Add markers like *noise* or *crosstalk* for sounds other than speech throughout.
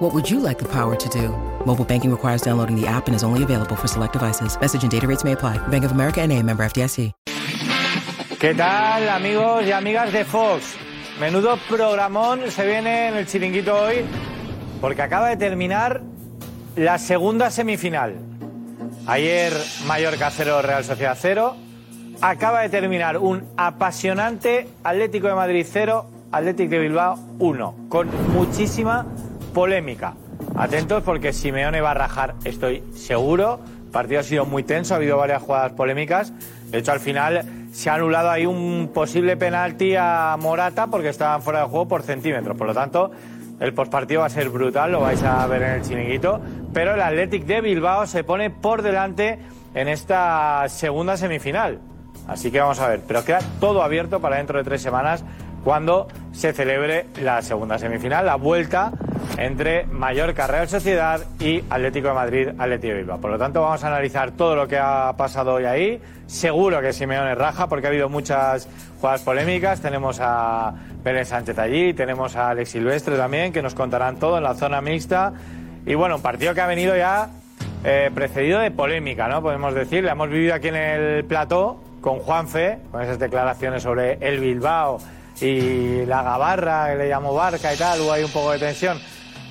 What would you like the power to do? Mobile banking requires downloading the app and is only available for select devices. Message and data rates may apply. Bank of America and a member. ¿Qué tal, amigos y amigas de Fox? Menudo programón se viene en el chiringuito hoy porque acaba de terminar la segunda semifinal. Ayer Mallorca 0, Real Sociedad 0. Acaba de terminar un apasionante Atlético de Madrid 0, Atlético de Bilbao 1, con muchísima polémica. Atentos porque Simeone va a rajar, estoy seguro. El partido ha sido muy tenso, ha habido varias jugadas polémicas. De hecho, al final se ha anulado ahí un posible penalti a Morata porque estaban fuera de juego por centímetros. Por lo tanto, el postpartido va a ser brutal, lo vais a ver en el chiringuito. Pero el Athletic de Bilbao se pone por delante en esta segunda semifinal. Así que vamos a ver. Pero queda todo abierto para dentro de tres semanas cuando se celebre la segunda semifinal, la vuelta entre Mallorca Real Sociedad y Atlético de Madrid Atlético de Bilbao. Por lo tanto, vamos a analizar todo lo que ha pasado hoy ahí. Seguro que Simeone raja porque ha habido muchas jugadas polémicas. Tenemos a Pérez Sánchez allí, tenemos a Alex Silvestre también, que nos contarán todo en la zona mixta. Y bueno, un partido que ha venido ya eh, precedido de polémica, ¿no? Podemos decir, la hemos vivido aquí en el plató con Juanfe, con esas declaraciones sobre el Bilbao y la gabarra, que le llamó barca y tal, hubo ahí un poco de tensión.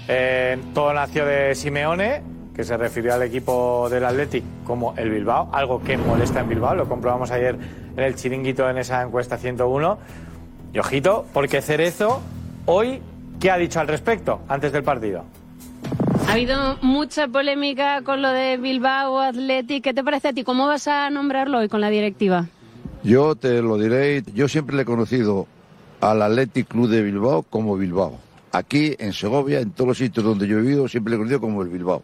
Eh, todo nació de Simeone, que se refirió al equipo del Athletic como el Bilbao, algo que molesta en Bilbao, lo comprobamos ayer en el chiringuito en esa encuesta 101. Y ojito, porque Cerezo hoy, ¿qué ha dicho al respecto antes del partido? Ha habido mucha polémica con lo de Bilbao Athletic. ¿Qué te parece a ti? ¿Cómo vas a nombrarlo hoy con la directiva? Yo te lo diré, yo siempre le he conocido al Athletic Club de Bilbao como Bilbao. Aquí, en Segovia, en todos los sitios donde yo he vivido, siempre le he conocido como el Bilbao.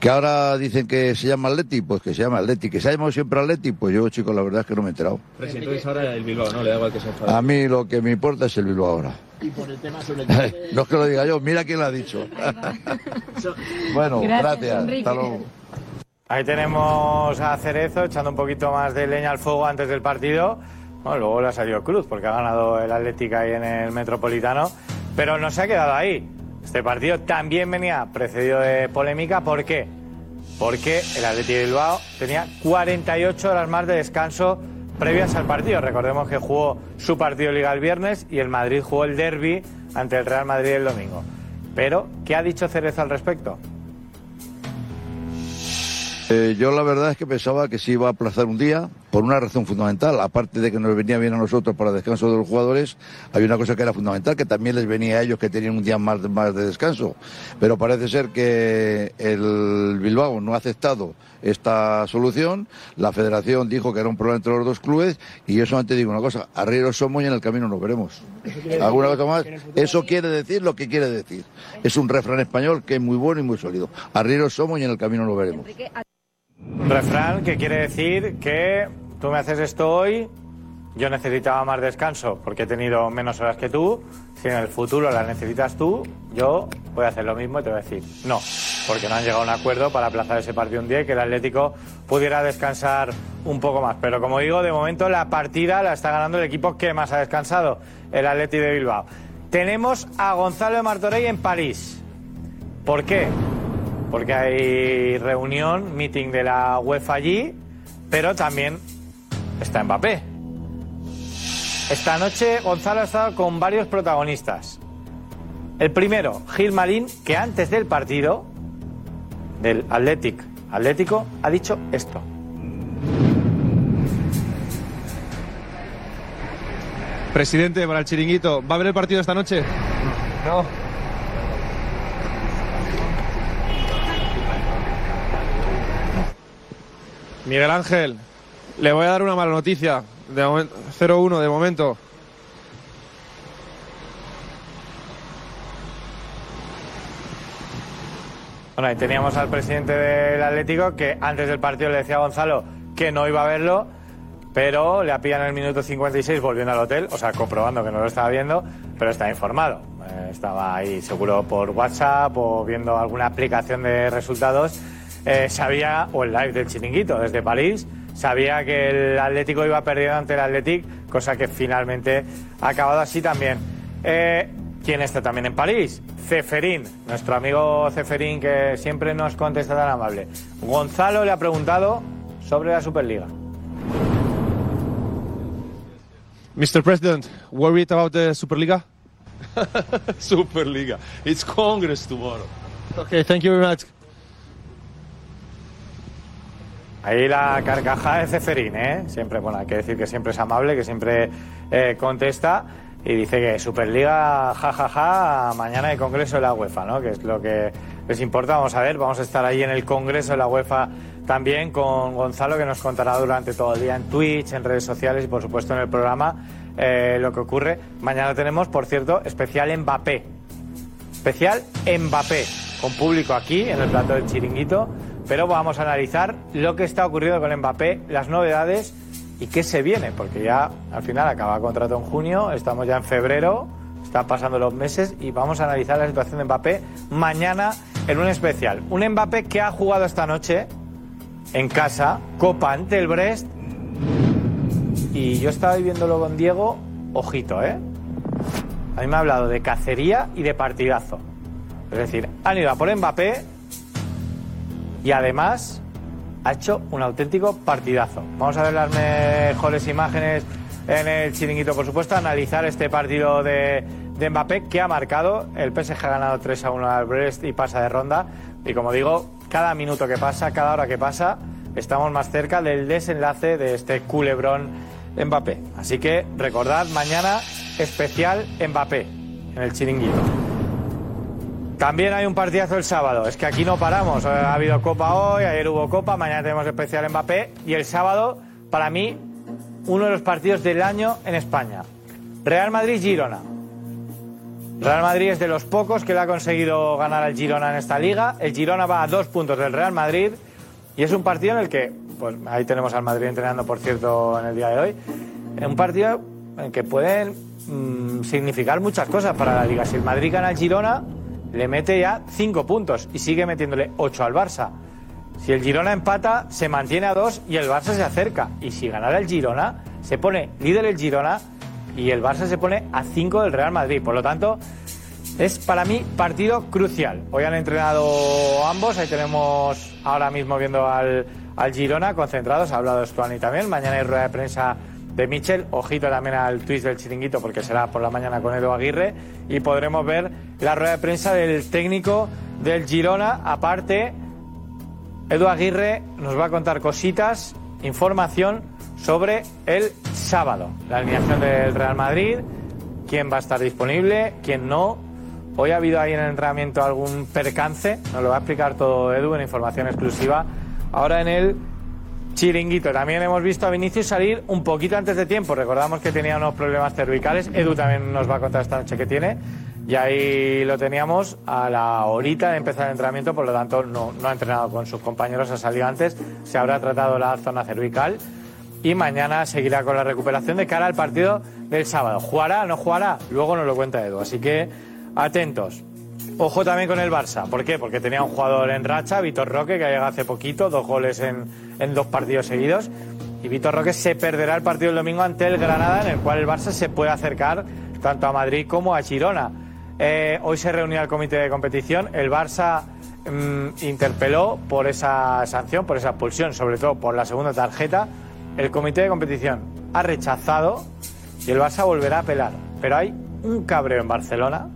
Que ahora dicen que se llama Athletic, pues que se llama Athletic. Que se ha llamado siempre Athletic, pues yo, chicos, la verdad es que no me he enterado. Presidente, entonces ahora el Bilbao, ¿no? Le da igual que se enfade. A mí lo que me importa es el Bilbao ahora. Y por el tema sobre *laughs* el no es que lo diga yo, mira quién lo ha dicho. *laughs* *laughs* bueno, Gracias, gracias. Hasta luego. Ahí tenemos a Cerezo echando un poquito más de leña al fuego antes del partido. Bueno, luego le ha salido Cruz porque ha ganado el Atlético ahí en el Metropolitano. Pero no se ha quedado ahí. Este partido también venía precedido de polémica. ¿Por qué? Porque el Atlético de Bilbao tenía 48 horas más de descanso previas al partido. Recordemos que jugó su partido Liga el viernes y el Madrid jugó el derby ante el Real Madrid el domingo. Pero, ¿qué ha dicho Cerezo al respecto? Eh, yo la verdad es que pensaba que se iba a aplazar un día por una razón fundamental. Aparte de que nos venía bien a nosotros para descanso de los jugadores, había una cosa que era fundamental, que también les venía a ellos que tenían un día más, más de descanso. Pero parece ser que el Bilbao no ha aceptado esta solución. La federación dijo que era un problema entre los dos clubes y yo solamente digo una cosa, arrieros somos y en el camino nos veremos. ¿Alguna cosa más? Eso quiere decir lo que quiere decir. Es un refrán español que es muy bueno y muy sólido. Arrieros somos y en el camino nos veremos. Refrán que quiere decir que tú me haces esto hoy, yo necesitaba más descanso porque he tenido menos horas que tú. Si en el futuro las necesitas tú, yo voy a hacer lo mismo y te voy a decir no, porque no han llegado a un acuerdo para aplazar ese partido un día y que el Atlético pudiera descansar un poco más. Pero como digo, de momento la partida la está ganando el equipo que más ha descansado, el Atlético de Bilbao. Tenemos a Gonzalo de Martorell en París. ¿Por qué? Porque hay reunión, meeting de la UEFA allí, pero también está Mbappé. Esta noche Gonzalo ha estado con varios protagonistas. El primero, Gil Malín, que antes del partido del Athletic Atlético ha dicho esto. Presidente, para el chiringuito, ¿va a haber el partido esta noche? No. Miguel Ángel, le voy a dar una mala noticia. De momen- 0-1 de momento. Bueno, ahí teníamos al presidente del Atlético que antes del partido le decía a Gonzalo que no iba a verlo pero le pillan en el minuto 56 volviendo al hotel, o sea, comprobando que no lo estaba viendo, pero está informado. Eh, estaba ahí seguro por WhatsApp o viendo alguna aplicación de resultados. Eh, sabía, o el live del chiringuito desde París, sabía que el Atlético iba perdiendo ante el Athletic, cosa que finalmente ha acabado así también. Eh, ¿Quién está también en París? Ceferín, nuestro amigo Ceferín que siempre nos contesta tan amable. Gonzalo le ha preguntado sobre la Superliga. Mr. President, worried about the Superliga? *laughs* Superliga. It's Congress tomorrow. Okay, thank you very much. Ahí la carcajada de Ceferín, ¿eh? Siempre, bueno, hay que decir que siempre es amable, que siempre eh, contesta y dice que Superliga, jajaja, ja, ja, mañana hay Congreso de la UEFA, ¿no? Que es lo que les importa. Vamos a ver, vamos a estar ahí en el Congreso de la UEFA también con Gonzalo, que nos contará durante todo el día en Twitch, en redes sociales y, por supuesto, en el programa eh, lo que ocurre. Mañana tenemos, por cierto, especial Mbappé. Especial Mbappé, con público aquí en el plato del chiringuito pero vamos a analizar lo que está ocurriendo con Mbappé, las novedades y qué se viene, porque ya al final acaba el contrato en junio, estamos ya en febrero, están pasando los meses y vamos a analizar la situación de Mbappé mañana en un especial. Un Mbappé que ha jugado esta noche en casa, Copa ante el Brest, y yo estaba viéndolo con Diego, ojito, ¿eh? A mí me ha hablado de cacería y de partidazo. Es decir, han ido a por Mbappé y además ha hecho un auténtico partidazo. Vamos a ver las mejores imágenes en el chiringuito, por supuesto, analizar este partido de, de Mbappé que ha marcado. El PSG ha ganado 3 a 1 al Brest y pasa de ronda. Y como digo, cada minuto que pasa, cada hora que pasa, estamos más cerca del desenlace de este culebrón Mbappé. Así que recordad, mañana especial Mbappé en el chiringuito. También hay un partidazo el sábado. Es que aquí no paramos. Ha habido Copa hoy, ayer hubo Copa, mañana tenemos especial Mbappé. Y el sábado, para mí, uno de los partidos del año en España. Real Madrid-Girona. Real Madrid es de los pocos que le ha conseguido ganar al Girona en esta liga. El Girona va a dos puntos del Real Madrid. Y es un partido en el que, pues ahí tenemos al Madrid entrenando, por cierto, en el día de hoy. Un partido en que pueden mmm, significar muchas cosas para la liga. Si el Madrid gana al Girona le mete ya 5 puntos y sigue metiéndole 8 al Barça. Si el Girona empata, se mantiene a 2 y el Barça se acerca. Y si ganara el Girona, se pone líder el Girona y el Barça se pone a 5 del Real Madrid. Por lo tanto, es para mí partido crucial. Hoy han entrenado ambos, ahí tenemos ahora mismo viendo al, al Girona concentrados, ha hablado Stuani también. Mañana hay rueda de prensa de Michel. Ojito también al twist del chiringuito porque será por la mañana con Edu Aguirre y podremos ver la rueda de prensa del técnico del Girona. Aparte, Edu Aguirre nos va a contar cositas, información sobre el sábado, la alineación del Real Madrid, quién va a estar disponible, quién no. Hoy ha habido ahí en el entrenamiento algún percance, nos lo va a explicar todo Edu en información exclusiva. Ahora en el Chiringuito. También hemos visto a Vinicius salir un poquito antes de tiempo. Recordamos que tenía unos problemas cervicales. Edu también nos va a contar esta noche que tiene. Y ahí lo teníamos a la horita de empezar el entrenamiento, por lo tanto no, ha entrenado con sus compañeros, ha salido antes. Se habrá tratado la zona cervical. Y mañana seguirá con la recuperación de cara al partido del sábado. ¿Jugará? ¿No jugará? Luego nos lo cuenta Edu. Así que atentos. Ojo también con el Barça. ¿Por qué? Porque tenía un jugador en racha, Vitor Roque, que ha llegado hace poquito, dos goles en, dos partidos seguidos. Y Vitor Roque se perderá el partido el domingo ante el Granada, en el cual el Barça se puede acercar tanto a Madrid como a Girona. Eh, hoy se reunió el comité de competición. El Barça mmm, interpeló por esa sanción, por esa expulsión, sobre todo por la segunda tarjeta. El comité de competición ha rechazado y el Barça volverá a apelar. Pero hay un cabreo en Barcelona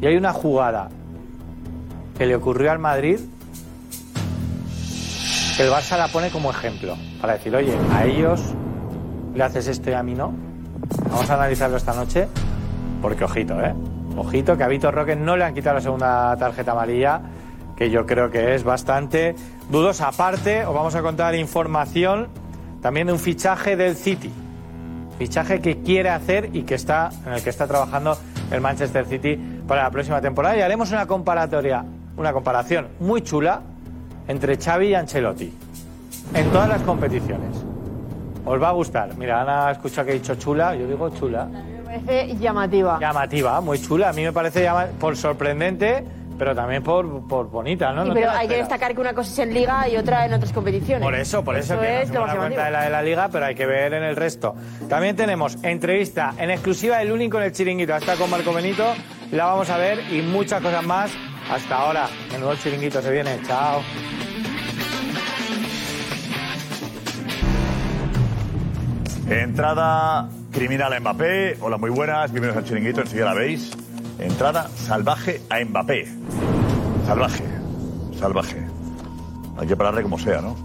y hay una jugada que le ocurrió al Madrid que el Barça la pone como ejemplo para decir, oye, a ellos le haces esto y a mí no. Vamos a analizarlo esta noche porque ojito, ¿eh? Ojito que a Vitor Roque no le han quitado la segunda tarjeta amarilla que yo creo que es bastante dudosa. Aparte, os vamos a contar información también de un fichaje del City. Fichaje que quiere hacer y que está, en el que está trabajando el Manchester City para la próxima temporada. Y haremos una comparatoria, una comparación muy chula entre Xavi y Ancelotti en todas las competiciones. Os va a gustar. Mira, Ana escucha que he dicho chula, yo digo chula. Me parece llamativa. Llamativa, muy chula. A mí me parece llama- por sorprendente, pero también por, por bonita, ¿no? Sí, No pero hay que destacar que una cosa es en Liga y otra en otras competiciones. Por eso, por eso, Eso que es nos hemos cuenta de la de la liga, pero hay que ver en el resto. También tenemos entrevista en exclusiva, el único en el chiringuito, está con Marco Benito, la vamos a ver y muchas cosas más. Hasta ahora, menudo chiringuito se viene, chao. Entrada criminal a Mbappé. Hola, muy buenas. Bienvenidos al chiringuito. Enseguida la veis. Entrada salvaje a Mbappé. Salvaje. Salvaje. Hay que pararle como sea, ¿no?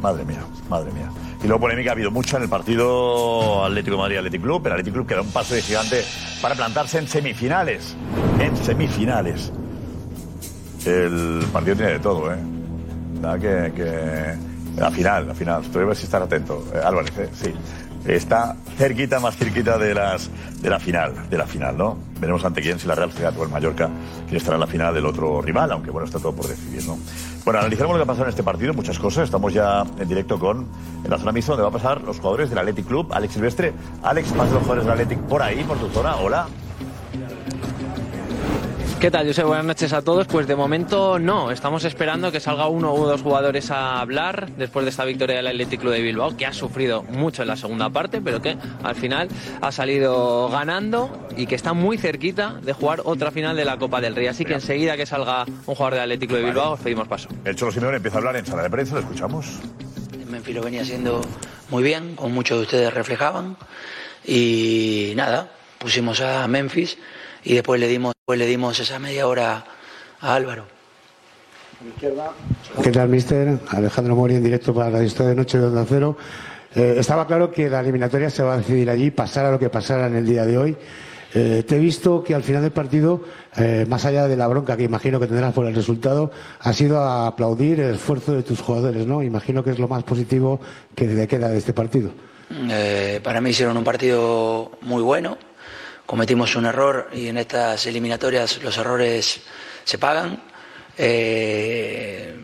Madre mía, madre mía. Y luego polémica ha habido mucha en el partido Atlético de Madrid Atlético Club. El Atlético Club que da un paso de gigante para plantarse en semifinales. En semifinales. El partido tiene de todo, ¿eh? Nada que, que- La final, la final. Ver si estar atento. Eh, Álvarez, ¿eh? Sí. Está cerquita, más cerquita de las de la final, de la final, ¿no? Veremos ante quién, si la Real Sociedad o el Mallorca, quién estará en la final del otro rival, aunque bueno, está todo por decidir, ¿no? Bueno, analizaremos lo que ha pasado en este partido, muchas cosas. Estamos ya en directo con en la zona mixta donde va a pasar los jugadores del Athletic Club. Alex Silvestre. Alex, pasan los jugadores del Athletic por ahí, por tu zona. Hola. ¿Qué tal, José? Buenas noches a todos. Pues de momento no, estamos esperando que salga uno o dos jugadores a hablar después de esta victoria del Athletic Club de Bilbao, que ha sufrido mucho en la segunda parte, pero que al final ha salido ganando y que está muy cerquita de jugar otra final de la Copa del Rey. Así que enseguida que salga un jugador del Athletic Club de Bilbao, os pedimos paso. El Cholo Simeone empieza a hablar en sala de prensa, lo escuchamos. Memphis lo venía haciendo muy bien, como muchos de ustedes reflejaban. Y nada, pusimos a Memphis y después le dimos, después le dimos esa media hora a Álvaro. ¿Qué tal, mister? Alejandro Mori en directo para la historia de Noche de Onda Cero. Eh, estaba claro que la eliminatoria se va a decidir allí, pasara lo que pasara en el día de hoy. Eh, te he visto que al final del partido, eh, más allá de la bronca que imagino que tendrás por el resultado, ha sido a aplaudir el esfuerzo de tus jugadores, ¿no? Imagino que es lo más positivo que te queda de este partido. Eh, para mí hicieron un partido muy bueno. Cometimos un error y en estas eliminatorias los errores se pagan. Eh,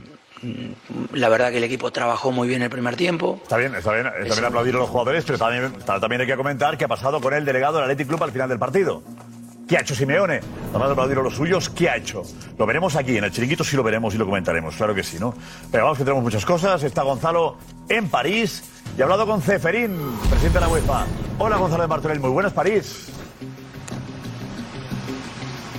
la verdad que el equipo trabajó muy bien el primer tiempo. Está bien, está bien, está bien aplaudir a los jugadores, pero también, ta- también hay que comentar qué ha pasado con el delegado del Athletic Club al final del partido. ¿Qué ha hecho Simeone? Además de aplaudir a los suyos, ¿qué ha hecho? Lo veremos aquí, en el chiringuito sí lo veremos y lo comentaremos, claro que sí, ¿no? Pero vamos que tenemos muchas cosas. Está Gonzalo en París y ha hablado con Ceferín, presidente de la UEFA. Hola Gonzalo de Martorell, muy buenas París.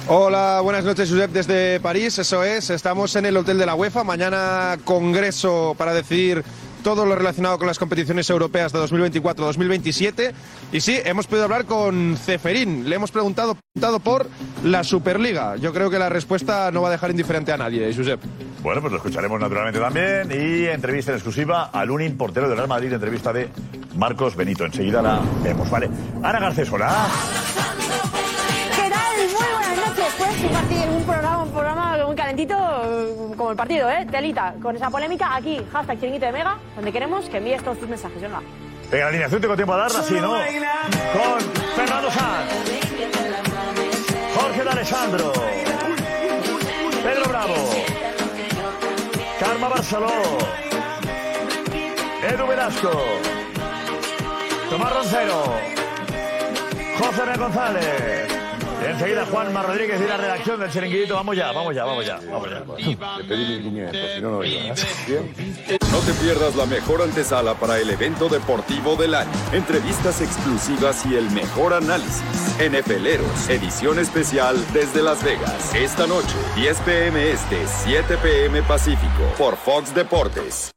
Hola, buenas noches, Josep, desde París. Eso es, estamos en el Hotel de la UEFA. Mañana congreso para decidir todo lo relacionado con las competiciones europeas de 2024-2027. Y sí, hemos podido hablar con Ceferín. Le hemos preguntado, preguntado por la Superliga. Yo creo que la respuesta no va a dejar indiferente a nadie, Josep. Bueno, pues lo escucharemos naturalmente también. Y entrevista en exclusiva a Lunin, portero del Real Madrid, entrevista de Marcos Benito. Enseguida la vemos, ¿vale? Ana Garcés, hola. Pues un partido, un programa, un programa muy calentito, eh, como el partido, ¿eh? Telita. Con esa polémica, aquí, hashtag chiringuito de Mega, donde queremos que envíes todos tus mensajes. Venga. Venga, la alineación tengo tiempo a darla, sí, ¿no? Con Fernando Sanz, Jorge de Alessandro, Pedro Bravo, Karma Barceló, Edu Velasco, Tomás Roncero, José González. Enseguida Juanma Rodríguez y la redacción del Chiringuito. Vamos ya, vamos ya, vamos ya. Vamos ya. Le pedí 1.500, si no, no iba. Bien. No te pierdas la mejor antesala para el evento deportivo del año. Entrevistas exclusivas y el mejor análisis. NFLeros, edición especial desde Las Vegas. Esta noche, 10 pm este, 7 pm Pacífico, por Fox Deportes.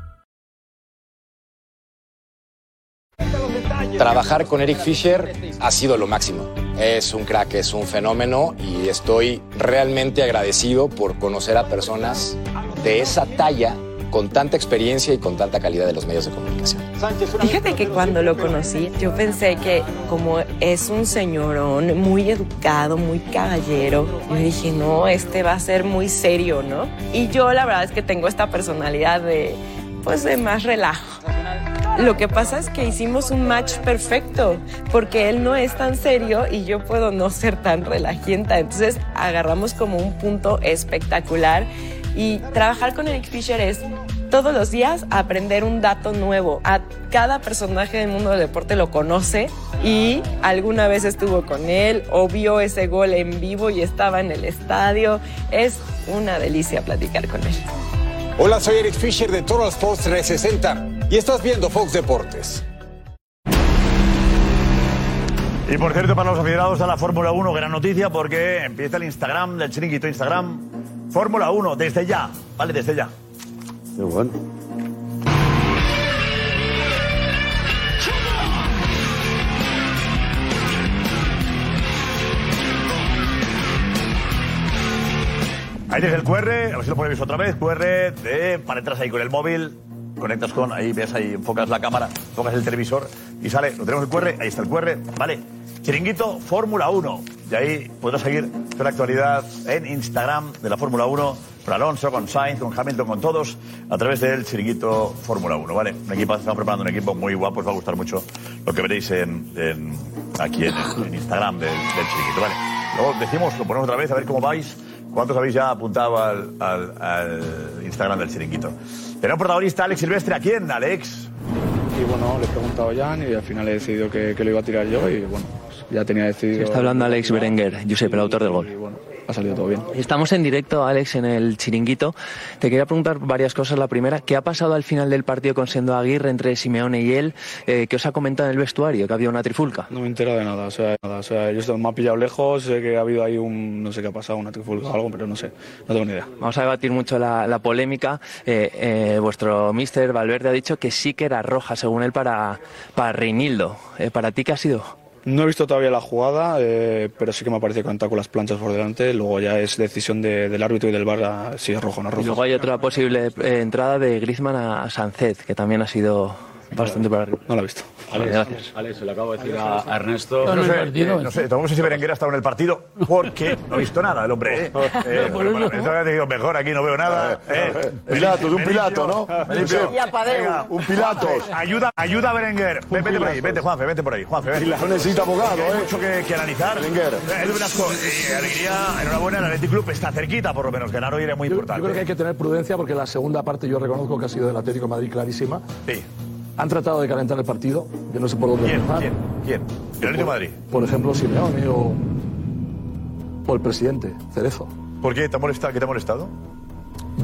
Trabajar con Eric Fisher ha sido lo máximo. Es un crack, es un fenómeno y estoy realmente agradecido por conocer a personas de esa talla con tanta experiencia y con tanta calidad de los medios de comunicación. Fíjate que cuando lo conocí, yo pensé que como es un señorón muy educado, muy caballero, yo dije, no, este va a ser muy serio, ¿no? Y yo la verdad es que tengo esta personalidad de, pues, de más relajo. Lo que pasa es que hicimos un match perfecto, porque él no es tan serio y yo puedo no ser tan relajienta. Entonces agarramos como un punto espectacular y trabajar con Eric Fisher es todos los días aprender un dato nuevo. A cada personaje del mundo del deporte lo conoce y alguna vez estuvo con él o vio ese gol en vivo y estaba en el estadio. Es una delicia platicar con él. Hola, soy Eric Fisher de Total Sports 360 y estás viendo Fox Deportes. Y por cierto, para los aficionados a la Fórmula 1, gran noticia porque empieza el Instagram del chiringuito Instagram. Fórmula 1, desde ya. Vale, desde ya. Qué bueno. Ahí tienes el QR, a ver si lo ponemos otra vez. QR de, para entras ahí con el móvil, conectas con, ahí ves ahí, enfocas la cámara, enfocas el televisor y sale, lo tenemos el QR, ahí está el QR, vale. Chiringuito Fórmula 1. Y ahí podrás seguir toda la actualidad en Instagram de la Fórmula 1, con Alonso, con Sainz, con Hamilton, con todos, a través del Chiringuito Fórmula 1, ¿vale? Un equipo, estamos preparando un equipo muy guapo, os va a gustar mucho lo que veréis en, aquí en, Instagram del, Chiringuito, ¿vale? Luego decimos, lo ponemos otra vez, a ver cómo vais. ¿Cuántos habéis ya apuntado al Instagram del Chiringuito? Tenemos protagonista Alex Silvestre, ¿a quién, Alex? Y bueno, le he preguntado a Jan y al final he decidido que, que lo iba a tirar yo y bueno, pues ya tenía decidido. Está hablando Alex Berenguer, Josep, el autor del gol. Ha salido todo bien. Estamos en directo, Alex, en el chiringuito. Te quería preguntar varias cosas. La primera, ¿qué ha pasado al final del partido con Sendo Aguirre entre Simeone y él? Eh, ¿Qué os ha comentado en el vestuario? ¿Que ha habido una trifulca? No me entero de nada, o sea, nada, o sea, yo me ha pillado lejos, sé que ha habido ahí un, no sé qué ha pasado, una trifulca o algo, pero no sé, no tengo ni idea. Vamos a debatir mucho la, la polémica. Eh, eh, vuestro mister Valverde ha dicho que sí que era roja, según él, para, para Reinildo. Eh, ¿Para ti qué ha sido? No he visto todavía la jugada, eh, pero sí que me parece que han con las planchas por delante, luego ya es decisión de- del árbitro y del VAR a- si es rojo o no es Y rojo. luego hay otra posible eh, entrada de Griezmann a Sánchez, que también ha sido bastante para arriba. No la he visto. Vale, gracias. Alex, se lo acabo de decir a a Ernesto. No sé, eh, no sé, tampoco sé si Berenguer ha estado en el partido porque no he visto nada el hombre. ¿eh? *laughs* Eh, bueno, bueno, eso ha dicho mejor, aquí no veo nada. Eh. Pilatos, un Pilato, ¿no? Un Pilatos. Ayuda, ayuda a Berenguer. Ven, vete por ahí, vete, Juanfe, vete por ahí. Juanfe. Pilato necesita abogado, Hay ¿eh? mucho que, que analizar. Berenguer. Eh, Edu Velasco, eh, alegría, enhorabuena, el Athletic Club está cerquita, por lo menos. Ganar hoy era muy Yo, importante. yo creo que hay que tener prudencia porque la segunda parte yo reconozco que ha sido del Atlético de Madrid clarísima. Sí. Han tratado de calentar el partido, yo no sé por dónde ¿Quién? empezar. ¿Quién? ¿Quién? El Atlético de Madrid. Por ejemplo, Simeone o, o el presidente, Cerezo. ¿Por qué te ha molestado? ¿Qué te ha molestado?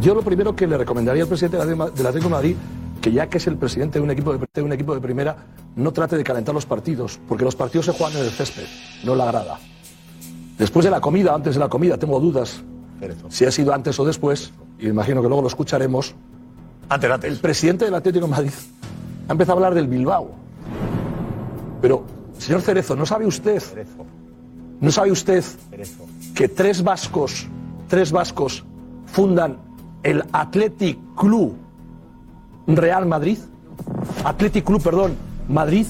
Yo lo primero que le recomendaría al presidente del Atlético de Madrid que ya que es el presidente de un equipo de, de un equipo de primera, no trate de calentar los partidos, porque los partidos se juegan en el césped, no en la grada. Después de la comida, antes de la comida, tengo dudas si ha sido antes o después, y imagino que luego lo escucharemos. Antes, antes. El presidente del Atlético de Madrid ha empezado a hablar del Bilbao. Pero, señor Cerezo, ¿no sabe usted? ¿No sabe usted que tres vascos, tres vascos fundan el Athletic Club Real Madrid? Athletic Club, perdón, Madrid.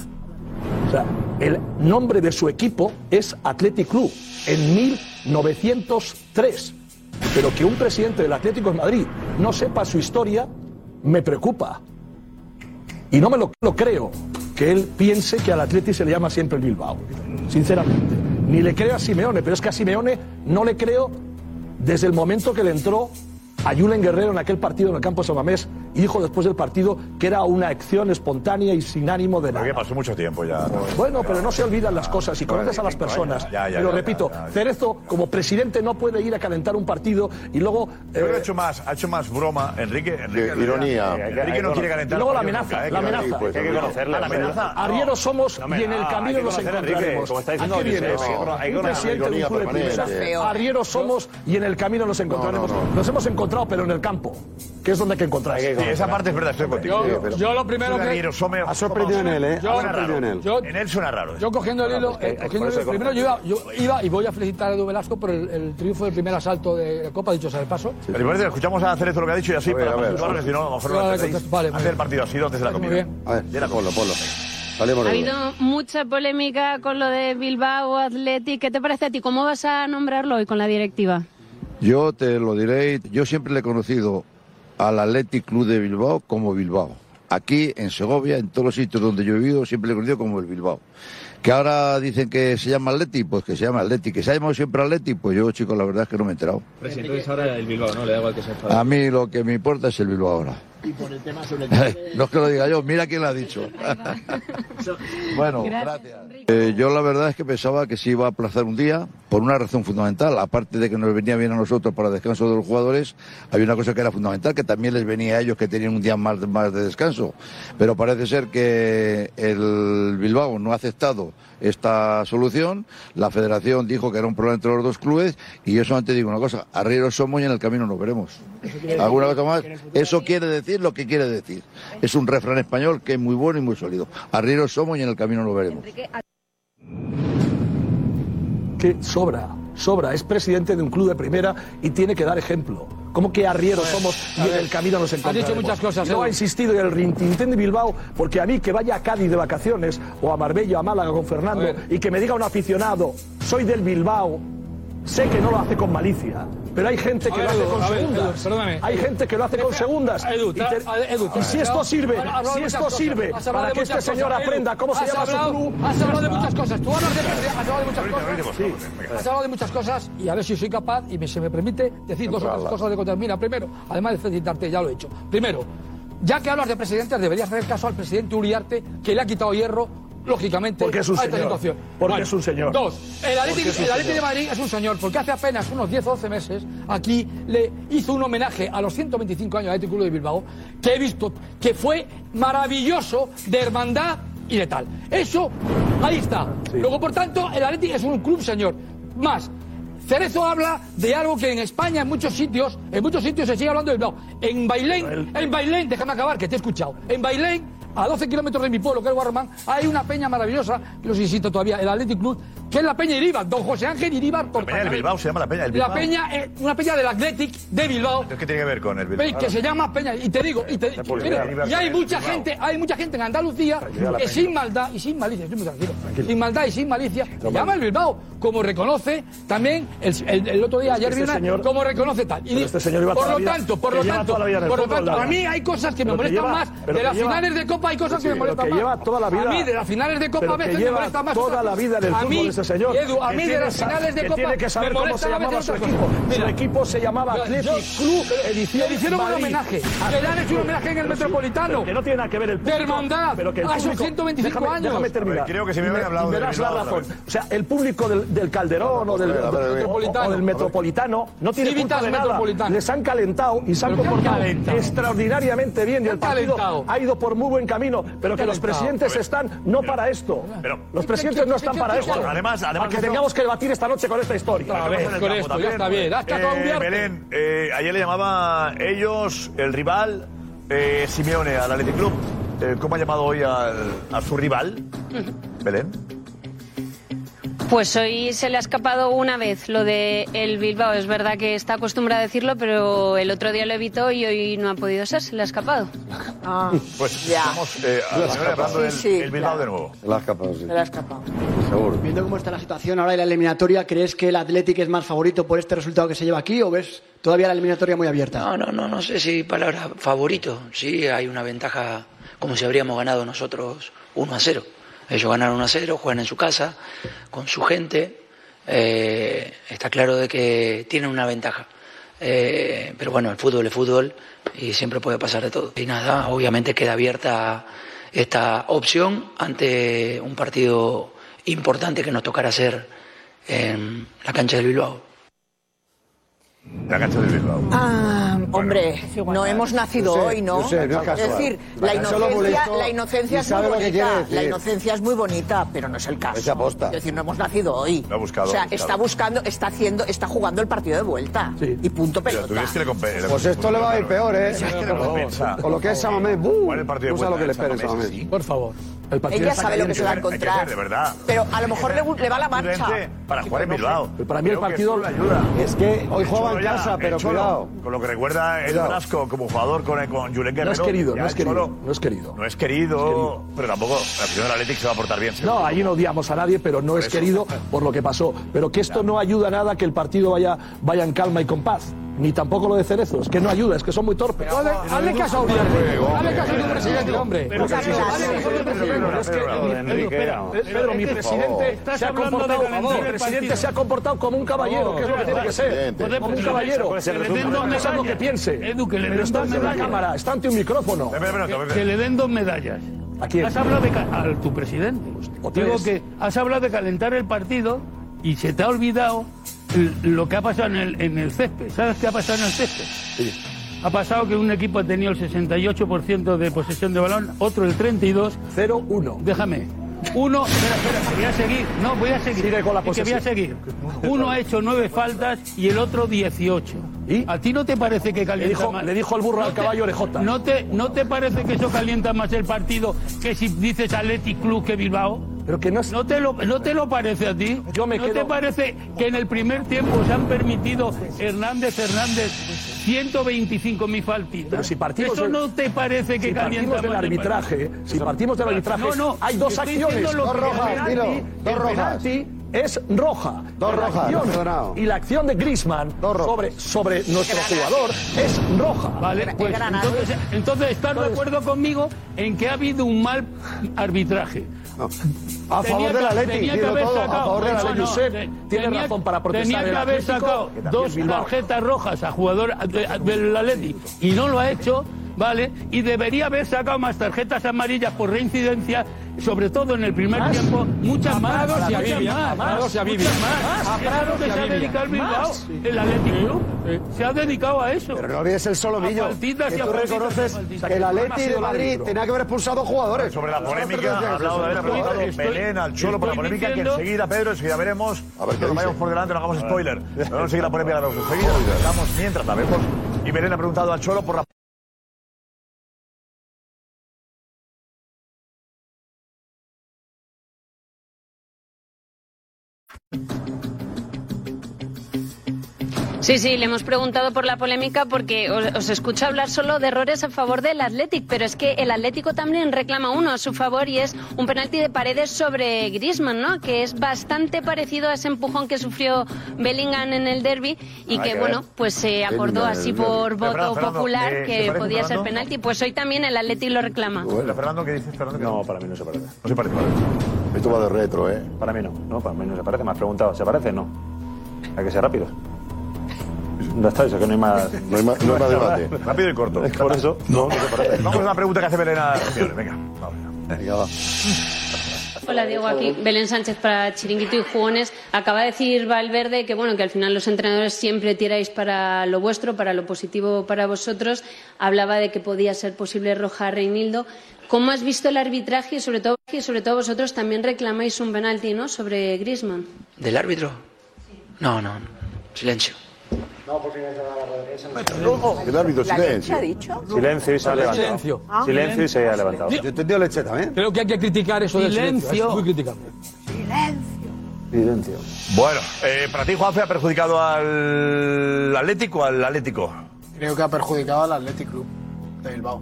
O sea, el nombre de su equipo es Athletic Club en 1903. Pero que un presidente del Atlético de Madrid no sepa su historia me preocupa. Y no me lo, creo que él piense que al Atleti se le llama siempre el Bilbao. Sinceramente. Ni le creo a Simeone, pero es que a Simeone no le creo desde el momento que le entró a Julen Guerrero en aquel partido en el campo de Samamés y dijo después del partido que era una acción espontánea y sin ánimo de nada. Porque pasó mucho tiempo ya. Bueno, pero no se olvidan las cosas y conoces a las personas. Ya, repito, ya, ya. Cerezo como presidente no puede ir a calentar un partido y luego... Yo creo que ha eh, hecho más, ha hecho más broma Enrique. Ironía. Enrique no quiere calentar. Y luego la amenaza, nunca, ¿eh? la amenaza. pues, hay que conocerle. La amenaza. Arrieros somos No y en el camino nos encontraremos. como está ¿A diciendo qué viene Josep, eso? hay que- hay que Un conocer- presidente de un club de primera. Arrieros somos y en el camino nos encontraremos. Nos hemos encontrado encontrado, pero en el campo, que es donde hay que encontrar. Sí, esa parte es verdad, estoy contigo. Yo- yo lo primero que- Ha sorprendido en él, ¿eh? Suena raro. en él. Yo- En él suena raro. Yo cogiendo el hilo, Claro, es eh, que- cogiendo el hilo, primero yo iba, yo iba y voy a felicitar a Edu Velasco por el, el triunfo del primer asalto de la Copa, dicho sea de paso. Pero igual escuchamos a Cerezo lo que ha dicho y así A ver, para a ver, situarlo, que si no, a lo mejor no Vale, lo entendéis. contesto, vale, muy Hacer el bien. partido así antes de la Muy comida. bien. A ver, Polo, Polo. Ha habido mucha polémica con lo de Bilbao, Athletic. ¿Qué te parece a ti? ¿Cómo vas a nombrarlo hoy con la directiva? Yo te lo diré, yo siempre le he conocido al Athletic Club de Bilbao como Bilbao. Aquí, en Segovia, en todos los sitios donde yo he vivido, siempre le he conocido como el Bilbao. Que ahora dicen que se llama Athletic, pues que se llama Athletic. Que se ha llamado siempre Athletic, pues yo, chicos, la verdad es que no me he enterado. Presidente, ahora el Bilbao, ¿no? Le da igual que. A mí lo que me importa es el Bilbao ahora. Y por el tema sobre *laughs* el no es que lo diga yo, mira quién lo ha dicho. *laughs* bueno, gracias. Eh, yo la verdad es que pensaba que se iba a aplazar un día por una razón fundamental. Aparte de que nos venía bien a nosotros para descanso de los jugadores, había una cosa que era fundamental, que también les venía a ellos que tenían un día más, más de descanso. Pero parece ser que el Bilbao no ha aceptado esta solución. La federación dijo que era un problema entre los dos clubes y yo solamente digo una cosa, arrieros somos y en el camino nos veremos. ¿Alguna cosa más? Eso quiere decir lo que quiere decir. Es un refrán español que es muy bueno y muy sólido. Arrieros somos y en el camino nos veremos. Que sobra, sobra. Es presidente de un club de primera y tiene que dar ejemplo. ¿Cómo que arrieros somos y en el camino nos Has encontraremos? dicho muchas cosas, No ha insistido en el Rintintín de Bilbao, porque a mí que vaya a Cádiz de vacaciones o a Marbella, a Málaga con Fernando y que me diga un aficionado, soy del Bilbao, sé que no lo hace con malicia. Pero hay gente que ver, lo hace Edu, con ver, segundas. Edu, perdóname. hay gente que lo hace con segundas. Edu, y, te- y si esto sirve, si esto sirve para que este señor cosas, aprenda cómo se llama hablado- su club, Has hablado de está. muchas cosas. Tú hablas de, has hablado de muchas cosas. Sí. Has hablado de muchas cosas y a ver si soy capaz y me- se me permite decir dos o tres cosas de contar. Mira, primero, además de felicitarte, ya lo he hecho. Primero, ya que hablas de presidentes, deberías hacer caso al presidente Uriarte, que le ha quitado hierro, lógicamente, Porque es un a esta señor. situación. Porque es un señor. Dos, el Atlético el de. Madrid es un señor, porque hace apenas unos 10 o 12 meses aquí le hizo un homenaje a los 125 años del Atlético Club de Bilbao, que he visto que fue maravilloso de hermandad y de tal. Eso, ahí está. Luego, por tanto, el Atlético es un club señor. Más, Cerezo habla de algo que en España, en muchos sitios, en muchos sitios se sigue hablando del Bilbao. En Bailén, en Bailén, déjame acabar, que te he escuchado. En Bailén, a 12 kilómetros de mi pueblo, que es Guarromán, hay una peña maravillosa, que los insisto todavía, el Athletic Club, que es la Peña Iríbar, don José Ángel Iríbar La peña del Bilbao se llama la peña del La Bilbao. peña, eh, una peña del Athletic de Bilbao, ¿Qué tiene que ver con el Bilbao? Veis que se llama Peña y te digo y, te- y hay mucha gente hay mucha gente en Andalucía la que sin maldad y sin malicia estoy muy tranquilo sin maldad y sin malicia se llama el Bilbao como reconoce también el, el- el otro día ayer Este vi una señor- como reconoce tal. Y este señor por lo la vida- tanto por lo tanto la por lo tanto la- a mí hay cosas que me molestan lleva- más de las lleva- finales de Copa hay cosas que me molestan más. la a mí de las finales de Copa a veces me molestan más toda la vida del fútbol ese señor. Edu, a mí de las finales de que Copa tiene que saber me cómo se llamaba su equipo. cosas. Su Mira, equipo se llamaba Athletic Club Edición le hicieron un Madrid. homenaje, Athletic que le han hecho un homenaje en el Metropolitano. Que no tiene nada que ver el De público. hermandad, pero que el a sus público- 125 déjame- años. Déjame terminar. Ver, creo que se me Y habían hablado me del das la razón. O sea, el público del, del Calderón o del, ver, ver. o- del Metropolitano no tiene culpa de nada. Metropolitano. Les han calentado y se han ¿Pero qué han comportado calentado? extraordinariamente bien y ¿Qué el partido ha ido por muy buen camino. Pero que los presidentes están no para esto. Los presidentes no están para esto. Además- además que tengamos que debatir esta noche con esta historia. Otra vez, con esto, también, ya está bien. Has cagado un Eh. Belén, eh, ayer le llamaba ellos, el rival, eh, Simeone al Athletic Club. Eh, ¿Cómo ha llamado hoy al- a su rival? Belén. Pues hoy se le ha escapado una vez lo de el Bilbao. Es verdad que está acostumbrado a decirlo, pero el otro día lo evitó y hoy no ha podido ser. Se le ha escapado. Ah, *laughs* Pues ya. estamos eh, a la señora hablando del Sí, sí, el Bilbao claro. de nuevo. Se la ha escapado, sí. Se le ha escapado. Seguro. Viendo cómo está la situación ahora en la eliminatoria, ¿crees que el Athletic es más favorito por este resultado que se lleva aquí o ves todavía la eliminatoria muy abierta? No, no, no, no sé si palabra favorito. Sí, hay una ventaja como si habríamos ganado nosotros 1 a 0. Ellos ganaron 1 a 0, juegan en su casa, con su gente. Eh, está claro de que tienen una ventaja. Eh, pero bueno, el fútbol es fútbol y siempre puede pasar de todo. Y nada, obviamente queda abierta esta opción ante un partido importante que nos tocará hacer en la cancha del Bilbao. La cancha Bilbao. Ah, Hombre, no hemos nacido hoy, ¿no? Es es casual. decir, la inocencia, la es muy bonita. decir. La inocencia es muy bonita, pero no es el caso. Es aposta. Es decir, no hemos nacido hoy. Lo ha buscado, o sea, está buscando, está haciendo, está jugando el partido de vuelta. Y punto Pero tú pelota. dices que le compensa. Pues esto le va a ir peor, ¿eh? Con lo que es Samamés, ¡bum! ¿Cuál es el partido de lo que le espera de. Samamés? Por favor. El partido Ella sabe lo que se va a que encontrar. ser, de verdad. Pero a lo mejor le, le va la marcha. Para jugar en Bilbao. Pero para mí el Creo que partido- le ayuda. Es que hoy juega en ya, casa, el pero Cholo, cuidado. Con lo que recuerda el. Brasco como jugador con, con Julen No Guerrero. es querido, ya no es querido. Cholo No es querido. No es querido, pero tampoco la afición del Atlético se va a portar bien. No, allí no odiamos a nadie, pero no Por es eso. querido por lo que pasó. Pero que esto no ayuda nada que el partido vaya, vaya en calma y con paz. Ni tampoco lo de Cerezo. Es que no ayuda, es que son muy torpes. Hazle, caso a Uriarte. Hazle caso a tu presidente, hombre. Hazle caso a tu presidente. Es que, espera, Pedro, mi presidente se ha comportado, mi presidente se ha comportado como un caballero, que es lo que tiene que ser. Como un caballero. Que piense. Edu, que le Pero den dos medallas. cámara, está ante un micrófono. Que le den dos medallas. ¿A quién? Has hablado de ca- a tu presidente. Digo que has hablado de calentar el partido y se te ha olvidado lo que ha pasado en el, en el césped. ¿Sabes qué ha pasado en el césped? Ha pasado que un equipo ha tenido el 68% de posesión de balón, otro el 32. 0-1. Déjame. Uno, espera, espera, voy a seguir. No, voy a seguir. Sigue con la Es que voy a posesión. seguir. *laughs* Uno ha hecho nueve faltas y el otro 18. ¿Y? ¿A ti no te parece que Le calienta dijo, más? le dijo al burro al ¿No te- caballo orejota. ¿No te, ¿No te parece que eso calienta más el partido que si dices Athletic Club que Bilbao? Pero que no es... ¿No te lo, no te lo parece a ti? Yo me ¿No quedo- te parece que en el primer tiempo se han permitido Hernández Hernández 125 mil faltitas? Pero si partimos ¿Eso del- no te parece que si calienta partimos del arbitraje, si partimos del arbitraje, No, no, hay dos acciones. Dos rojas, dos rojas. penalti Es roja. Dos rojas, y la acción de Griezmann sobre, sobre nuestro jugador es roja. Vale, pues entonces, entonces estás de acuerdo conmigo en que ha habido un mal arbitraje. A favor del dilo haber todo, a favor del Atleti. no, Josep, te- tiene tenía- razón para protestar Tenía que haber sacado dos tarjetas rojas a jugador de- del Atleti y no lo ha hecho, ¿vale? Y debería haber sacado más tarjetas amarillas por reincidencia, sobre todo en el primer ¿Más? tiempo, muchas A más, Prados y a Vivian, más, y a Vivian. más. A Es a Prados lo que y a se ha Vivian. dedicado el Bilbao, Más. el Atlético Club. Se ha dedicado a eso. Pero no olvides el Que y a tú reconoces que el ¿Quién ha Atleti de Madrid tenía que haber expulsado jugadores. Sobre la polémica, ha hablado de haber Belén al Cholo por la polémica que enseguida, Pedro, enseguida veremos. A ver qué no vayamos por delante, no hagamos spoiler. Vamos a seguir la polémica, la vemos enseguida. Estamos mientras la vemos. Y Belén ha preguntado al Cholo por la Sí, sí, le hemos preguntado por la polémica porque os, os escucho hablar solo de errores a favor del Athletic, pero es que el Atlético también reclama uno a su favor y es un penalti de paredes sobre Griezmann, ¿no? Que es bastante parecido a ese empujón que sufrió Bellingham en el derby y que, que bueno, ver. pues se acordó Bellingham así el por derbi. voto Fernando, popular eh, ¿te que podía ser penalti. Pues hoy también el Athletic lo reclama. Bueno, Fernando, ¿qué dices, Fernando? No, para mí no se parece. No se parece. Esto va de retro, ¿eh? Para mí no, no, para mí no se parece. Me has preguntado, ¿se parece? No. Hay que ser rápido. Ya está, eso que no hay más... No hay más- no hay más debate. Rápido y corto. Es por eso, no, no se parece. Vamos a una pregunta que hace Belén a. Venga, vamos. Venga, va. Hola Diego, aquí Belén Sánchez para Chiringuito y Jugones. Acaba de decir Valverde que bueno que al final los entrenadores siempre tiráis para lo vuestro, para lo positivo para vosotros. Hablaba de que podía ser posible roja a Reinildo. ¿Cómo has visto el arbitraje y sobre todo y sobre todo vosotros también reclamáis un penalti, ¿no? Sobre Griezmann. ¿Del árbitro? No, no. Silencio. No, porque El árbitro, ¿La leche ha dicho? Silencio y se ha levantado. Silencio. Ah. Silencio y se ha levantado. Yo he entendido leche también. Creo que hay que criticar eso del silencio. Silencio. Es muy criticable. Silencio. Bueno, eh, para ti, Juanfe, ¿ha perjudicado al Atlético o al Atlético? Creo que ha perjudicado al Athletic Club de Bilbao.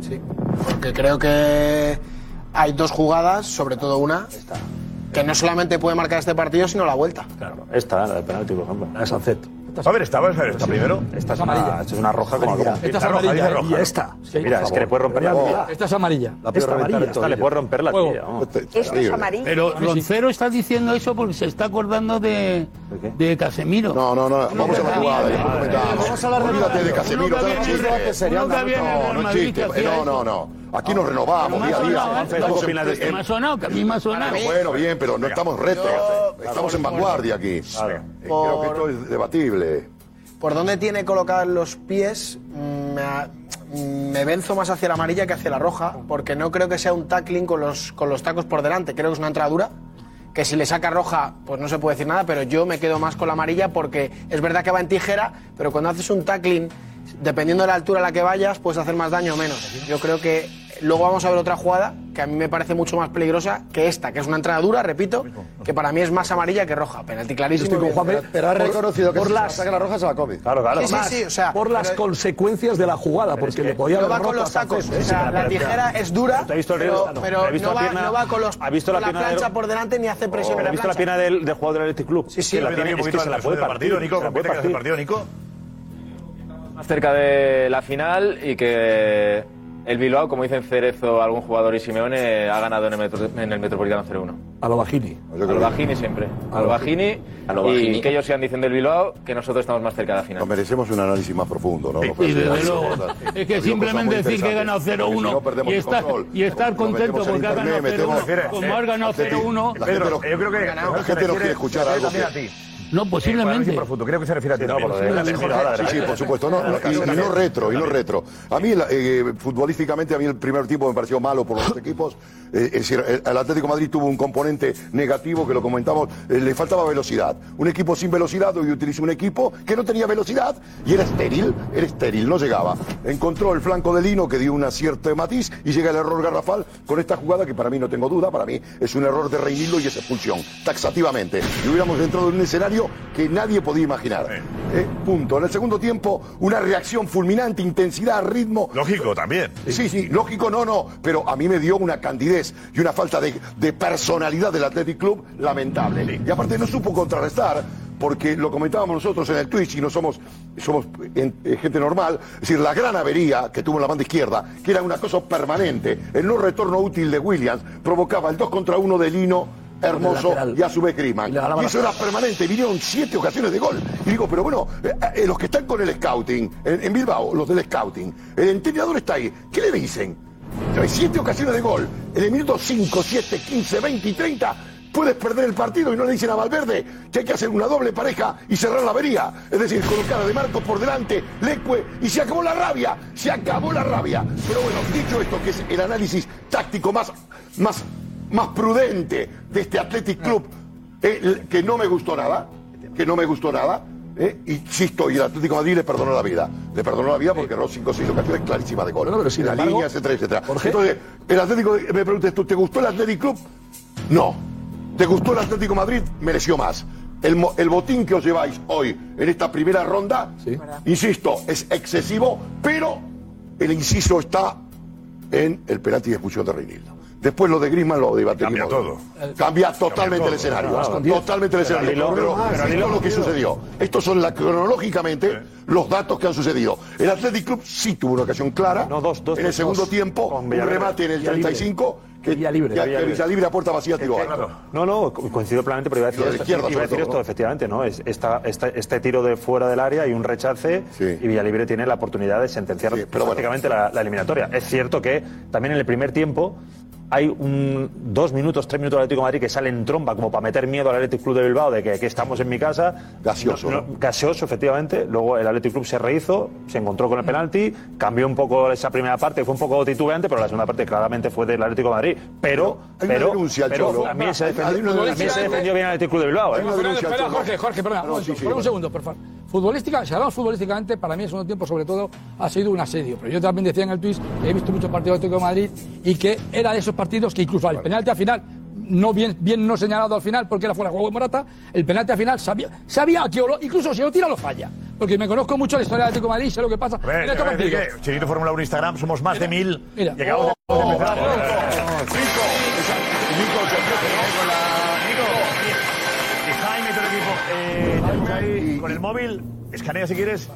Sí, porque creo que hay dos jugadas, sobre todo una, que no solamente puede marcar este partido, sino la vuelta. Claro. Esta, la del penalti, por ejemplo. De Sancet. A ver, esta, vamos a ver, esta primero. Esta es una, esta es una roja como Esta es amarilla. Y esta. Mira, es que le puede romper la tibia. Esta es amarilla. Esta amarilla, esta le puede romper la. Esto es amarillo. Pero Roncero está diciendo eso porque se está acordando de, de Casemiro. No, no, no, vamos a la jugada. Vamos a hablar de- de Casemiro, no No, no Aquí nos renovamos día a día. ¿eh? ¿Qué opinas de me ha sonado, que a mí me ha sonado. Bueno, bien, pero no estamos retro. Estamos en vanguardia aquí. Eh, Creo que esto es debatible. por dónde tiene colocados los pies, me venzo más hacia la amarilla que hacia la roja, porque no creo que sea un tackling con los, con los tacos por delante, creo que es una entradura. Que si le saca roja, pues no se puede decir nada, pero yo me quedo más con la amarilla porque es verdad que va en tijera, pero cuando haces un tackling, dependiendo de la altura a la que vayas, puedes hacer más daño o menos. Yo creo que luego vamos a ver otra jugada que a mí me parece mucho más peligrosa que esta, que es una entradura, repito, que para mí es más amarilla que roja. Penalti clarísimo. Estoy con Juanpe, pero ha reconocido que por si se la las saca la roja se la come. Claro, claro. Sí, sí, sí, o sea, por las pero- consecuencias de la jugada, porque le podía no haber va con roto los tacos. O sea, la tijera es dura, ¿Te ha visto el pero, pero ¿Te ha visto no, va, pierna? no va con, los, ¿Ha visto la la pierna de- plancha por delante ni hace presión. ¿Has en visto la pierna del, del jugador del Athletic Club? Sí, sí, la pero tiene, un es que poquito se la puede partido, Nico, que partido, Nico. Más cerca de la final y que el Bilbao, como dicen Cerezo, algún jugador y Simeone, ha ganado en el, Metro- en el Metropolitano 0-1. A lo Bajini. A lo Bajini siempre. A lo Bajini. A lo Bajini. Y que ellos sigan diciendo el Bilbao que nosotros estamos más cerca de la final. Nos merecemos un análisis más profundo, ¿no? No Sí, desde luego. Es que simplemente decir que he ganado interesantes, porque si 0-1 no perdemos y estar, y estar contento porque ha ganado internet, metemos- 0-1, como has ganado Atleti- 0-1. La gente no- yo creo que la gente no quiere escuchar algo No, posiblemente. profundo, creo que se refiere a ti. también. Sí, sí, por supuesto. No, *laughs* no, y, y no retro, y no retro. A mí, eh, futbolísticamente, a mí el primer tiempo me pareció malo por los dos equipos. Eh, es decir, el, Atlético de Madrid tuvo un componente negativo que lo comentamos, eh, le faltaba velocidad. Un equipo sin velocidad hoy utilizó un equipo que no tenía velocidad y era estéril, era estéril, no llegaba. Encontró el flanco de Lino que dio un cierto matiz y llega el error garrafal con esta jugada que para mí no tengo duda, para mí es un error de Reinildo y es expulsión, taxativamente. Y hubiéramos entrado en un escenario que nadie podía imaginar. Eh, punto. En el segundo tiempo, una reacción fulminante, intensidad, ritmo. Lógico también. Sí, sí, lógico no, no. Pero a mí me dio una candidez y una falta de, de personalidad del Athletic Club lamentable. Y aparte no supo contrarrestar. Porque lo comentábamos nosotros en el Twitch y no somos, somos en- eh, gente normal, es decir, la gran avería que tuvo la banda izquierda, que era una cosa permanente, el no retorno útil de Williams, provocaba el 2 contra 1 de Lino, hermoso, y a su vez Griezmann. Y eso era permanente, vinieron siete ocasiones de gol. Y digo, pero bueno, eh, eh, los que están con el scouting, en, en Bilbao, los del scouting, el entrenador está ahí, ¿qué le dicen? Hay siete ocasiones de gol. En el minuto 5, 7, 15, 20 y 30 puedes perder el partido y no le dicen a Valverde que hay que hacer una doble pareja y cerrar la avería. Es decir, colocar a De Marcos por delante, Lecue, y se acabó la rabia, se acabó la rabia. Pero bueno, dicho esto, que es el análisis táctico más, más, más prudente de este Athletic Club, eh, que no me gustó nada, que no me gustó nada. eh, insisto, y el Atlético de Madrid le perdonó la vida. Le perdonó la vida porque erró 5 o 6 ocasiones clarísimas de gol. Bueno, pero sin la línea, etcétera, etcétera. Entonces, el Atlético, me preguntas tú, ¿te gustó el Atlético Club? No. ¿Te gustó el Atlético de Madrid? Mereció más. El, el botín que os lleváis hoy en esta primera ronda, insisto, es excesivo, pero el inciso está en el penalti de expulsión de Reinildo. Después lo de Griezmann lo debatimos. Cambia todo. Cambia totalmente todo. el escenario. Totalmente el escenario. Pero, pero al esto hilo es lo que sucedió. Estos son la, cronológicamente los datos que han sucedido. El Athletic Club sí tuvo una ocasión clara. en el dos, segundo dos. tiempo, Con un remate en el Villa libre. 35 que Villa libre. que- Villa que libre. Villa libre a puerta vacía tiró. No, no, co- coincido plenamente, pero iba a decir, de esto, izquierda, iba a decir todo, esto, ¿no? efectivamente, ¿no? Es esta, esta- este tiro de fuera del área y un rechace, y Villalibre tiene la oportunidad de sentenciar prácticamente la, la eliminatoria. Es cierto que también en el primer tiempo hay un, dos minutos, tres minutos del Atlético de Madrid que sale en tromba como para meter miedo al Atlético Club de Bilbao de que aquí estamos en mi casa. Gaseoso, No, no, gaseoso, efectivamente. Luego el Atlético Club se rehizo, se encontró con el penalti, cambió un poco esa primera parte, fue un poco titubeante, pero la segunda parte claramente fue del Atlético de Madrid. Pero, Hay una pero, denuncia al pero Cholo. también se defendió, hay una también denuncia. se defendió bien el Atlético Club de Bilbao. ¿eh? Espera, Jorge, Jorge, perdona, un momento, por un segundo, por favor. Futbolística, si hablamos futbolísticamente, para mí el segundo tiempo, sobre todo, ha sido un asedio. Pero yo también decía en el tweet que he visto muchos partidos de Atlético de Madrid y que era de esos partidos que incluso al penalti al final, no bien, bien no señalado al final porque era fuera de juego de Morata, el penalti al final sabía, sabía que lo- incluso si lo tira lo falla. Porque me conozco mucho la historia del Atlético de Madrid, sé lo que pasa ver, en este te voy a decir partido. que Chiringuito Fórmula 1 Instagram somos más de mil. Mira. De- Oh, de empezar. Jaime, todo el equipo. Eh, ahí con el móvil, escanea si quieres.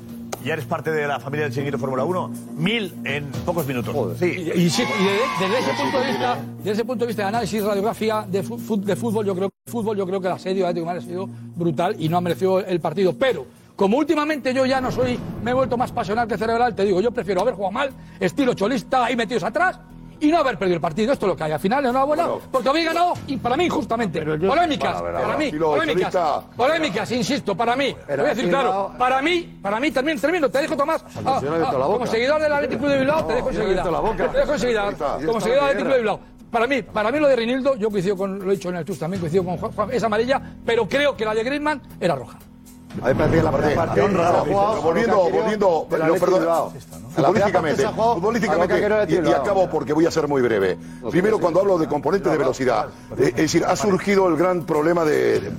Ya eres parte de la familia del Chiringuito Fórmula 1. Mil en pocos minutos. Sí. Y, y sí, y de- desde ese punto de vista, desde ese punto de vista de análisis radiografía de, fu- de fútbol, yo creo fútbol, yo creo que el asedio de Atlético ha sido brutal y no ha merecido el partido. Pero como últimamente yo ya no soy, me he vuelto más pasional que cerebral, te digo, yo prefiero haber jugado mal, estilo cholista, ahí metidos atrás, y no haber perdido el partido. Esto es lo que hay. Al final, enhorabuena, porque habéis ganado y para mí, justamente. Polémicas, Bueno, para mí, polémicas. Polémicas, insisto, para mí. Te voy a decir claro, para mí, para mí, termino, termino, te dejo Tomás. Ah, ah, como seguidor del Atlético de Bilbao, te No, dejo le he enseguida. Te dejo enseguida. Como seguidor del Atlético de. Bilbao. Para mí, para mí lo de Rinildo, yo coincido con, lo he dicho en el TUS también, coincido con Juan, Juan, es amarilla, pero creo que la de Griezmann era roja. A mí me parecía la primera parte. Volviendo, volviendo, futbolísticamente, futbolísticamente, y, acabo porque voy a ser muy breve. Primero, cuando hablo de componente de velocidad, eh, es decir, ha surgido el gran problema de...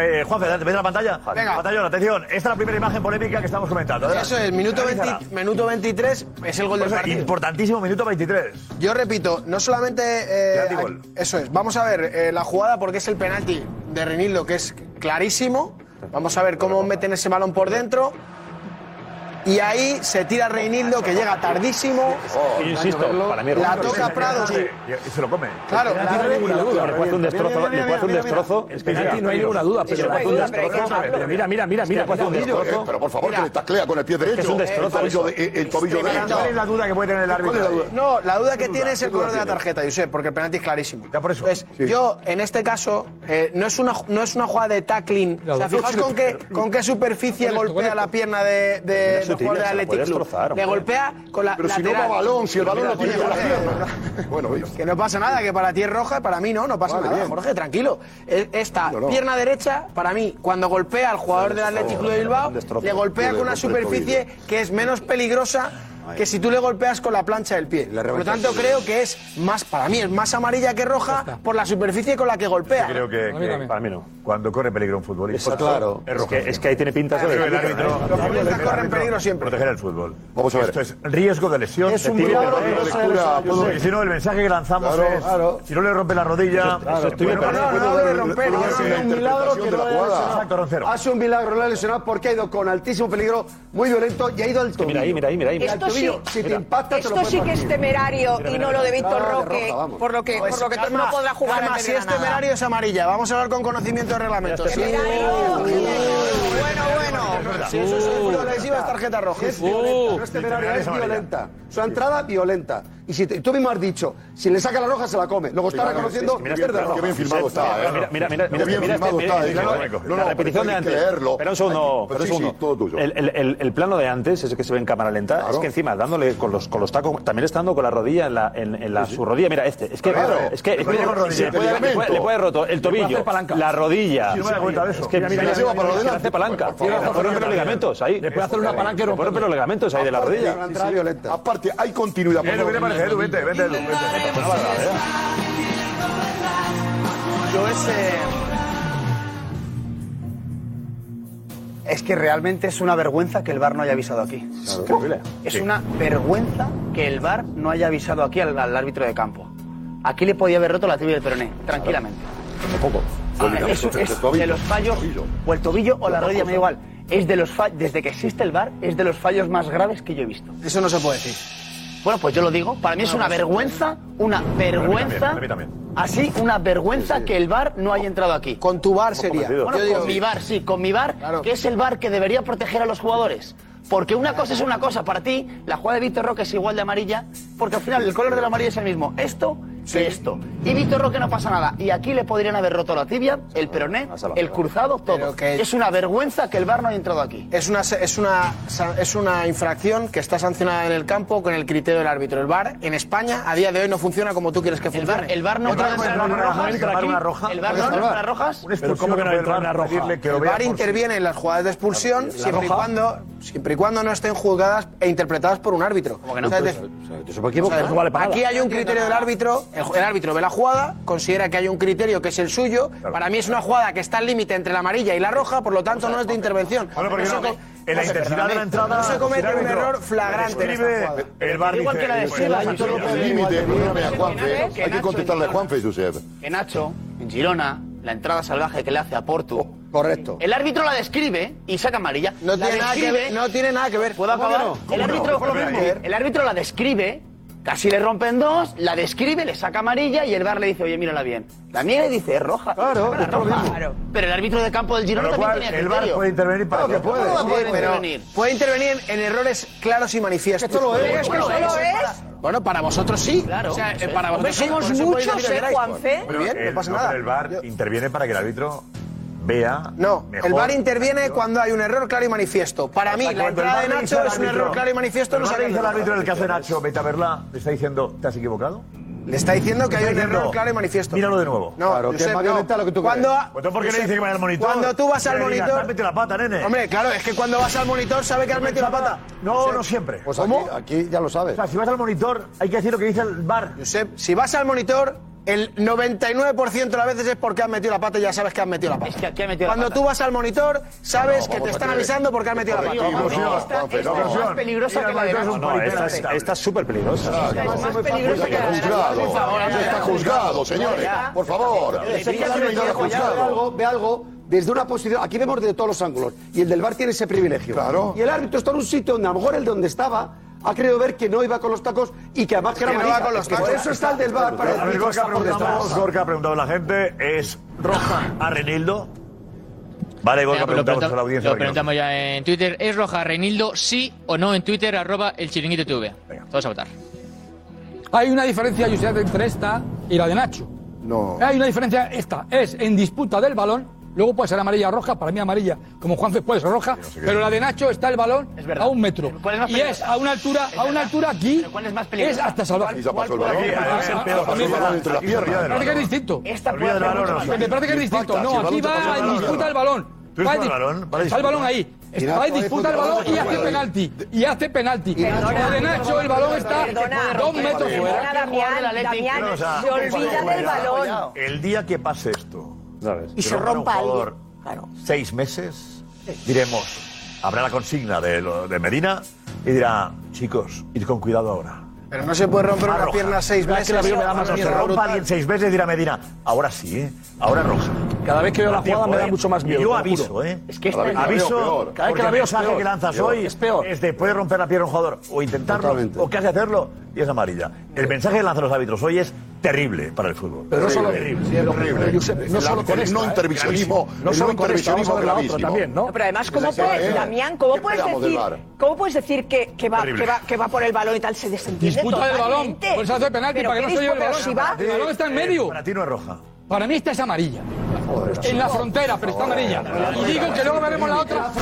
eh, Juanfe, ¿ves la pantalla? Venga. Pantalla, atención. Esta es la primera imagen polémica que estamos comentando. Eso es, minuto, 20 minuto 23 es el gol del partido. Importantísimo, minuto 23. Yo repito, no solamente. eh, eso es. Vamos a ver eh, la jugada porque es el penalti de Renildo, que es clarísimo. Vamos a ver cómo meten ese balón por dentro. Y ahí se tira Reinildo, que llega tardísimo. Oh, Yo insisto, para mí La toca Prados. Y y se lo come. Claro, no hay ninguna duda. Le puede hacer un destrozo. Le puede hacer un destrozo. Es penalti, no hay ninguna duda, pero- Le puede hacer un destrozo. pero Mira, mira, mira, mira. Hacer un Pero, destrozo. pero por favor, que le taclea con el pie derecho. Es un destrozo El tobillo, derecho. ¿Cuál es la duda que puede tener el árbitro? No, la duda que ¿Qué tiene es el ¿Qué duda color de la tarjeta, Josep, porque el penalti es clarísimo. Ya por eso. yo, en este caso, eh, no, es una, no es una jugada de tackling. O sea, fijaos con qué, con qué superficie golpea la pierna de, jugador del Athletic Club. Le golpea con la Pero si no va balón, si el balón lo tiene con la pierna. Bueno. Que no pasa nada, que para ti es roja, para mí no, no pasa Vale, nada, bien. Jorge, tranquilo. Eh, Esta No, no. pierna derecha, para mí, cuando golpea al jugador del Athletic Club de Bilbao, le golpea con una superficie que es menos peligrosa que si tú le golpeas con la plancha del pie. Por lo tanto, creo que es más, para mí, es más amarilla que roja por la superficie con la que golpea. Creo que, que para mí no. Cuando corre peligro un futbolista. Claro. Es, Es roja. que- es que ahí tiene pinta sobre- el árbitro. Los futbolistas corren peligro siempre. Proteger el fútbol. Vamos a ver. Esto es riesgo de lesión. Es de un tiro, milagro de que. Si no, el mensaje que lanzamos Claro, es. claro. Si no le rompe la rodilla. No, no, no no, de no, romper, no, no, no, no, no, un milagro que no haya jugada. lesionado. Exacto, Roncero. Ha sido un milagro, lo ha lesionado porque ha ido con altísimo peligro, muy violento y ha ido al tobillo. Mira ahí, mira ahí, mira ahí. Esto sí- si te mira. impacta, te lo Esto sí que es temerario Mira, y mira, no lo de mira, Víctor de Roque, roja, por lo que, Pues, por lo que calma, no podrá jugar calma, si es temerario es amarilla. Vamos a hablar con conocimiento de reglamento. Sí. Bueno, bueno. Si eso es es tarjeta roja. Es violenta, no es temeraria, es violenta. Su entrada violenta. Y si te- tú mismo has dicho, si le saca la roja se la come. Luego está reconociendo mira que de qué- bien filmado está, ¿eh? Mira, mira, mira, Qué mira, bien mira filmado este- está, mira, mira. No, la no, repetición de antes. un segundo, un segundo. El, plano de antes, ese que se ve en cámara lenta, es que encima dándole con los, con los tacos, también está dando con la rodilla en la, en, en la su rodilla. Mira, este, es que, Claro. es que, es que Le se puede- le, puede, le puede roto el Le tobillo, la rodilla. Sí, no me da cuenta de eso. Es que Mira, mira, mira, mira, adelante. hace palanca. Le romper los ligamentos ahí. Le puede hacer una palanca y Le romper los ligamentos ahí de la rodilla. Aparte, hay continuidad. Edu, ¿qué te parece? Edu, vente, vente, Edu, vente. Una barbaridad. Yo ese. Es que realmente es una vergüenza que el VAR no haya avisado aquí. Es Sí. una vergüenza que el VAR no haya avisado aquí al, al árbitro de campo. Aquí le podía haber roto la tibia del peroné, tranquilamente. Tampoco. Ah, eso es de los fallos, o el tobillo o la rodilla, me da igual. Es de los fa- desde que existe el VAR, es de los fallos más graves que yo he visto. Eso no se puede decir. Bueno, pues yo lo digo. Para mí es una vergüenza, una vergüenza. Para mí también. Así, una vergüenza que el VAR no haya entrado aquí. Con tu bar sería. Bueno, Yo digo- con mi VAR, sí, con mi VAR, que es el VAR que debería proteger a los jugadores. Porque una cosa es una cosa, para ti, la jugada de Víctor Roque es igual de amarilla, porque al final el color de la amarilla es el mismo. Esto que esto. Y Víctor Roque no pasa nada. Y aquí le podrían haber roto la tibia, el peroné, el cruzado, todo. Es una vergüenza que el VAR no haya entrado aquí. Es una, es, una, es una infracción que está sancionada en el campo con el criterio del árbitro. El VAR en España a día de hoy no funciona como tú quieres que El funcione. VAR, el VAR no Otra puede cosa entrar es en una roja, ¿El VAR una no- el no entra rojas? ¿Cómo que no entra en una roja? El sí. interviene en las jugadas de expulsión siempre y, cuando, siempre y cuando no estén juzgadas e interpretadas por un árbitro. que no? O sea, es decir, se puede equivocar. o sea, No vale para aquí hay un criterio del árbitro, el, el árbitro ve la jugada, considera que hay un criterio que es el suyo. Para mí es una jugada que está al límite entre la amarilla y la roja, por lo tanto no es de intervención. Bueno, porque No no, en la intensidad de la entrada. No se comete el un árbitro error flagrante en esta escribe. El bar Igual que la de Silva, el árbitro Límite, perdóname a Juanfe. Hay que contestarle a en Juanfe, Josep. Que Nacho, en Girona, la entrada salvaje que le hace a Porto. Correcto. El árbitro la describe y saca amarilla. No La tiene, nada que describe- ver, no tiene nada que ver. ¿Puedo ¿Cómo que acabar? no? El ¿Cómo no? árbitro, Casi le rompen dos, la describe, le saca amarilla y el bar le dice, oye, mírala bien. La mía le dice, es roja. Claro, es roja. Pero el árbitro de campo del Girona también El bar puede intervenir para que puede. Puede, intervenir. en errores claros y manifiestos. Esto lo es. ¿Es que bueno, es. Bueno, para vosotros sí. Claro. O sea, para vosotros somos muchos, ¿eh, Muy bien, pasa. El bar interviene para que el árbitro vea. No, el VAR interviene cuando hay un error claro y manifiesto. Para mí, la entrada de Nacho es un error claro y manifiesto. No se dice el árbitro en el caso de Nacho, vete a verla, le está diciendo, ¿te has equivocado? Le está diciendo que hay un error claro y manifiesto. Míralo de nuevo. No, claro, Josep, que es más lo que tú cuando, por qué Josep, le dice que vaya al monitor? Cuando tú vas al monitor. Digas, metido la pata, nene. Hombre, claro, es que cuando vas al monitor sabe que has metido la pata. No, no siempre. Pues ¿Cómo? Aquí, aquí, ya lo sabes. O sea, si vas al monitor, hay que decir lo que dice el bar. Josep, si vas al monitor, el 99% de las veces es porque han metido la pata y ya sabes que han metido la pata. Es que metido Cuando la pata. tú vas al monitor, sabes no, que te están avisando porque han metido la pata. Ilusión, esta, esta, es más peligrosa que la de no, no, esta, es súper peligrosa. Esta es más peligrosa que la de juzgado, está juzgado, señores. Por favor. Ve algo desde una posición. Aquí vemos de todos los ángulos. Y el del bar tiene ese privilegio. Claro. Y el árbitro está en un sitio donde a lo mejor el de donde estaba ha querido ver que no iba con los tacos y que además que era amarilla. Con los tacos. Eso está el del bar. Para a ver, Gorka, ha preguntado a la gente, ¿es roja a Renildo? Vale, Gorka, eh, preguntamos, a la audiencia. Lo preguntamos ya en Twitter, ¿es roja a Renildo sí o no? En Twitter, arroba el chiringuito TV. Venga. Todos a votar. Hay una diferencia, Josep, entre esta y la de Nacho. No. Hay una diferencia, esta es en disputa del balón Luego puede ser amarilla o roja, para mí amarilla, como Juanfe puede ser roja, pero, la de Nacho está el balón a un metro. Y es a una altura, a una altura aquí, es, más es hasta salvaje. Parece que es distinto. Me parece que es distinto. No, aquí va y disputa el balón. Va el balón, el balón ahí. Va y disputa el balón y hace penalti. Y hace penalti. Lo de Nacho, el balón está dos metros fuera. Damián, se olvida del balón. El día que pase esto y se rompa algo. Seis meses, diremos, habrá la consigna de, de Medina y dirá, chicos, id con cuidado ahora. Pero no se puede romper una roja. pierna seis veces. que la me se rompa alguien seis veces, dirá Medina. Ahora sí, ¿eh? Ahora roja. Cada vez que veo la jugada me da ¿eh? mucho más miedo. Yo aviso, ¿eh? Es que esta aviso. Cada vez que la veo, sabe que lanzas hoy. Es peor. Es de puede romper la pierna un jugador o intentarlo o casi hacerlo y es amarilla. El mensaje que lanzan los árbitros hoy es terrible para el fútbol. Pero no solo terrible, no solo con esta, no intervencionismo, eh, no solo con también, ¿no? pero además cómo puedes, Damián, cómo puedes decir, que, va, que va por el balón y tal se desentiende disputa del balón. Pues se hace penalti para que no se lleve el balón. El balón está en eh, medio. Para ti no es roja. Para mí esta es amarilla. En la frontera, pero está amarilla. Y digo que luego veremos la otra.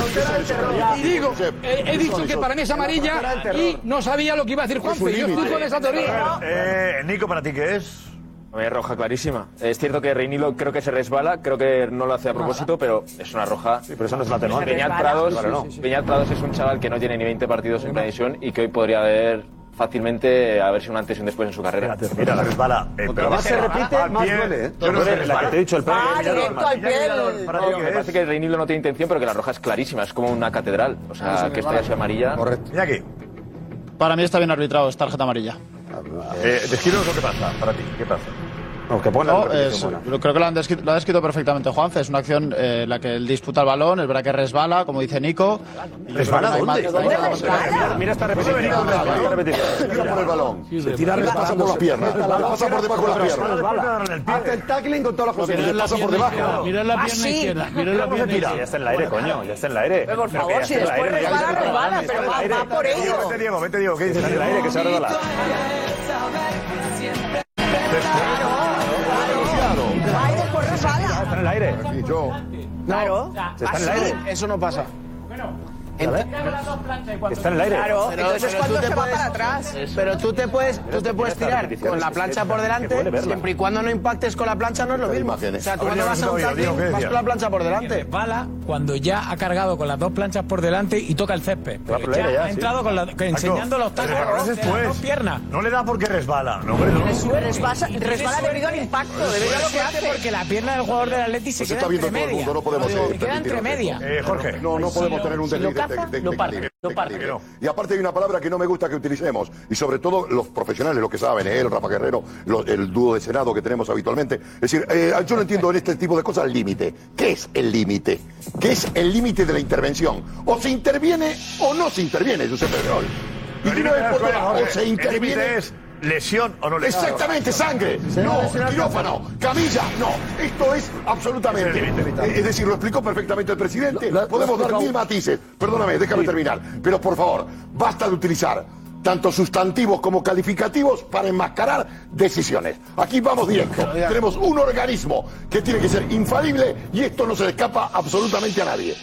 Y digo, eh, he, dicho que para mí es amarilla y no sabía lo que iba a decir pues Juanfe. Yo estoy con esa teoría. Eh, Nico, ¿para ti qué es? Es roja clarísima. Es cierto que Reinilo creo que se resbala, creo que no lo hace a propósito, pero es una roja. Sí, pero eso no es la temática. Peñat Prados, sí, sí, Peñat Prados es un chaval que no tiene ni 20 partidos en la y que hoy podría haber fácilmente a ver si un antes y un después en su carrera. Mira, la resbala. Eh, más se repite, más duele. ¿eh? Yo no sé, te he dicho, el pelo. Ah, directo al. Me parece que el Reinildo no tiene intención, pero que la roja es clarísima, es como una catedral. O sea, ah, que esta ya sea amarilla. Correcto. Para mí está bien arbitrado, es tarjeta amarilla. Eh, lo que pasa para ti, ¿qué pasa? Aunque pone no, es, creo que lo, han descrito, lo ha descrito perfectamente Juanfe. Es una acción eh, en la que él disputa el balón, es verdad que resbala, como dice Nico. ¿Resbala dónde? Mira esta repetición. Mira por el balón. Se tira pasa por la pierna. pasa por debajo de la pierna. Hace el tackling con toda la fuerza. Le pasa por debajo. Mira la pierna izquierda. Mira la ah, pierna izquierda. Ya está en el aire, coño. Ya está en el aire. Por favor, si después resbala, resbala. Pero va por ello. Vete, Diego. Vete, Diego. ¿Qué dices? En el aire que se ha resbalado. Yo. No. Claro. Eso no pasa. Está en el aire. Claro, entonces cuando se va para atrás. Pero tú te puedes, tú te puedes tirar con la plancha por delante, siempre y cuando no impactes con la plancha no es lo mismo. O sea, tú cuando vas a un tackling, vas con la plancha por delante. Bala cuando ya ha cargado con las dos planchas por delante y toca el césped. Ya ha entrado con la, enseñando los tacos de dos piernas. No le da porque resbala. No, Resbala debido al impacto, debido a lo que hace porque la pierna del jugador del Atleti se queda entre media. Se queda entre media. Jorge. No, no podemos tener un desliz no parte, no parte. Y aparte hay una palabra que no me gusta que utilicemos, y sobre todo los profesionales, los que saben, ¿eh? él. Rafa Guerrero, el dúo de Senado que tenemos habitualmente. Es decir, eh, yo no entiendo en este tipo de cosas el límite. ¿Qué es el límite? ¿Qué es el límite de la intervención? O se interviene o no se interviene, José Pedrol. Y una vez por o se interviene. ¿Lesión o no lesión? Exactamente, sangre. No, quirófano, camilla. No, esto es absolutamente. Eh, Es decir, lo explicó perfectamente el presidente. Podemos dar mil matices. Perdóname, déjame terminar. Pero por favor, basta de utilizar tanto sustantivos como calificativos para enmascarar decisiones. Aquí vamos directo. Tenemos un organismo que tiene que ser infalible y esto no se le escapa absolutamente a nadie.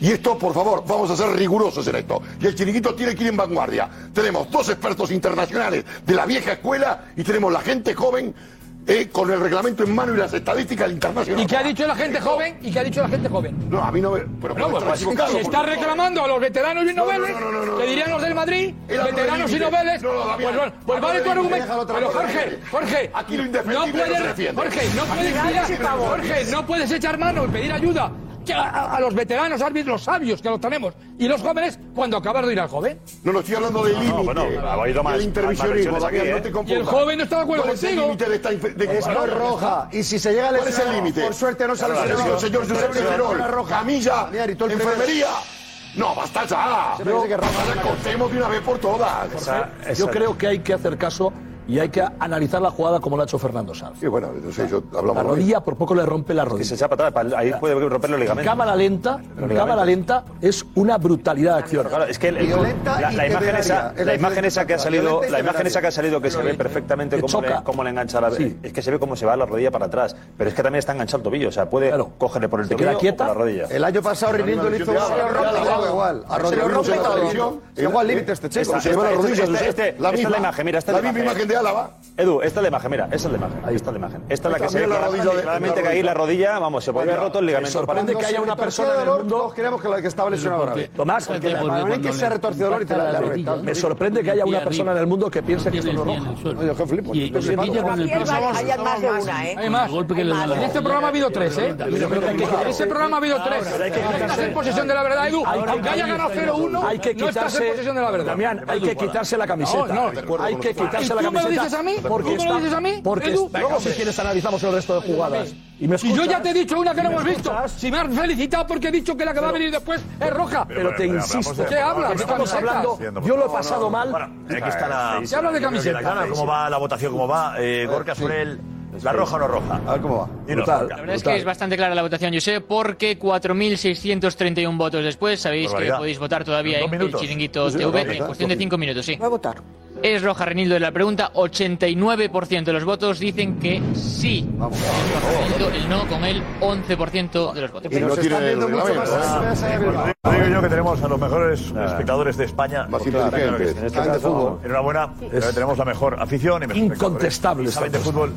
Y esto, por favor, vamos a ser rigurosos en esto. Y el chiringuito tiene que ir en vanguardia. Tenemos dos expertos internacionales de la vieja escuela y tenemos la gente joven eh, con el reglamento en mano y las estadísticas internacionales. ¿Y qué ha dicho la gente joven? ¿Y qué ha dicho la gente joven? No, a mí no me. Pero No, pues, equivocado, se está reclamando a los veteranos y No, no, noveles, no, no, no, que dirían los del Madrid, Era veteranos y noveles. No, no, pues, pues vale tu argumento. Pero Jorge. Jorge, Aquí lo no indefendible no se puedes, defiende. Jorge, no puedes. Jorge, no puedes echar mano y pedir ayuda a, los veteranos, árbitros, los sabios que los tenemos y los jóvenes cuando acabas de ir al joven. No, no estoy hablando del No, límite. bueno, ha ido más- del más intervencionismo, aquí, no ¿eh? Y el joven no está de acuerdo ¿Cuál es el contigo. límite de esta de Es no es roja. Y si se llega a ¿Cuál es el límite? por suerte no se ha Claro, lesionado. lesión, señor roja. camilla, el enfermería. No, basta ya. Cortemos de una vez por todas. Yo creo que hay que hacer caso y hay que analizar la jugada como lo ha hecho Fernando Sanz. Sí, bueno, no sé, yo La hablamos. rodilla por poco le rompe la Que rodilla. se echa para atrás, para- ahí puede romper los En ligamentos. cámara lenta, en cámara lenta es una brutalidad de acción. Claro, es que el- el- Violenta la, la imagen esa, Es la la imagen esa que ha salido, la imagen esa que ha salido que se ve Te perfectamente cómo le, choca. cómo le engancha la, Sí. es que se ve cómo se va la rodilla para atrás, pero es que también está enganchado el tobillo, o sea, puede cogerle por el Se tobillo o por la rodilla. El año pasado Rinaldo le hizo igual. A Se Rodrigo lo rompe rompe todo. todo. Llegó al límite este chico. Se lleva la rodilla, esta- Josep. este- La esta es misma. la imagen, mira, esta La es la misma imagen. Álava. Edu, esta es la imagen, mira, esa es la imagen, ahí está la imagen. Esta es la que se ve la rodilla de- claramente la que ahí rodilla. la rodilla, vamos, se puede haber roto el Me ligamento. sorprende que haya una persona en el mundo. Todos creemos que, la que estaba lesionado grave. Tomás, Porque para mí que se ha retorcido y te la la me sorprende que haya una persona en el mundo que piense que esto no es roja. Oye, jefe, flipo. Y- y se pilla con el Aquí hay, más de una, ¿eh? Hay más. El golpe que le da la En este programa ha habido tres, ¿eh? En ese programa ha habido tres. No estás en posesión de la verdad, Edu. Aunque haya ganado 0-1, Hay que no estás en quitarse, posesión de la verdad. Damián, hay que quitarse la camiseta. No, no. hay que quitarse ¿Y la me lo dices a mí? Porque ¿Tú me lo dices a mí, Porque luego si quieres analizamos el resto de jugadas. Y me Si yo ya escuchas, te he dicho una que no ¿Me hemos visto. escuchas? Si me has felicitado porque he dicho que la que va a venir después es roja. Pero te insisto. ¿Qué hablas? Estamos hablando. Yo lo he pasado mal. Bueno, aquí está la. Se habla de camiseta. ¿Cómo va la votación? ¿Cómo va? Eh, Gorka sobre el. ¿La roja o no roja? A ver cómo va. Dinos, Brutal. La verdad es que es bastante clara la votación, José, porque 4.631 votos después, sabéis Barbaridad. que podéis votar todavía Dos en el minutos. chiringuito Sí, sí, TV en cuestión de 5 minutos, sí. Voy a votar. Es roja Renildo de la pregunta, 89% de los votos dicen que sí. Vamos. Roja Renildo, el no con el 11% de los votos. Y no se está tiene el viendo mucho más. Lo digo yo que tenemos a los mejores espectadores de España. Más inteligentes. En este caso, fútbol. Enhorabuena, pero tenemos la mejor afición y mejor Incontestable espectadores. Saben de fútbol,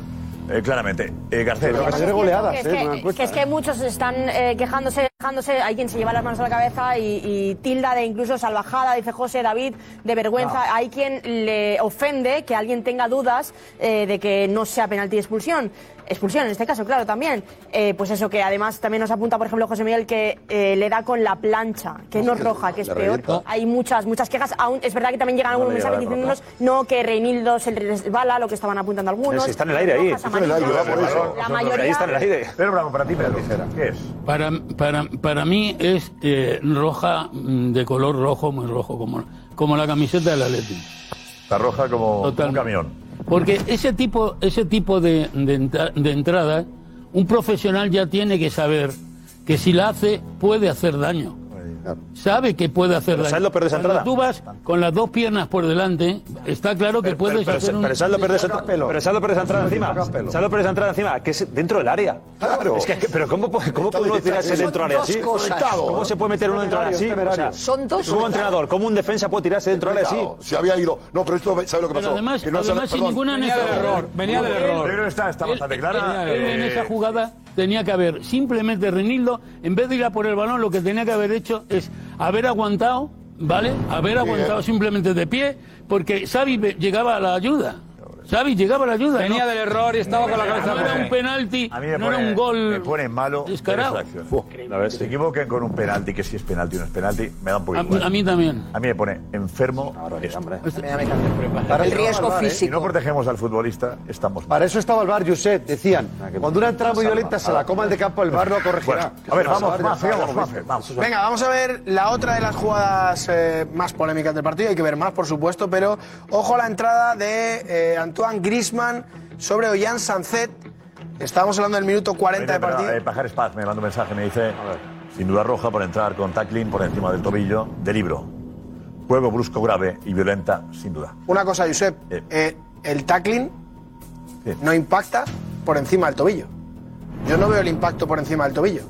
eh, claramente. Eh, Garcés, Pero ayer goleadas, Que es ¿eh? que, que es que muchos están eh, quejándose, quejándose, hay quien se lleva las manos a la cabeza y, y tilda de incluso salvajada, dice José David, de vergüenza. Hay quien le ofende que alguien tenga dudas eh, de que no sea penalti de expulsión. Expulsión en este caso, claro, también. Eh, pues eso, que además también nos apunta, por ejemplo, José Miguel, que eh, le da con la plancha, que no es roja, que es la peor. Hay muchas, muchas quejas. Aún, es verdad que también llegan algunos mensajes la diciéndonos no, que Reinildo se resbala, lo que estaban apuntando algunos. Si está en el aire ahí. Rojas, Está en el aire, amarillas. va por eso. La Ahí está en el aire. Pedro Blanco, para ti, Pedro. ¿Qué es? Para, para, para mí es eh, roja, mm, de color rojo, muy rojo, como, como la camiseta del Atleti. Está roja como, como un camión. Porque ese tipo, ese tipo de, de, de entrada, un profesional ya tiene que saber que si la hace, puede hacer daño. Sabe que puede hacer Pero daño. ¿sabes lo peor de esa Cuando entrada? tú vas con las dos piernas por delante, está claro que puedes pero, hacer un... pero ¿sabes lo peor de esa pelo. pero ¿sabes lo peor de esa entrada encima? ¿Sabes lo peor de esa entrada encima? Que es dentro del área. Claro. Es que, pero ¿cómo, puede- cómo puede uno tirarse dentro del área así? ¿Cómo se puede meter uno dentro del área así? Son dos como entrenador, ¿cómo un defensa puede tirarse dentro del área así? Se había ido. No, pero esto, ¿sabes lo que Pero pasó? además, sin ninguna Venía del necesidad. error, venía del error. Está, bastante clara. en eh, esa jugada tenía que haber simplemente Renildo, en vez de ir a por el balón, lo que tenía que haber hecho es haber aguantado, ¿vale? Haber aguantado simplemente de pie, porque Xavi llegaba a la ayuda. Xavi, llegaba la ayuda. Venía ¿no? del error y estaba con la cabeza No era un penalti, A mí me no pone, era un gol. me pone malo descarado. Que se equivoquen con un penalti, que si es penalti o no es penalti, me da un poco A, igual. a mí también. A mí me pone enfermo esto. Para El riesgo ¿eh? Si no protegemos al futbolista, estamos mal. Para eso estaba el bar, Josep. Decían, cuando una entrada muy violenta se la coma el de campo, el bar lo corregirá. A ver, vamos, más, vamos. Venga, vamos a ver la otra de las jugadas eh, más polémicas del partido. Hay que ver más, por supuesto, pero ojo a la entrada de eh, Antoine Grisman sobre Ollán Sancet. Estábamos hablando del minuto 40 de partido. eh, Pajares Paz me manda un mensaje, me dice, sin duda roja por entrar con tackling por encima del tobillo, de libro. Juego brusco grave y violenta, sin duda. Una cosa, Josep. eh, el tackling no impacta por encima del tobillo. Yo no veo el impacto por encima del tobillo.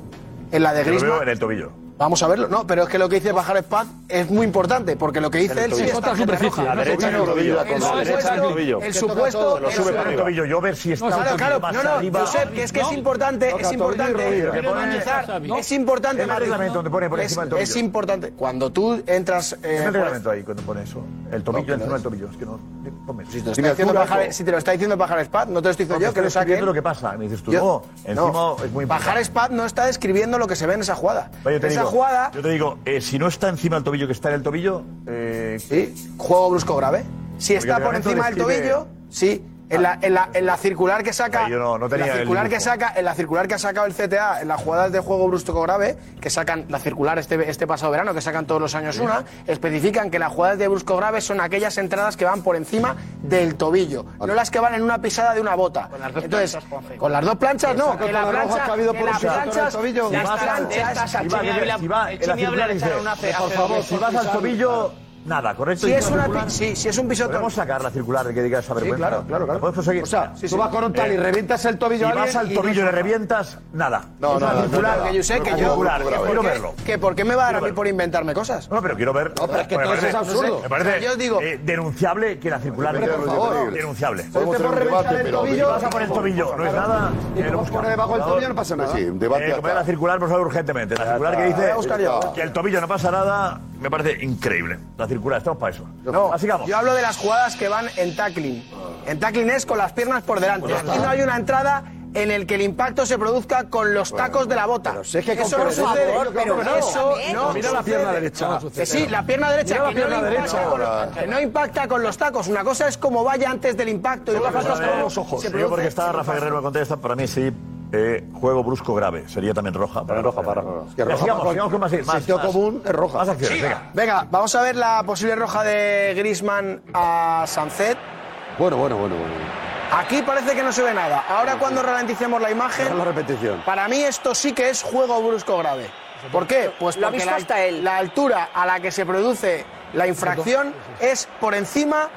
En la de Yo lo Griezmann. veo en el tobillo. Vamos a verlo. No, pero es que lo que dice Pajares Paz es muy importante, porque lo que dice él sí es Otra superficie, la derecha en el tobillo. El La derecha en el tobillo. supuesto, el lo sube por el tobillo. Yo ver si está No, claro, claro, no, no, arriba. Josep, que es que es No. importante, es importante No. es importante el reglamento donde pone por encima del tobillo. Es importante cuando tú entras. eh, Es el reglamento ahí cuando pone eso. El tobillo encima del tobillo. Es que no. ponme. Si te lo está diciendo Pajares Paz, no te lo estoy diciendo yo, que lo viendo lo que pasa. Me dices tú, Yo- no, encima no. es muy importante. Pajares Paz no está describiendo lo que se ve en esa jugada. Esa digo, jugada, Yo te digo, eh, si no está encima del tobillo, que está en el tobillo. Eh, sí, juego brusco grave. Si Porque está por encima del tobillo, sí. En la, en, la, en la circular que saca. Yo no- no en tenía la el circular que saca, en la circular que ha sacado el CTA, en las jugadas de juego brusco grave, que sacan la circular este, este pasado verano, que sacan todos los años Sí. una, especifican que las jugadas de brusco grave son aquellas entradas que van por encima del tobillo, no las que van en una pisada de una bota. Entonces, con las dos planchas no, que la las plancha, que ha habido por las planchas, tobillo. las planchas, en la si vas al tobillo, nada, ¿correcto? Si es una circular- sí, si es un pisotón. Podemos sacar la circular de que diga esa vergüenza. claro, claro, claro. ¿La podemos conseguir? O sea, tú vas con un tal y revientas el tobillo Si a vas al tobillo y le no- revientas, nada. No, no, no, circular. no, no. que yo sé que yo. circular, que quiero verlo. Que por qué me va a dar a mí por inventarme cosas. No, pero quiero ver. No, pero es que todo eso es absurdo. Me parece yo digo- eh, denunciable que la circular. Por favor. Denunciable. Podemos tener un debate, pero- Si vas a por el tobillo, no es nada. Y eh, lo como buscamos. pone debajo del tobillo no pasa nada. Sí, un debate Eh, la circular, por favor, urgentemente. La circular que dice que el tobillo no pasa nada, me parece increíble. La circular, estamos para eso. No, Así vamos. yo hablo de las jugadas que van en tackling. En tackling es con las piernas por delante. Aquí no hay una entrada en el que el impacto se produzca con los tacos de la bota. pero si es que eso con no sucede. yo que Pero no. eso no Mira la pierna derecha. Que sí, la pierna derecha, Mira la que, pierna no derecha. Impacta con los, que no impacta con los tacos. Una cosa es como vaya antes del impacto y otra cosa es como los ojos. se produce. porque está Rafa Guerrero me contesta, para mí sí. Eh, juego brusco grave, sería también roja. Para roja, para roja. Que roja sigamos, para- sigamos con más, más, sentido común es roja. Más acciones, venga. Venga, vamos a ver la posible roja de Grisman a Sancet. Bueno, bueno, bueno, bueno. Aquí parece que no se ve nada. Ahora cuando ralenticemos la imagen, La repetición. para mí esto sí que es juego brusco grave. ¿Por qué? Pues Lo ha porque visto la, hasta él. la altura a la que se produce la infracción es por encima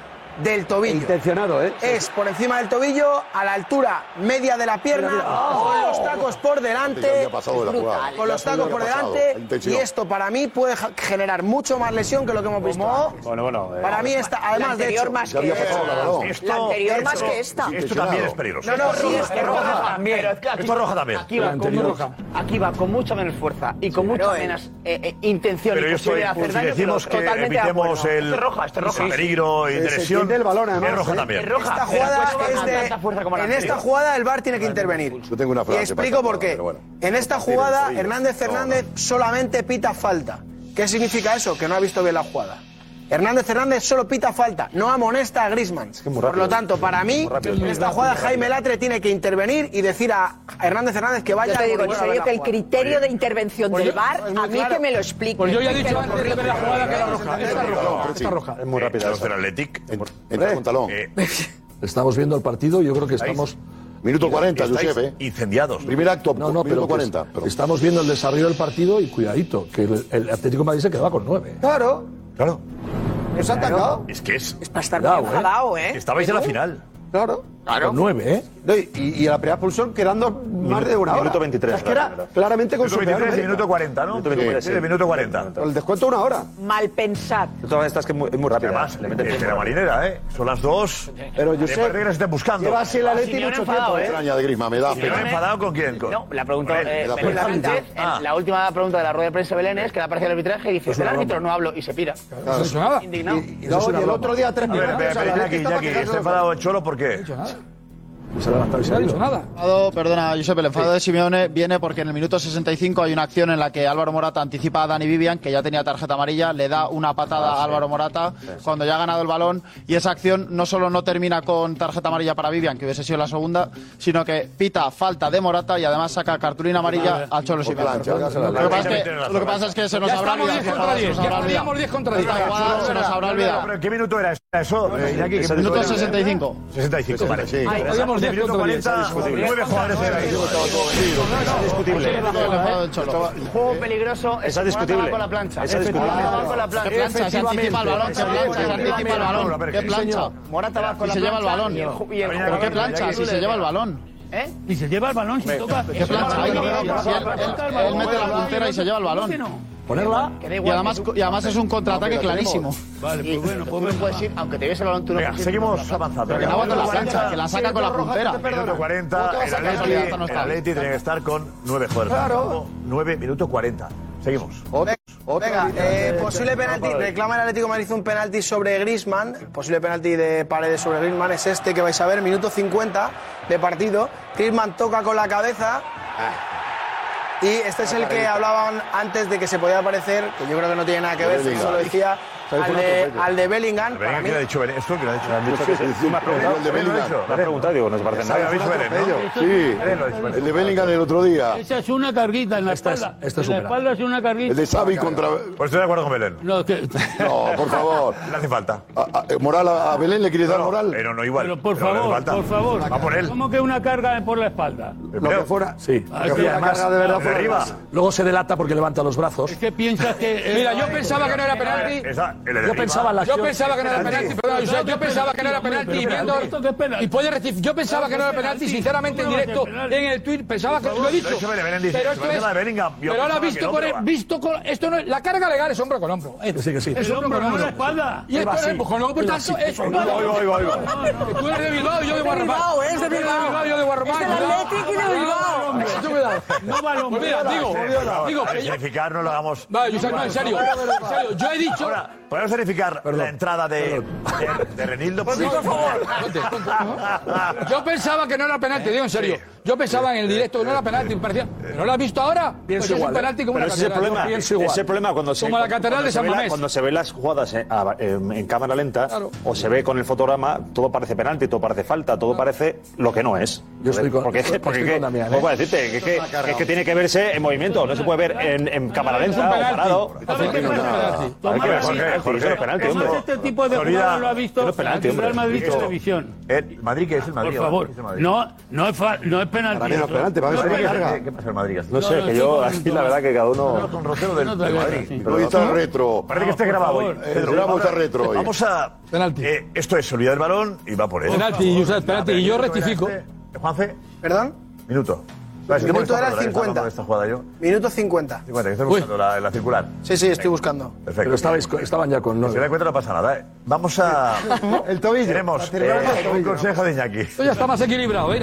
del tobillo. Intencionado, ¿eh? Es por encima del tobillo, a la altura media de la pierna, con los tacos por delante, jugada. con los tacos por delante, la y esto para mí puede generar mucho más lesión que lo que hemos visto antes. Bueno, bueno. eh, Para mí esta, La además de anterior hecho, más que esta. La anterior más que esta. Esto también es peligroso. No, no, sí, es que roja. también. Pero es que aquí, Esto roja también. aquí va, con, mu- aquí va con mucha menos fuerza y con mucha menos eh, eh, intención Pero y yo estoy, posibilidad de hacer si daño. decimos que totalmente de evitemos acuerdo. el, Este roja, este roja. peligro y de lesión, entiende el balón, además, es roja ¿eh? también. Es roja. Esta jugada es de- en esta jugada el VAR tiene que intervenir. Yo tengo una Y frase. explico para por qué. En esta jugada. Hernández No, Hernández solamente pita falta. ¿Qué significa eso? Que no ha visto bien la jugada. Hernández Hernández solo pita falta, no amonesta a Grisman. Por rápido. lo tanto, para mí, en esta jugada Jaime. Latre tiene que intervenir y decir a Hernández Hernández que vaya Yo te digo, a en serio, que el criterio de intervención Pues del yo- VAR, a mí claro. que me lo explique. Pues yo ya he dicho antes de ver corrija. la jugada que era roja. Esta es roja. Esta es roja. Es muy rápida. Los esa. del Athletic. Entra con talón. eh, *laughs* Estamos viendo el partido, yo creo que estamos. Minuto 40, estáis Josep, ¿eh? incendiados. Primer acto, No, no, pero minuto que 40. Perdón. estamos viendo el desarrollo del partido y cuidadito, que el, el Atlético de Madrid se quedaba con nueve. Claro. Claro. Nos ha atacado. Es que es. Es para estar muy ¿eh? enfadado, ¿eh? Estabais en la final. Claro. Claro. nueve, ¿eh? No, y, y la primera expulsión quedando más de una hora. Minuto 23, O sea, es que era claro. claramente con Minuto su peor 23 y mérito. minuto 40, ¿no? Minuto 23, Sí, sí. minuto 40. Con el descuento una hora. Mal pensad. De todas estas que es muy, muy rápida. Además, Le eh, la marinera, ¿eh? Son las dos. Pero yo sé. que las estén buscando. Lleva así mucho enfadado, tiempo. ¿eh? Extraña de Griezmann, me da ¿Pero pena. enfadado con quién? No, la pregunta eh, Ah. la última pregunta de la rueda de prensa Belén es que le aparece el arbitraje y dice, el árbitro no hablo y se pira. Indignado. Y, el otro día tres ¿está de- enfadado el Cholo por qué? Se ha levantado y se No ha dicho nada. perdona, Josep, el enfado de Simeone viene porque en el minuto 65 hay una acción en la que Álvaro Morata anticipa a Dani Vivian, que ya tenía tarjeta amarilla, le da una patada a Álvaro Morata cuando ya ha ganado el balón y esa acción no solo no termina con tarjeta amarilla para Vivian, que hubiese sido la segunda, sino que pita falta de Morata y además saca cartulina amarilla a Cholo Simeone. Lo que pasa es que, lo que pasa es que se nos Ya habrá olvidado. 10 contra 10. se nos habrá Ya olvidado. teníamos 10 contra 10. Esta jugada se nos habrá olvidado. ¿Pero ¿Qué minuto era eso, eh, Minuto era? 65. 65, vale. De 10 minuto contra 10. 40, nueve jugadores en el Es discutible. El. Juego peligroso. Es discutible. con la plancha. Es discutible. Con la ¿Qué plancha. Se anticipa el balón, se anticipa el balón. ¿Qué plancha? Morata va con Y la se lleva el balón. Si se le lleva el balón. ¿Eh? Y se lleva el balón, si toca. Él mete la puntera y se lleva el balón. Ponerla. Que da Y igual, además, que tú- y además es un contraataque clarísimo. Vale, pues bueno, pues no bueno. puedes ir, aunque te viese el balón, tú no Venga, puedes ir. seguimos avanzando. Que no la plancha, que la saca con la puntera. Minuto 40, el Atleti, el Atleti tiene que estar con nueve jugadores. Claro. 9, minuto 40. Seguimos. Venga, eh, posible penalti. Reclama el Atlético Madrid un penalti sobre Grisman. Posible penalti de Paredes sobre Grisman es este que vais a ver, minuto 50 de partido. Grisman toca con la cabeza. Y este es el que hablaban antes de que se podía aparecer, que yo creo que no tiene nada que ver, Bellingham. solo decía al de, al de Bellingham. Para Venga, mí, ¿quién ha dicho? ¿Esto quién ha dicho? Han dicho que sí. Me has preguntado el de ¿Belén lo Bellingham. dicho? Me has preguntado, digo, no se parece Sí, lo nada. ¿no? Lo el de Bellingham el otro día. Esa es una carguita en la Esta es- espalda. esta es en la una. espalda es una carguita. El de Xavi contra... Pues estoy de acuerdo con Belén. No, que- No, por favor. Le hace falta. A- a- ¿Moral a a Belén le quieres dar moral? Pero no igual. pero por favor, por favor. Va por él. ¿Cómo que una carga por la espalda? Lo que fuera. Sí. Lo que además- carga de verdad fuera arriba. Luego se delata porque levanta los brazos. Es que piensas que. Mira, yo pensaba que no era penalti. Yo pensaba en la Yo pensaba que no era penalti, perdón, yo pensaba que no era penalti y viendo y puede rectificar. Yo pensaba que no era penalti, sinceramente en ¿Cómo no va a directo en el tweet pensaba que lo he dicho. Pero esto es ahora visto con visto con esto no es- la carga legal es hombro con hombro. Sí, que sí. Es hombro hombro, con hombro. espalda. Y esto es no, por tanto es Tú eres de Bilbao y yo de Guarromán. Es de Bilbao. yo de Guarromán. Es del. Athletic y de Bilbao. No va al hombro. Mira, digo, digo, Para que yo- verificar, no lo hagamos. Vale, Josep, no, en serio. En serio, yo he dicho. ¿Podemos verificar la entrada de, de, de Renildo? Por favor. *laughs* Yo pensaba que no era penalti, digo en serio. Yo pensaba en el directo que no era penalti, me parecía. ¿Pero lo has visto ahora? Pienso Pues es igual, un ¿eh? penalti como Pero una ese es catedral. problema. Yo Ese pienso es igual. el problema cuando se, Como la cuando catedral de San la- Mamés. Cuando se ve las jugadas en, a- en- en cámara lenta Claro. o se ve con el fotograma, todo parece penalti, todo parece falta, todo parece lo que no es. Yo estoy con- porque, estoy porque, con que- Damián, ¿eh? ¿cómo puedo decirte? Que, que- es que tiene que verse en movimiento, no se puede ver en, en cámara Es un lenta o parado. Jorge, Jorge, Jorge, eso no es penalti, hombre. este tipo de Florida, jugada lo ha visto no es penalti, el. Madrid que es el Madrid. Por favor, ¿qué es no, no es, fa- no es penalti. Para mí no es penalti, para mí No es una penalti. carga. ¿Qué, pasa el Madrid? No sé, que yo, aquí la verdad que cada uno... Con del, *laughs* te Madrid. retro. Parece que esté grabado hoy. favor. El Pedro, programa vamos está a- retro hoy. Vamos a. Penalti. eh, esto es olvidar el balón y va por él. Penalti, penalti. Y yo rectifico. Juanfe, ¿Perdón? minuto. Minuto era el Estaba 50. por esta jugada yo. Minuto 50. 50, que estoy buscando la, la circular. Sí, sí, estoy buscando. Perfecto. Pero estabais, estaban ya con Si se da nueve. cuenta no pasa nada, ¿eh? Vamos a... *laughs* El tobillo. Tenemos eh, un consejo de Iñaki. Esto ya está más equilibrado, ¿eh?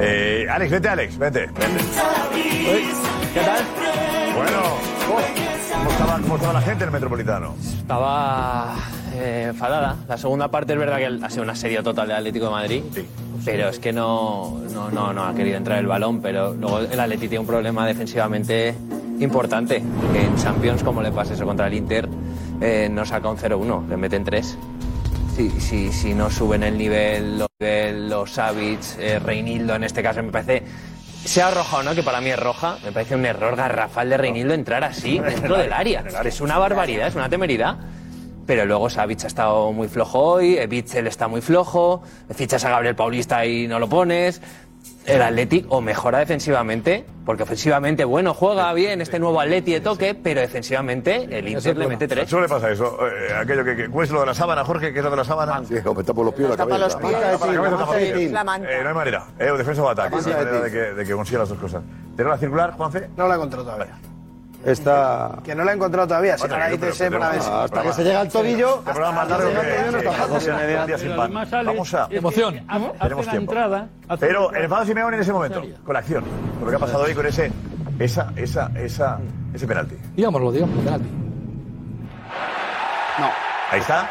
Eh, Alex, vete, Alex, vete. vete. ¿Qué tal? Bueno, ¿cómo estaba, cómo estaba la gente en el Metropolitano? Estaba eh, enfadada. La segunda parte es verdad que ha sido un asedio total del Atlético de Madrid. pero es que no, no, no, no ha querido entrar el balón. Pero luego el Atleti tiene un problema defensivamente importante. Que en Champions, como le pasa eso contra el Inter, eh, no saca un 0-1, le meten 3. Si, si, si no suben el nivel, los, los Savic, eh, Reinildo en este caso, me parece. Sea roja o no, que para mí es roja, me parece un error garrafal de Reinildo entrar así *laughs* dentro del área. Es una barbaridad, es una temeridad. Pero luego Savic ha estado muy flojo hoy, Bitzel está muy flojo, fichas a Gabriel Paulista y no lo pones. El Atleti o mejora defensivamente, porque ofensivamente, bueno, juega bien este nuevo Atleti de toque, pero defensivamente el Inter le mete tres. Solo le pasa eso. eh, aquello que, que. ¿Cuál es lo de la sábana, Jorge? ¿Qué es lo de la sábana? Sí, me tapa los pies la Tapa los cabeza. pies, Tapa la cabeza, tapa los pies. la manta. Eh, no hay manera. Eh, o defensa o ataque. No hay manera de que, de que consiga las dos cosas. ¿Tenés la circular, Juanfe? No la he encontrado todavía. Está. Que no la he encontrado todavía. Si Bueno, no la hice si- Hasta que se llega al tobillo. Este programa más largo que Vamos a... es que Emoción. Tenemos la tiempo. entrada, hace Pero la el enfado Simeone en ese momento, con la acción, con lo que ha pasado hoy con ese, esa, esa, esa, ese penalti. Digámoslo, digámoslo, penalti. Ahí está.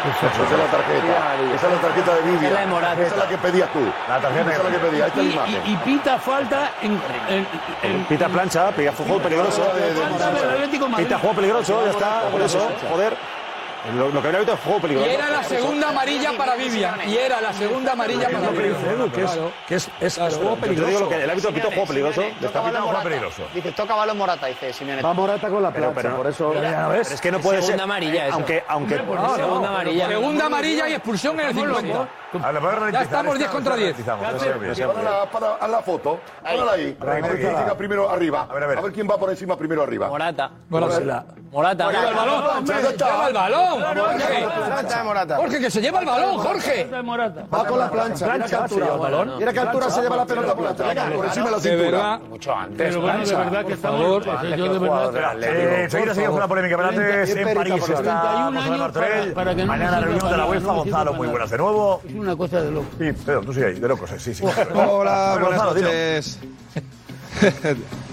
Esa es la tarjeta. Esa es la tarjeta de Vivian. Es la Morata. Esa es la que pedías tú. La tarjeta Esa es la que pedías. Ahí está la Y, imagen. y- y pita falta en, en- en- Pita plancha, pilla juego peligroso. de. Pita juego peligroso, ya está. Por eso, joder. Lo, lo que habría visto es juego Y peligroso. era la segunda amarilla para Vivian. Y era la segunda amarilla para Lo que dice Vivian. Edu, que es, que es, es, es juego Yo te peligroso. digo lo que el árbitro pitó juego peligroso. Toca balón juego Morata. peligroso. Dice, toca balón Morata, dice Simeone. Va Morata con la Pero, plancha, pero, por eso. Ya ves, pero es que no puede ser. Segunda amarilla, eso. Aunque, aunque. Segunda amarilla. Segunda amarilla y expulsión en el 50. A la poder Ya estamos 10 contra 10. Para la, para, haz la foto. Ponla ahí. A ver quién llega primero arriba. A ver, a ver. A ver quién va por encima primero arriba. Morata. Morata. Morata. Lleva el balón. Está. Lleva el balón. Jorge. Que se lleva el balón, Jorge. Va con la plancha. Mira qué altura. Mira qué altura se lleva la pelota por. Por encima de la De cintura. Mucho antes. Pero bueno, de verdad que estamos. yo de verdad. Eh, enseguida seguimos con la polémica, pero antes en París está que Mañana reunión de la UEFA. Gonzalo, muy buenas de nuevo. Una cosa de loco. Sí, Pedro, tú sigue ahí, de locos, sí, sí. Hola, buenas noches. *laughs*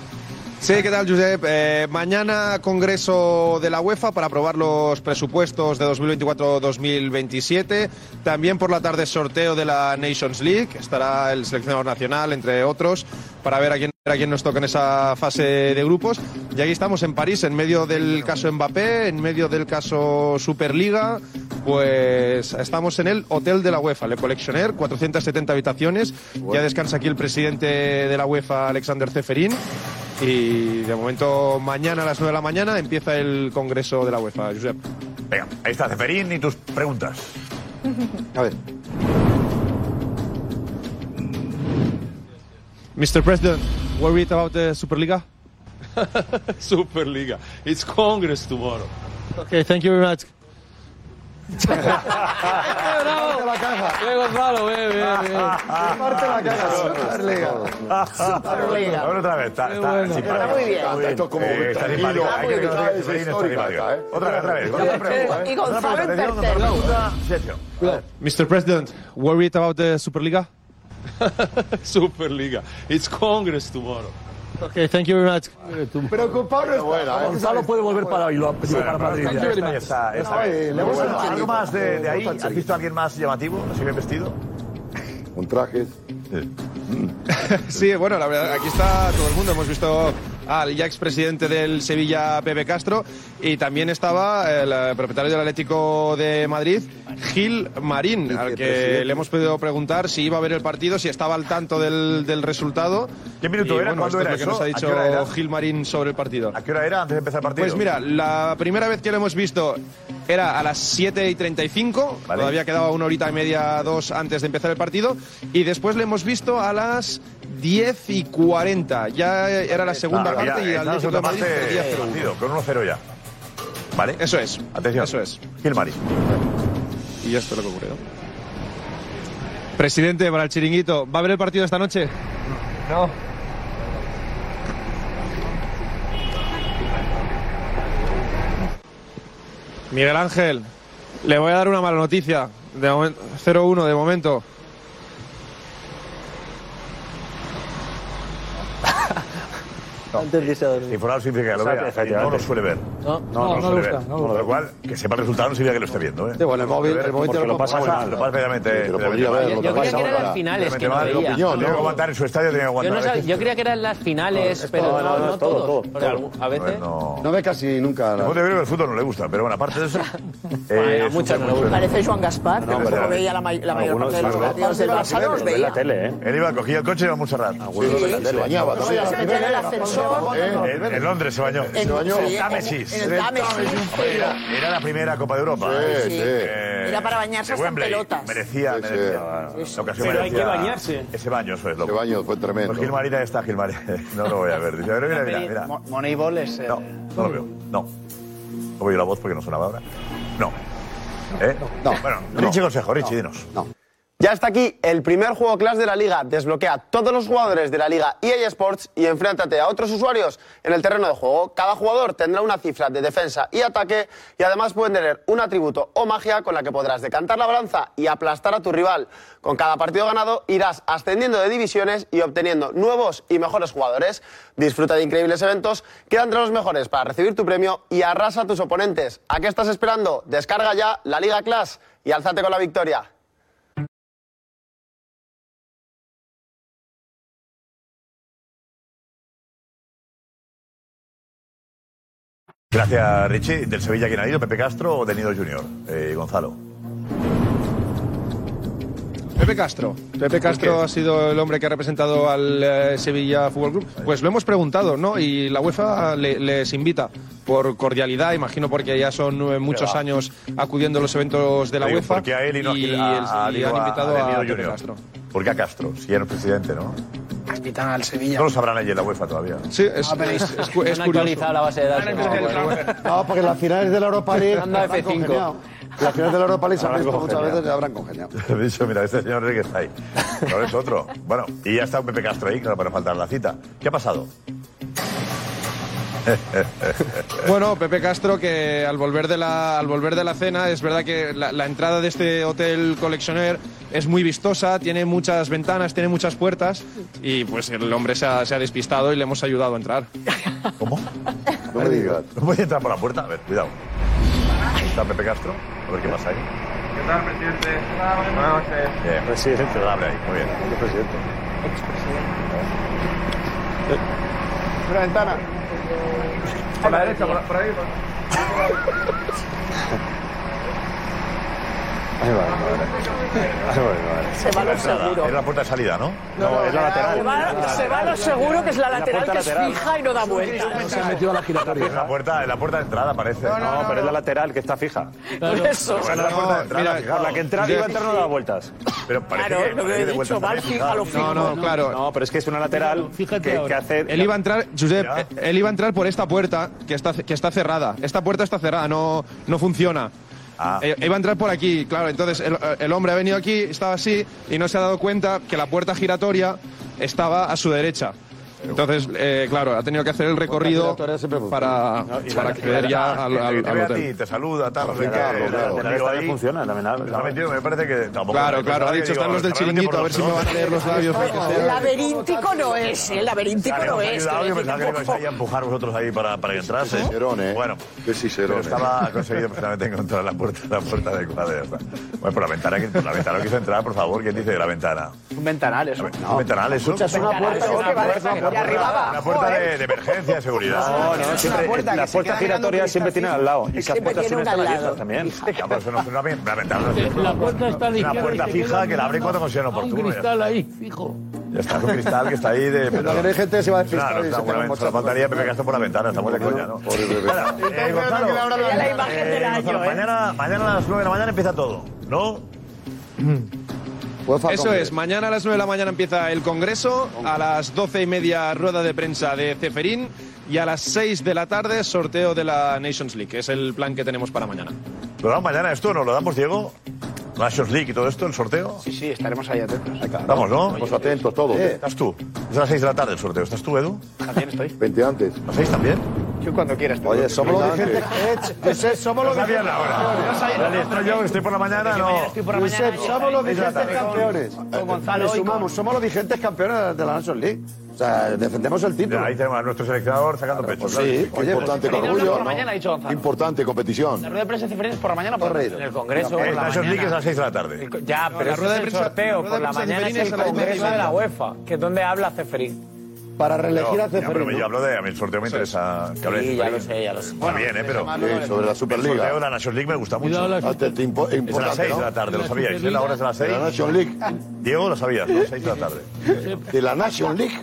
Sí, ¿qué tal, Josep? Eh, mañana congreso de la UEFA para aprobar los presupuestos de 2024-2027. También por la tarde sorteo de la Nations League. Estará el seleccionador nacional, entre otros, para ver a quién, a quién nos toca en esa fase de grupos. Y aquí estamos en París, en medio del caso Mbappé, en medio del caso Superliga. Pues estamos en el hotel de la UEFA, Le Collectioner, 470 habitaciones. Ya descansa aquí el presidente de la UEFA, Alexander Zeferin. Y de momento, mañana a las 9 de la mañana empieza el congreso de la UEFA, Josep. Venga, ahí está Ceferín y tus preguntas. A ver. Mr. President, worried about the Superliga? *laughs* Superliga. It's Congress tomorrow. Okay, thank you very much. Bravo. la caja. Bien, Gonzalo, bien, bien, bien. Parte la caja. Superliga. Superliga. Bueno, otra vez, está, está bueno. simpático. Está muy bien. Esto es como Eh, está tranquilo. simpático. Hay que Esa que está histórica simpático. ¿eh? Otra vez, otra vez. Otra pregunta, ¿eh? Y Gonzalo en tercero. Sergio. Mr. President, worried about the Superliga? *laughs* Superliga. It's Congress tomorrow. Okay, thank you very much. Preocupado está. Buena, ¿eh? Gonzalo puede volver para, Bilbao, para Madrid. Ya ya. está, está, ¿Algo más de, de ahí? ¿Has visto a alguien más llamativo, así bien vestido? Con trajes. Sí, bueno, la verdad, aquí está todo el mundo. Hemos visto al ya expresidente del Sevilla, Pepe Castro, y también estaba el eh, propietario del Atlético de Madrid, Gil Marín, al que le hemos podido preguntar si iba a ver el partido, si estaba al tanto del, del resultado. ¿Qué minuto Y, era? Bueno, ¿Cuándo esto era es lo que eso? nos ha ¿A dicho qué hora era? Gil Marín sobre el partido. ¿A qué hora era antes de empezar el partido? Pues mira, la primera vez que lo hemos visto era a las 7 y 35, Vale. todavía quedaba una horita y media, dos antes de empezar el partido, y después le hemos visto a las 10 y 40, ya era la segunda Claro, parte ya, y el la Atlético de Madrid parte perdía del 0-1. partido, con 1-0 ya. ¿Vale? Eso es, Atención. eso es. Gil Mari. Y esto es lo que ocurrió. Presidente, para el chiringuito, ¿va a ver el partido esta noche? No. Miguel Ángel, le voy a dar una mala noticia. De momento, 0-1 de momento. Informado significa que lo vea. No lo suele ver. No, no, no lo le suele ver. no Con lo cual, que sepa el resultado no significa que lo esté viendo. ¿eh? Sí, bueno, el móvil- el móvil te lo lo pasa mal, lo pasa previamente. Sí, te lo podría ver, Yo creía que eran las finales que no veía. Tenía que aguantar en su estadio, tenía que Yo, aguantar. no sabía- yo creía que eran las finales, pero no, no, todo. A veces. No. No ve casi nunca. Yo creo que el fútbol no le gusta, pero bueno, aparte de eso. *laughs* eh, a muchas no le gusta. Parece Joan Gaspar, No, que lo veía la, may- la mayor Algunos parte de los partidos del Barça, no los veía. Él iba, cogía el coche y iba a Montserrat. Se bañaba Se metía en el ascensor. En, en Londres se bañó. En- sí, en- Támesis. en el Támesis. Era, era la primera Copa de Europa. Sí, sí. Eh, Era para bañarse hasta pelotas. Merecía, Sí, sí. merecía. La ocasión Pero hay que bañarse. Ese baño, eso es lo Ese baño fue tremendo. Pues Gilmar ya está, Gilmar. No lo voy a ver. Dice, pero mira, mira, mira. Mo- Moneyball es. eh, No, no lo veo. No. No voy a la voz porque no sonaba ahora. No. ¿Eh? No. Bueno, Richie Consejo, Richie, dinos. No. Ya está aquí el primer juego class de la liga. Desbloquea todos los jugadores de la liga EA Sports y enfréntate a otros usuarios en el terreno de juego. Cada jugador tendrá una cifra de defensa y ataque y además pueden tener un atributo o magia con la que podrás decantar la balanza y aplastar a tu rival. Con cada partido ganado irás ascendiendo de divisiones y obteniendo nuevos y mejores jugadores. Disfruta de increíbles eventos, queda entre los mejores para recibir tu premio y arrasa a tus oponentes. ¿A qué estás esperando? Descarga ya la Liga Class y alzate con la victoria. Gracias, Richie. ¿Del Sevilla quién ha ido? ¿Pepe Castro o de Nido Junior? Eh, Gonzalo. Pepe Castro. Pepe Castro ha sido el hombre que ha representado al eh, Sevilla Fútbol Club. Pues lo hemos preguntado, ¿no? Y la UEFA le- les invita por cordialidad, imagino porque ya son eh, muchos años acudiendo a los eventos de la Digo, UEFA. ¿Por qué a él y no a, y, a- a- el- y digo, han invitado a, Nido Pepe Junior? Castro. ¿Por qué a Castro? Si ya no es presidente, ¿no? Invitan al Sevilla. No lo sabrán allí en la UEFA todavía. Sí, es, Ah, pero es- es- es es curioso. actualizado la base de datos. No, porque las finales de la Europa League Anda habrán F5. congeniado. Las finales de la Europa League se han Habrán visto muchas veces y habrán congeniado. He dicho, mira, este señor que está ahí. No es otro. Bueno, y ya está Pepe Castro ahí, claro, para no faltar la cita. ¿Qué ha pasado? *laughs* Bueno, Pepe Castro que al volver de la, al volver de la cena es verdad que la, la entrada de este hotel Collectioner es muy vistosa, tiene muchas ventanas, tiene muchas puertas y pues el hombre se ha, se ha despistado y le hemos ayudado a entrar. *laughs* ¿Cómo? No me digas. ¿No voy a entrar por la puerta? A ver, cuidado. Ahí está Pepe Castro. A ver qué pasa ahí. ¿Qué tal, presidente? Buenas noches. Bien, presidente. Abre ahí, muy bien. ¿Qué presidente? Una ventana. Por la derecha, por, por ahí. Va, Ahí va, Se va lo seguro. Es la puerta de salida, ¿no? No, es la Se lateral. va, se va lo seguro que es la lateral puerta que es lateral. fija y no da vueltas. Se ha metido a la giratoria. Es la puerta, es la puerta de entrada, parece. No, pero es la lateral que está fija. Por eso. Es la puerta de entrada, mira. Por la que entrar iba a entrar no da vueltas. Pero parece Claro, que, lo que he de vuelta dicho, va al también, fijo, a lo fijaos. fijo. No, no, claro. No, pero es que es una lateral Fíjate que, que hace. Él iba a entrar, Josep, él iba a entrar por esta puerta que está, que está cerrada. Esta puerta está cerrada, no, no funciona. Ah. Eh, iba a entrar por aquí, claro. Entonces el, el hombre ha venido aquí, estaba así y no se ha dado cuenta que la puerta giratoria estaba a su derecha. Entonces, eh, claro, ha tenido que hacer el recorrido para, para acceder ya al, al- al hotel. ti, te saluda, tal, no sé qué. El- el funciona, metido, me parece que tampoco. Claro, claro, ha dicho, están los del chiringuito, a ver si me van a leer los labios. *laughs* Laberíntico no es, ¿eh? Laberíntico no es. Yo pensaba que a empujar vosotros ahí para, para que entrase. ¿eh? Bueno, estaba conseguido precisamente encontrar la puerta, la puerta adecuada. Bueno, por la ventana, que- por la ventana quiso entrar, por favor. ¿Quién dice de la ventana? Un ventanal, eso. ¿Un ventanal eso? Escucha, es una puerta. Una puerta, de una puerta. arriba. Una puerta de, de emergencia, de seguridad. No, no, siempre. puerta Las puertas giratorias siempre tienen al lado. Y esas puertas siempre una están abiertas también. Pero eso no es una, una La puerta está una puerta fija que la abre cuando considera Un oportuno. ya cristal ahí, fijo. Ya está, es un cristal que está ahí de. Pero hay gente se va a despistar Claro, está, pega un bueno, solo faltaría Pepe Castro por la ventana, estamos de coña, ¿no? Eh, la eh, ¿eh? mañana, mañana a las 9 de la mañana empieza todo, ¿no? UEFA Eso es, mañana a las 9 de la mañana empieza el Congreso, a las 12 y media rueda de prensa de Ceferín y a las 6 de la tarde sorteo de la Nations League, que es el plan que tenemos para mañana. ¿Lo damos mañana esto? ¿Nos lo damos, Diego? Nations League y todo esto, el sorteo. Sí, sí, estaremos ahí atentos. Vamos, ¿no? Estamos atentos todos. ¿Estás tú? Es a las 6 de la tarde el sorteo. ¿Estás tú, Edu? También estoy. Vente antes. ¿A las 6 también? Yo cuando quieras. Oye, *laughs* somos los. Eh, Josep, somos los vigentes. Vale, estoy yo, estoy por la mañana, no. Josep, somos los vigentes campeones. Con Gonzalo sumamos, somos los vigentes campeones de la Nations League. O sea, defendemos el título. Ahí tenemos a nuestro seleccionador sacando pecho. Pues claro. sí, Oye, importante pues, con orgullo. por la mañana, dicho Gonzalo. Importante competición. La rueda de prensa de Cifereros por la mañana por Torreiro. En el Congreso. Eh, por la Nations League es a las 6 de la tarde. Ya, pero La rueda es de el prensa- sorteo. Por la mañana es el Congreso de la. UEFA, que es donde habla Ceferín. Para reelegir a Ceferín. Pero yo hablo de. A mí el sorteo me interesa. Que hable de Sí, ya lo sé, ya lo sé. Está bien, ¿eh? Pero. Sí, sobre la Superliga. El sorteo de la Nations League me gusta mucho. Te- te impo- Es a las importante, 6 de la tarde, lo sabíais. La hora es a las 6. De la Nations League. Diego lo sabías, ¿no? 6 de la tarde. De la Nations League.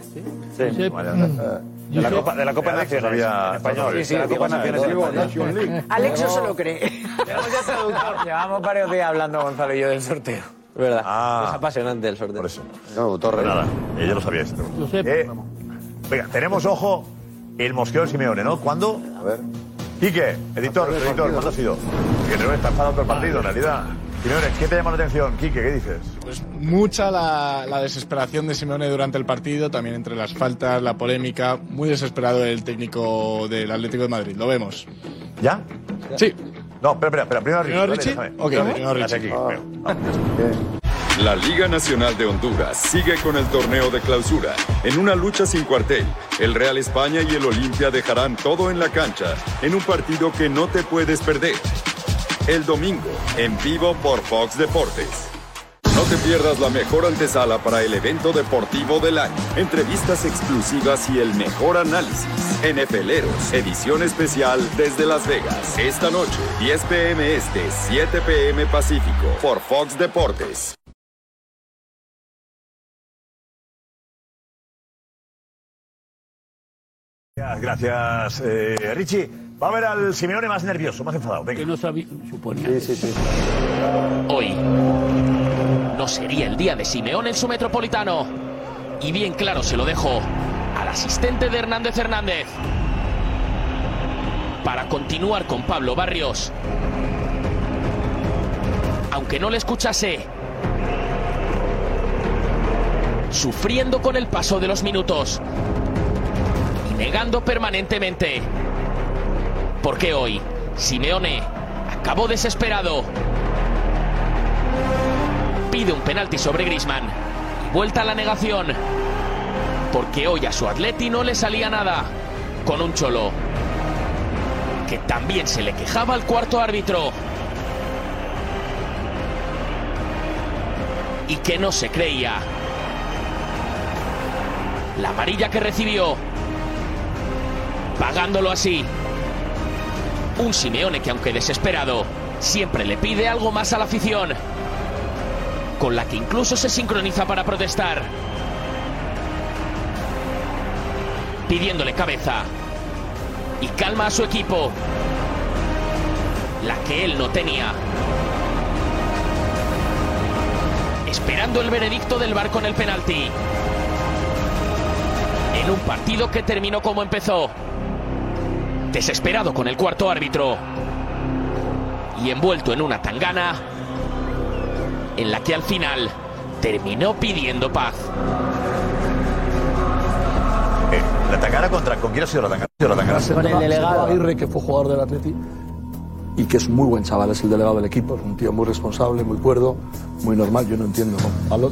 Sí. Vale, anda. De la Copa, de la Copa Naciones. en español. Sí, sí, de la Copa Naciones. en español. Alex no se lo cree. Llevamos varios días hablando, Gonzalo y yo, del sorteo. Es verdad. Ah. Es apasionante el sorteo. Por eso. No, Pues nada, yo lo sabía esto. Eh, venga, tenemos ojo el mosqueo de Simeone, ¿no? ¿Cuándo? A ver. Quique, editor, editor, ¿cuándo ha sido? Que no está enfadado todo el partido, en realidad. Simeone, ¿qué te llama la atención? Quique, ¿qué dices? Pues mucha la, la desesperación de Simeone durante el partido, también entre las faltas, la polémica. Muy desesperado el técnico del Atlético de Madrid, lo vemos. ¿Ya? Sí. No, espera, espera, espera. Primero Richie. ¿Primero vale, Richie? déjame. Ok, primero Gracias, Richie. La Liga Nacional de Honduras sigue con el torneo de clausura. En una lucha sin cuartel, el Real España y el Olimpia dejarán todo en la cancha en un partido que no te puedes perder. El domingo, en vivo por Fox Deportes. No te pierdas la mejor antesala para el evento deportivo del año. Entrevistas exclusivas y el mejor análisis. NFLeros, edición especial desde Las Vegas. Esta noche, 10 pm este, 7 pm Pacífico, por Fox Deportes. Gracias, Gracias, eh, Richie. Va a ver al Simeone más nervioso, más enfadado. Venga. Que no sabía, suponía. Sí, sí, sí. Hoy no sería el día de Simeón en su metropolitano. Y bien claro se lo dejo al asistente de Hernández Hernández. Para continuar con Pablo Barrios. Aunque no le escuchase. Sufriendo con el paso de los minutos. Negando permanentemente. Porque hoy Simeone acabó desesperado pide un penalti sobre Grisman vuelta a la negación. Porque hoy a su Atleti no le salía nada. Con un cholo que también se le quejaba al cuarto árbitro. Y que no se creía. La amarilla que recibió. Pagándolo así. Un Simeone que aunque desesperado, siempre le pide algo más a la afición con la que incluso se sincroniza para protestar. Pidiéndole cabeza y calma a su equipo, la que él no tenía. Esperando el veredicto del bar con el penalti. En un partido que terminó como empezó. Desesperado con el cuarto árbitro. Y envuelto en una tangana en la que al final terminó pidiendo paz. Eh, la tangana contra. ¿Con quién ha sido la tangana? Con el delegado Aguirre, que fue jugador del Atleti y que es muy buen chaval, es el delegado del equipo, es un tío muy responsable, muy cuerdo, muy normal. Yo no entiendo.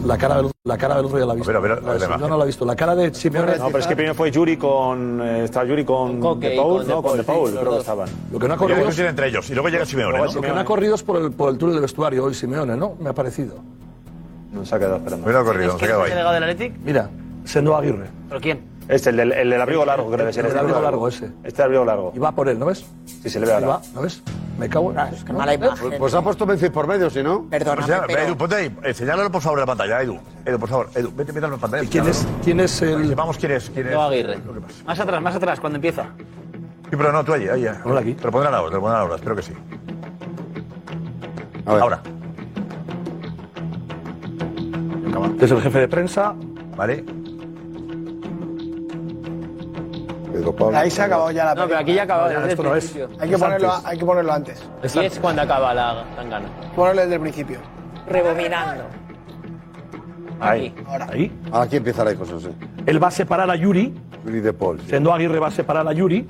La cara del, la cara del otro ya la he visto. Pero, pero, La yo no la he visto. La cara de Simeone. No, pero es que primero fue Yuri con. eh, está Yuri con. De Paul, con De no, con Paul, De Paul, sí, los creo que estaban. Lo que no ha Y corrido, siguen entre ellos. Y luego llega Simeone, ¿no? lo que no ha corrido es por el, por el túnel del vestuario hoy Simeone, ¿no? Me ha parecido. No se ha quedado esperando. Mira, ha corrido, se ha quedado ahí. delegado del Athletic? Mira, Sendo Aguirre. ¿Pero quién? Este, el del, el del abrigo largo, que debe ser. El este. del abrigo largo, ese. Este abrigo largo. Y va por él, ¿no ves? Sí, se le ve ahora. va, ¿no ves? Me cago en... Qué mala Pues, pues ha puesto Memphis por medio, si no. Pues ya, Edu, ponte ahí. Eh, señálalo por favor en la pantalla, Edu. Edu, por favor. Edu, vete, vete en la pantalla. ¿Quién es, quién es el...? Sepamos quién es. Quién es. Aguirre. Más atrás, más atrás, cuando empieza. Sí, pero no, tú allí, ahí. Hola aquí. Te lo pondrán ahora, te lo pondrán ahora, espero que sí. Ahora. Es el jefe de prensa. Vale. Ahí se ha acabado ya la No, pero aquí ya ha acabado No, desde esto el no es. principio. Hay que, ponerlo, antes. hay que ponerlo antes. Y es cuando acaba la tangana. Ponerlo desde el principio. Rebobinando. Ahí. Ahora. Ahí. Aquí empieza la cosa, sí. Él va a separar a Yuri. Yuri de Paul. Sendo Aguirre va a separar a Yuri.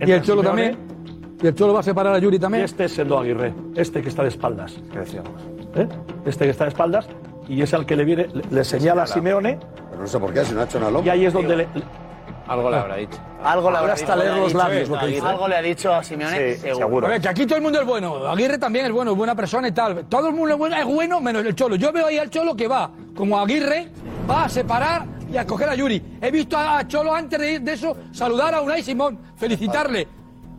Y el Cholo también. Y el Cholo va a separar a Yuri también. Y este es Sendo Aguirre. Este que está de espaldas. ¿Qué decíamos? ¿Eh? Este que está de espaldas. Y es al que le viene, le, le señala a Simeone Pero no sé por qué, si no ha hecho nada loco. Y ahí es donde le... Algo le habrá dicho. Algo le habrá hasta leer los labios dicho, lo que dice. Algo le ha dicho a Simeone, Sí, seguro. seguro. Oye, que aquí todo el mundo es bueno. Aguirre también es bueno, es buena persona y tal. Todo el mundo es bueno, es bueno menos el Cholo. Yo veo ahí al Cholo que va, como Aguirre, va a separar y a coger a Yuri. He visto a Cholo antes de, de eso saludar a Unai Simón, felicitarle.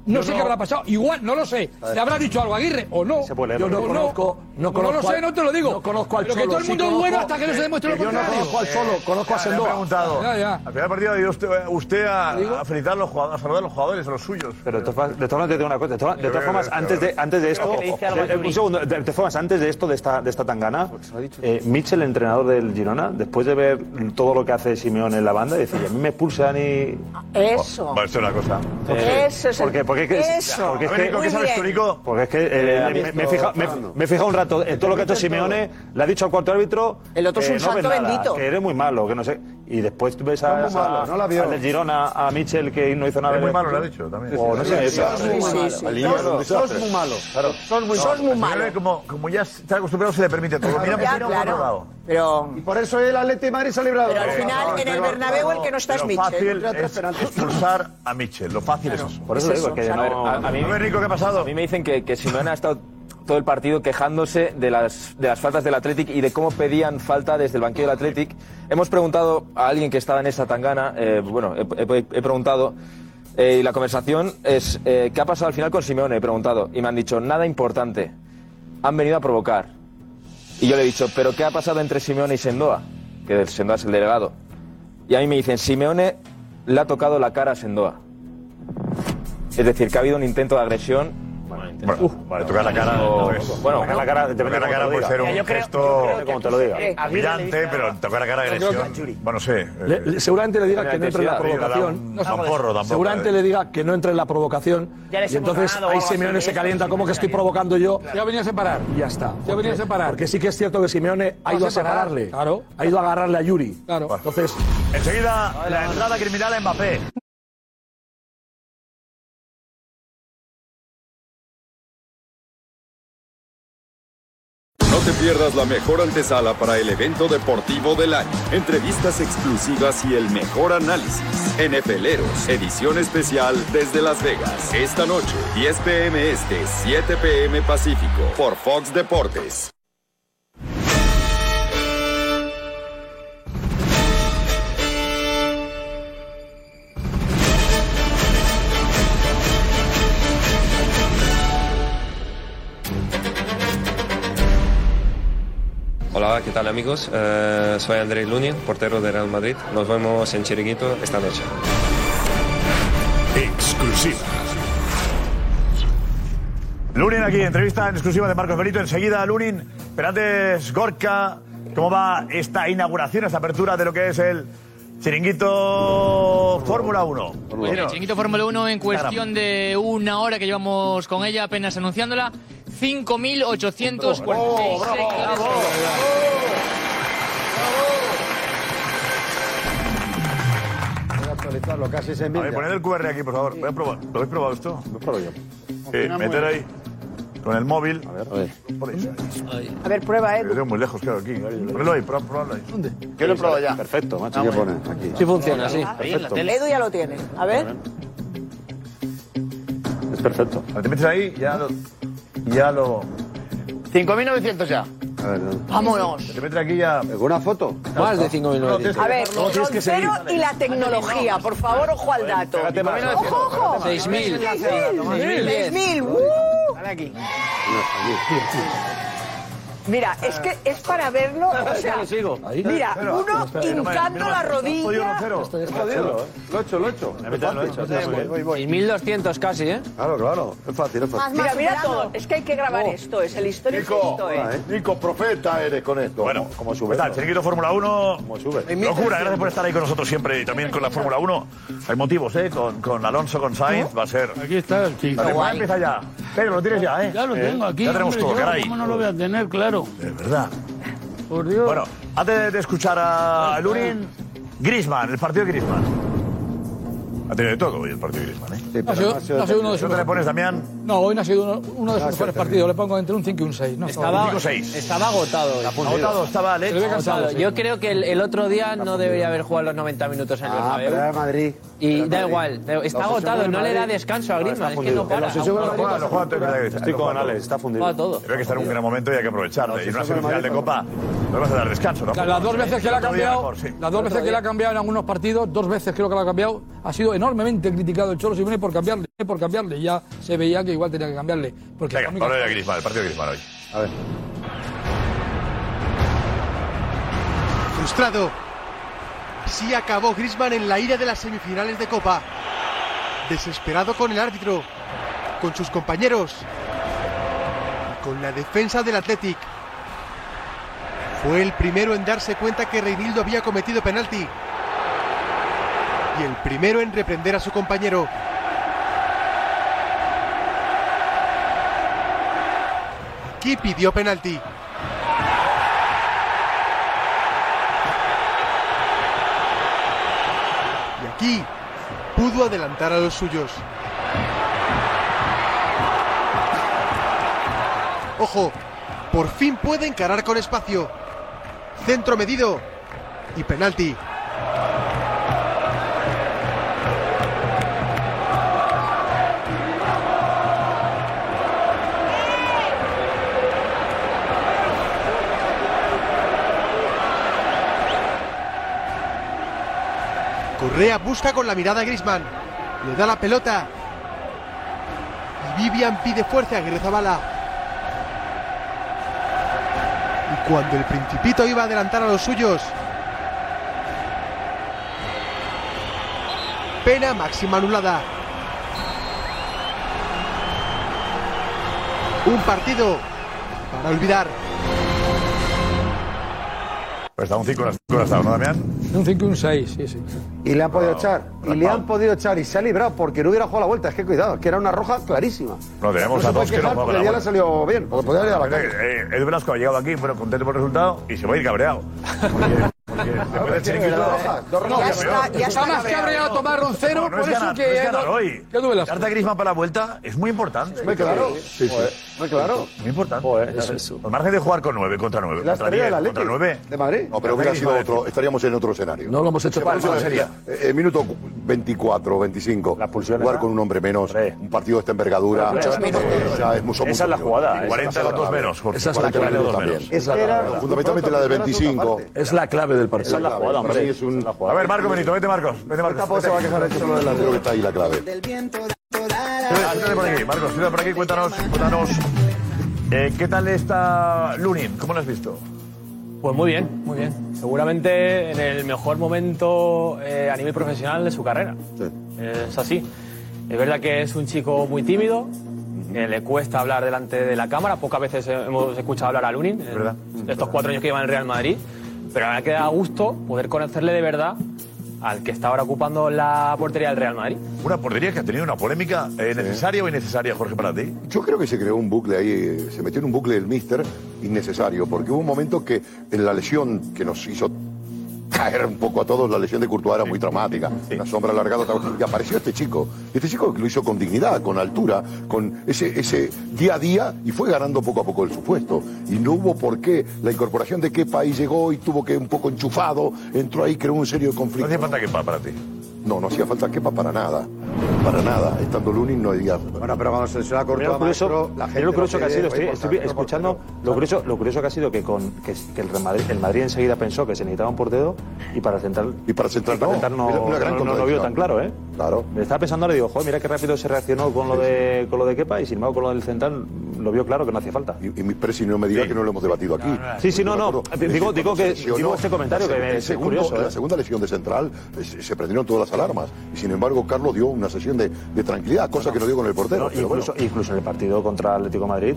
No sé no- qué habrá pasado. Igual, no lo sé. ¿Le habrá dicho algo a Aguirre o no? Se puede leer, Yo no conozco- no conozco lo sé, no te lo digo. no conozco al Pero que todo el sí mundo es conozco- bueno hasta que no se demuestre lo que yo no conozco al Cholo, conozco a Le he Sendoa. preguntado. Ya, ya. Al final del partido ha ido usted, usted a, a felicitar a los jugadores, a saludar a los jugadores, a los suyos. Pero de todas formas, de todas formas te digo una cosa. De todas, de todas Creo formas, que- antes de, antes de esto. Yuri. un segundo. De, todas formas, antes de esto, de esta, de esta tangana, eh, Mitchell, el entrenador del Girona, después de ver todo lo que hace Simeone en la banda, decía: A mí me expulsan y. Eso. Va a ser una cosa. Eso es Porque, porque, es que- Eso. porque es ver, que, Nico, ¿qué sabes tú, Nico? Porque es que eh, me, me he fijado, me, me he fijado un rato en todo lo que ha hecho Simeone, le ha dicho al cuarto árbitro. El otro es un no santo nada, bendito. Que eres muy malo, que no sé. Y después tú ves a, Es muy malo, a- no la vio. al del Girona, a Mitchell, que no hizo nada. Es muy malo, le ha dicho también. O no sé. Sos muy Sí, malo. sí, sí. Sos- muy malo. Sos muy Sos muy Simeone, malo. Como, como ya está acostumbrado, se le permite todo. Mira por otro lado. Pero, Y por eso el Atlético de Madrid se ha librado. pero al final, en el Bernabéu, el que no está es Lo fácil es expulsar a Mitchell. Lo fácil es eso. Por eso Es digo eso, que no. A, a mí, ver, Nico, ¿qué ha pasado? a mí me dicen que, que Simeone ha estado todo el partido quejándose de las, de las faltas del Athletic y de cómo pedían falta desde el banquillo del Athletic. Hemos preguntado a alguien que estaba en esa tangana, eh, bueno, he, he- he preguntado, eh, y la conversación es, eh, ¿qué ha pasado al final con Simeone? He preguntado, y me han dicho, nada importante, han venido a provocar. Y yo le he dicho, ¿pero qué ha pasado entre Simeone y Sendoa? Que Sendoa es el delegado. Y a mí me dicen, Simeone le ha tocado la cara a Sendoa. Es decir, que ha habido un intento de agresión. Bueno, vale, tocar la cara. no es- Bueno, Tocar la cara, depende Tocar la cara puede ser un Yo creo- gesto yo creo que como te lo diga. Eh, brillante, pero tocar la cara agresión. Bueno, no sé. Le- eh, le- seguramente le diga que no entre en la provocación. No porro tampoco. Seguramente eh. le diga que no entre en la provocación. Y entonces ahí Simeone se calienta. sí, ¿Cómo que sí, estoy sí. provocando yo? Ya venía a separar. Y ya está. Ya venía a separar. Porque sí que es cierto que Simeone ha ido a separar, separarle. claro. Ha ido a agarrarle a Yuri. Claro. Entonces, Enseguida, la entrada criminal a Mbappé. Pierdas la mejor antesala para el evento deportivo del año. Entrevistas exclusivas y el mejor análisis. NFLeros, edición especial desde Las Vegas. Esta noche, 10 pm este, 7 pm Pacífico, por Fox Deportes. Hola, ¿qué tal amigos? Eh, soy Andrés Lunin, portero de Real Madrid. Nos vemos en Chiringuito esta noche. Exclusiva. Lunin aquí, entrevista en exclusiva de Marcos Benito. Enseguida, Lunin. Pero antes, Gorka, ¿cómo va esta inauguración, esta apertura de lo que es el Chiringuito Fórmula 1? Pues el Chiringuito Fórmula 1 en cuestión de una hora que llevamos con ella apenas anunciándola, 5.846 seguidores. Voy a actualizarlo, casi se A ver, poned el QR aquí, por favor. Voy a probar. ¿Lo habéis probado esto? Lo pruebo yo. Eh, meter ahí con el móvil. A ver, a ver. A ver, prueba, ¿eh? Lo tengo muy lejos, claro, aquí. Ponelo ahí, prueba- pruébalo ahí. ¿Dónde? Yo lo he probado ya. Perfecto, macho. Ah, ¿Qué bueno. pone? Aquí. Sí funciona, sí. Edu ya lo tiene. A ver. Es perfecto. Te metes ahí, ya lo. Ya lo. 5.900 ya. A ver, Vámonos. Te metes aquí ya. ¿Alguna foto? Más de 5.900. A ver, que Roncero y la tecnología. Por favor, ojo al dato. ¡Ojo, ojo! 6.000. 6.000. ¡Uh! Dale aquí. Mira, es que es para verlo. O sea, mira, uno hincando la rodilla. Lo he hecho, lo he hecho. Voy, voy. 6.200 casi, ¿eh? Claro, claro. Es fácil, es fácil. Mira, mira todo. Es que hay que grabar esto. Es el histórico Nico, ¿eh? Nico, profeta eres con esto. Bueno, ¿cómo ¿qué sube? tal? Chiringuito Fórmula 1. ¿Cómo sube? Locura, gracias por estar ahí con nosotros siempre y también con la Fórmula 1. Hay motivos, ¿eh? Con, con Alonso, con Sainz, va a ser. Aquí está el chico. temporada empieza ya. Pero lo tienes ya, ¿eh? Ya lo Eh, tengo aquí. Ya tenemos todo, caray. ¿Cómo no lo voy a tener, claro? De verdad. Por Dios. Bueno, antes de escuchar a Lunin, Grisman, el partido de Grisman. Ha tenido de todo hoy el partido de Griezmann, ¿eh? No ha sido- no ha sido uno de sus ¿Dónde le pones, Damián? No, hoy no ha sido uno, uno de sus mejores partidos. Le pongo entre un 5 y un 6. No, Estaba, Cinco, seis. estaba agotado. Agotado, estaba cansado, Agotado. sí. Yo creo que el, el otro día no debería haber jugado los 90 minutos en el Ah, Bernabéu. pero era Madrid. Y Era da Madrid. igual, está agotado, no le da descanso a No, Griezmann, está es que no fundido. para. Lo juega, que Estoy con Alex, está fundido. Juega todo. Debe que estar en un gran momento y hay que aprovecharle. Y una semifinal de Copa no le vas a dar descanso, ¿no? Las dos veces que le ha cambiado, mejor, sí. las dos veces que le ha cambiado en algunos partidos, dos veces creo que lo ha cambiado, ha sido enormemente criticado el Cholo Simeone por cambiarle, por cambiarle. Ya se veía que igual tenía que cambiarle. Porque Venga, la única- ahora de Griezmann, el partido de Griezmann hoy. A ver. Frustrado. Sí acabó Griezmann en la ira de las semifinales de Copa. Desesperado con el árbitro, con sus compañeros y con la defensa del Athletic. Fue el primero en darse cuenta que Reinildo había cometido penalti. Y el primero en reprender a su compañero. Aquí pidió penalti. Y aquí pudo adelantar a los suyos. Ojo, por fin puede encarar con espacio. Centro medido y penalti. Correa busca con la mirada a Grisman. Le da la pelota. Y Vivian pide fuerza a Guerrezabala. Cuando el Principito iba a adelantar a los suyos. Pena máxima anulada. Un partido para olvidar. Pues está un 5 en estado, ¿no, Damián? Un 5 y un 6, sí, sí. Y le han podido echar. Y le han podido echar. Y se ha librado porque no hubiera jugado la vuelta. Es que cuidado, es que era una roja clarísima. No, tenemos a dos que no juegan la ya le salido bien. Porque podía ir a la calle. Eh, eh, Velasco ha llegado aquí, bueno, contento por el resultado y se va a ir cabreado. *laughs* Porque, después del chiringuito- No, Ya está, ya está más cabreado tomar un cero, No, no por es eso ganar, que. no es ganar hoy. ¿Qué duelas? Darte a Griezmann para la vuelta es muy importante. Muy claro. Sí, sí. Muy claro. Muy importante. Al margen de jugar con 9 contra 9. La contra estrella 10, del contra Atlético 9. de Madrid. No, pero hubiera sido otro, estaríamos en otro escenario. No lo hemos hecho ¿Qué para eso. sería? Eh, eh, minuto 24, 25. jugar ¿no? con un hombre menos, un partido de esta envergadura. Hombre, eh, ya es mucho, Esa es la mucho jugada, menos. esa 40 con dos menos, Jorge. Esa es la 40 clave del. Es la. Fundamentalmente la de 25. Es la clave del partido. Esa es la jugada, hombre. es un... A ver, Marco Benito, vete Marcos. Vete Marcos. Tampoco se va a quejar de solo de la Creo que está ahí la clave. Siéntate por aquí, Marcos, siéntate por aquí, cuéntanos, cuéntanos. eh, ¿Qué tal está Lunin? ¿Cómo lo has visto? Pues muy bien, muy bien. Seguramente en el mejor momento eh, a nivel profesional de su carrera. Es así. Es verdad que es un chico muy tímido, que le cuesta hablar delante de la cámara. Pocas veces hemos escuchado hablar a Lunin, en verdad. estos cuatro años que lleva en el Real Madrid. Pero ahora que da gusto poder conocerle de verdad al que está ahora ocupando la portería del Real Madrid. Una portería que ha tenido una polémica eh, necesaria o innecesaria, Jorge, para ti. Yo creo que se creó un bucle ahí, eh, se metió en un bucle el míster innecesario, porque hubo un momento que en la lesión que nos hizo caer un poco a todos, la lesión de Courtois era muy traumática, la sombra alargada, y apareció este chico, este chico que lo hizo con dignidad, con altura, con ese, ese día a día, y fue ganando poco a poco el su puesto, y no hubo por qué, la incorporación de Kepa ahí llegó y tuvo que un poco enchufado, entró ahí, creó un serio conflicto. No hacía falta Kepa para ti. No, no hacía falta Kepa para nada, para nada, estando Lunin no había... Bueno, pero cuando se Mira Courtois, lo curioso, maestro, la gente lo curioso que ha sido, estoy, escuchando, portero. lo curioso, lo curioso que ha sido que, con, que, que el, Real Madrid, el Madrid enseguida pensó que se necesitaba un portero y para central, Y para central y para no, no, Era una gran no- no lo vio tan claro, ¿eh? Claro. Me estaba pensando ahora y digo, joder, mira qué rápido se reaccionó con lo de con lo de Kepa y sin embargo con lo del central lo vio claro que no hacía falta. Y, y mi presi no me diga que no lo hemos debatido aquí. Sí, sí, no, no. Digo- digo que- digo este comentario que me- es curioso, en ¿eh? La segunda lesión de central eh, se, se prendieron todas las alarmas. Y sin embargo, Carlos dio una sesión de, de tranquilidad, cosa que no dio con el portero. No, incluso, bueno. incluso en el partido contra Atlético Madrid,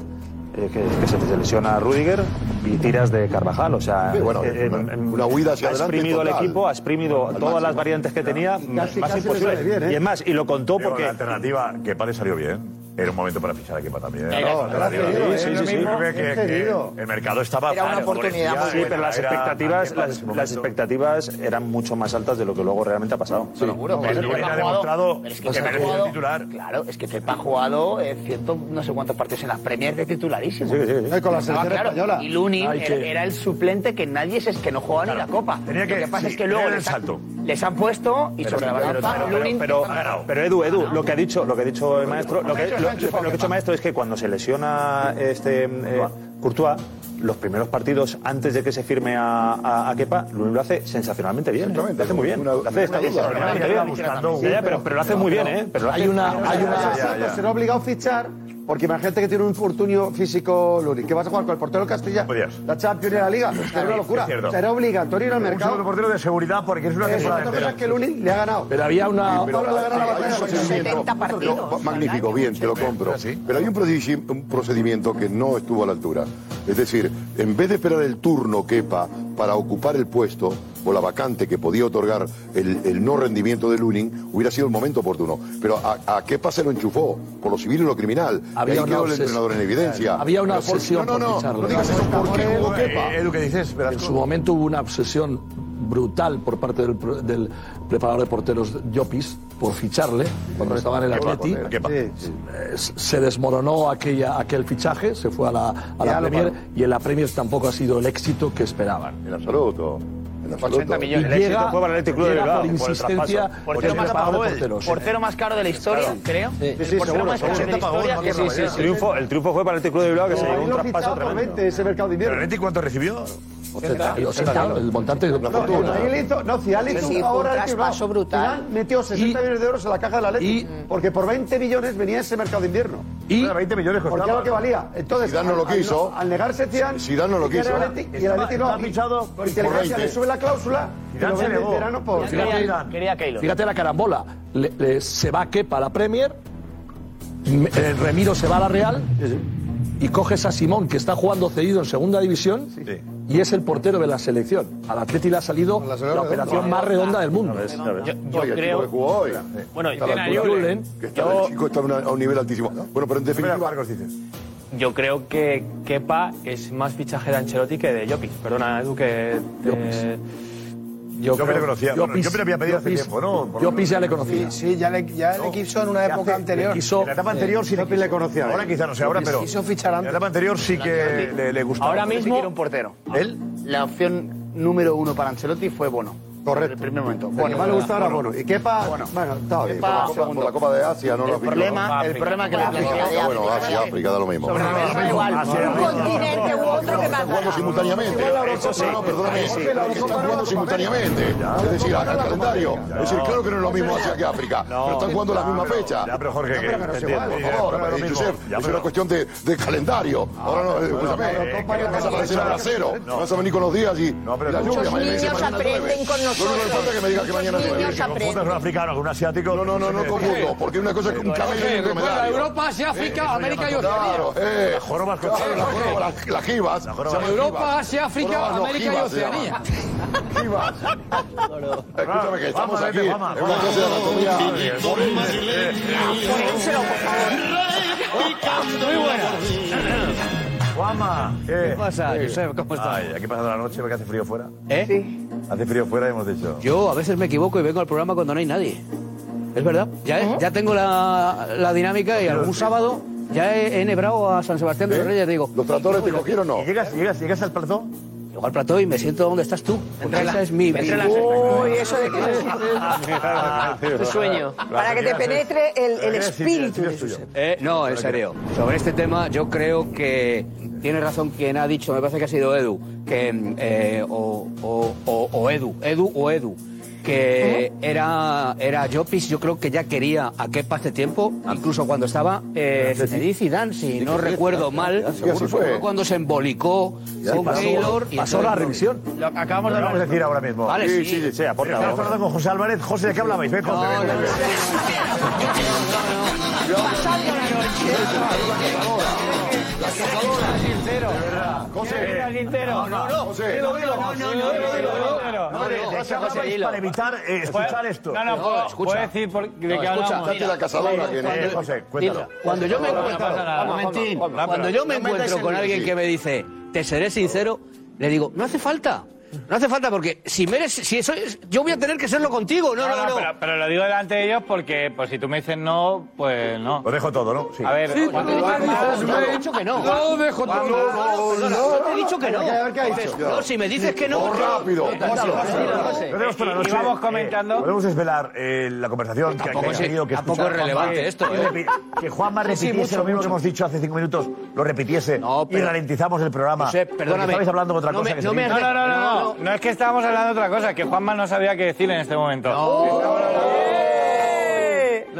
eh, que, que se te lesiona Rudiger y tiras de Carvajal. O sea, Sí, bueno, eh, una- una huida hacia ha exprimido total. equipo, ha exprimido Al todas las variantes que tenía, casi- más casi imposible. bien, ¿eh? Y es más, y lo contó Pero porque. La alternativa, que le salió bien. Era un momento para fichar a Kepa también. No, sí, ¿eh? sí, sí, sí. El mercado estaba Era una claro, oportunidad Sí, pero las expectativas, las, expectativas eran mucho más altas de lo que luego realmente ha pasado. Seguro, Pero ha demostrado es que que merece jugado- ser titular. Claro, es que Kepa ha jugado eh, ciento, no sé cuántos partidos en las Premier de titularísimo. Sí, sí, sí. Eh, con la selección claro, española. Y Lunin era, que- era el suplente que nadie es que no jugaba ni la Copa. Tenía que- Lo que pasa sí, es que luego les, han- salto. les han puesto y sobre la balanza pero, Lunin pero, Edu, Edu, lo que ha dicho, lo que ha dicho el maestro, lo lo- que ha el maestro es que cuando se lesiona este eh, Courtois, los primeros partidos antes de que se firme a, a, a Kepa, Lunin lo hace sensacionalmente bien, ¿eh? lo hace muy bien, lo hace extraordinariamente bien. Pero, pero lo hace muy bien, ¿eh? Pero hay una, hay una, será obligado a fichar porque imagínate que tiene un infortunio físico Luri, que vas a jugar con el portero Castilla, la Champions y la Liga, es que una locura. Es obligatorio ir al Un mercado. segundo portero de seguridad porque es una Eso, temporada otra cosa entera. es que Luni le ha ganado. Pero había una- Sí, pero Pablo le ha ganado la un batalla. procedimiento- 70 No, magnífico, bien, te lo compro. Pero hay un un procedimiento que no estuvo a la altura. Es decir, en vez de esperar el turno quepa para ocupar el puesto o la vacante que podía otorgar el, el no rendimiento de Lunin, hubiera sido el momento oportuno. Pero a, a Kepa se lo enchufó, por lo civil y lo criminal. Había y ahí una quedó el entrenador en evidencia. Había una Pero por- obsesión no, no, por no, ficharlo. no digas eso, ¿por qué jugó Kepa? Edu, ¿qué dices? En su momento hubo una obsesión brutal por parte del, pro- del preparador de porteros Llopis por ficharle cuando estaba en el Atleti. Eh, Se desmoronó aquella, aquel fichaje, se fue a la, a la lo Premier y en la Premier tampoco ha sido el éxito que esperaban. En absoluto. En absoluto. 80 millones. Y El llega, éxito fue para el Club de Bilbao, por insistencia Portero más pagó el portero más caro de la historia, creo. Sí, el sí, portero seguro, más caro de la seguro. historia. Sí, sí, sí, El triunfo, el triunfo fue para el Club de Bilbao que se llevó un traspaso tremendo. 20 ese mercado de invierno. ¿Pero Leti cuánto recibió? 80, y 80, el montante de una fortuna. Ahí le hizo, no, Sí, hizo sí, ahora el traspaso Bilbao, brutal. Zidane metió 60 millones de euros en la caja del Atleti, porque por 20 millones venía ese mercado de invierno. Y 20 millones Porque era costaba. lo que valía. Entonces, Zidane no lo al- al- quiso. Al negarse Zidane, Zidane no lo quiso. y el Atleti no. fichado Por inteligencia 20. le sube la cláusula y Zidane lo se vende verano por... Quería, quería Keylor. Fíjate la carambola. Se va Kepa a la Premier, eh, Remiro se va a la Real y coges a Simón, que está jugando cedido en segunda división, y es el portero de la selección. Al Atleti le ha salido la, operación más redonda del mundo. Yo, yo Oye, creo- que jugó hoy. Bueno, Está a la Julen, altura. Julen, Que está, yo- el chico está a una- a un nivel altísimo. Bueno, pero en definitiva... Marcos dices. Yo creo que Kepa es más fichaje de Ancelotti que de Llopis. Perdona, Edu, que... te- Yo me creo- le conocía. Bueno, yo me lo había pedido hace tiempo, ¿no? Por- Llopis ya le conocía. Sí, sí, ya le, ya le quiso en una época hace- anterior. quiso- En la etapa anterior sí le, conocía. Ahora quizá no sé ahora, pero. Quiso fichar En antes. la etapa anterior sí que le, le gustaba. Ahora mismo quiere un portero. ¿Él? La opción número uno para Ancelotti fue Bono. Correcto. En el primer momento. El Bueno, más le gustaba Bono. Y Kepa, Bueno. bueno, estaba bien. Kepa, Por la Copa- por la Copa de Asia no lo el visto, problema, el problema que le planteó. bueno, Asia, África, da lo mismo. Sobre la mesa, igual. Asia, Un continente u otro que Están jugando simultáneamente. Eso sí. No, no, perdóname, están jugando simultáneamente. Es decir, al calendario. Es decir, claro que no es lo mismo Asia que África, pero están jugando las mismas fechas. Ya, pero Jorge, que por entiendo. favor, es lo una cuestión de, calendario. Ahora no, escúchame, eh, ¿qué vas a aparecer a cero? Vas a venir con los días y No, pero la dice niños aprenden con No, no, no nosotros. falta que me digas que mañana niños un africano con un asiático. No, no, no, no confundo, porque una cosa es un camello y. Europa, Asia, África, América y Oceanía. Claro, eh. Las jorobas con- las- jibas. Europa. Asia, África, América y. Oceanía. *laughs* Jibas. Escúchame que estamos Vamos, aquí una clase de anatomía. Pónselo, por favor. Muy buena. Juanma, ¿qué? ¿Qué pasa, Josep? ¿Cómo estás? Ay, aquí pasando la noche porque hace frío fuera. ¿Eh? Hace frío fuera, hemos dicho. Yo a veces me equivoco y vengo al programa cuando no hay nadie. Es verdad. Ya, ya tengo la, la dinámica y algún sábado ya he, he enhebrado a San Sebastián de los Reyes. Digo, ¿Los tractores te cogieron o no? ¿Y llegas, llegas, llegas al plató? llego al plató y me siento donde estás tú. Porque esa es mi Uy, eso de que... *laughs* Tu sueño. Para que te penetre el, el espíritu. Eh, no, en serio. Sobre este tema, yo creo que tiene razón quien ha dicho, me parece que ha sido Edu, que eh, o, o- o- o Edu, Edu o Edu, que era era Llopis, yo creo que ya quería a Kepa hace tiempo, incluso cuando estaba eh, Zinedine Zidane, si no recuerdo mal, fue. cuando se embolicó con pasó- Keylor. y pasó la revisión. Lo acabamos Lo de vamos a decir ahora mismo. Vale, sí, sí. sí, sí, aporta. Estamos hablando con José Álvarez. José, ¿de qué hablabais? Ven, José, ven, ven, ven. Pasando la noche. Sincero. No, no, no. José. Dilo, dilo. No, no, no, dilo, no, para evitar eh, escuchar esto. No, no, puedo, puedo decir de qué hablamos. Eh, José, cuéntalo. Cuando yo me No, no encuentro, cuando yo me encuentro en con alguien que me dice, te seré sincero, le digo, no hace falta. No hace falta porque si me eres, si eso es- yo voy a tener que serlo contigo, no, no, no. Pero, pero lo digo delante de ellos porque pues, si tú me dices no, pues no. Lo dejo todo, ¿no? Sí. A ver, Sí, cuando- no he dicho que no. No, dejo todo. no, no, no, te he dicho que no. A ver, ¿qué ha dicho? Entonces, no, si me dices que no. Rápido. Y- vamos comentando. Eh, podemos desvelar eh, la conversación que, ha tenido que tampoco es relevante esto, que ¿eh? Juanma repitiese lo mismo que hemos dicho hace cinco minutos, lo repitiese y ralentizamos el programa. Perdóname. Estabais hablando de otra No cosa no. No, no, no, es que estábamos hablando de otra cosa, que Juanma no sabía qué decir en este momento. No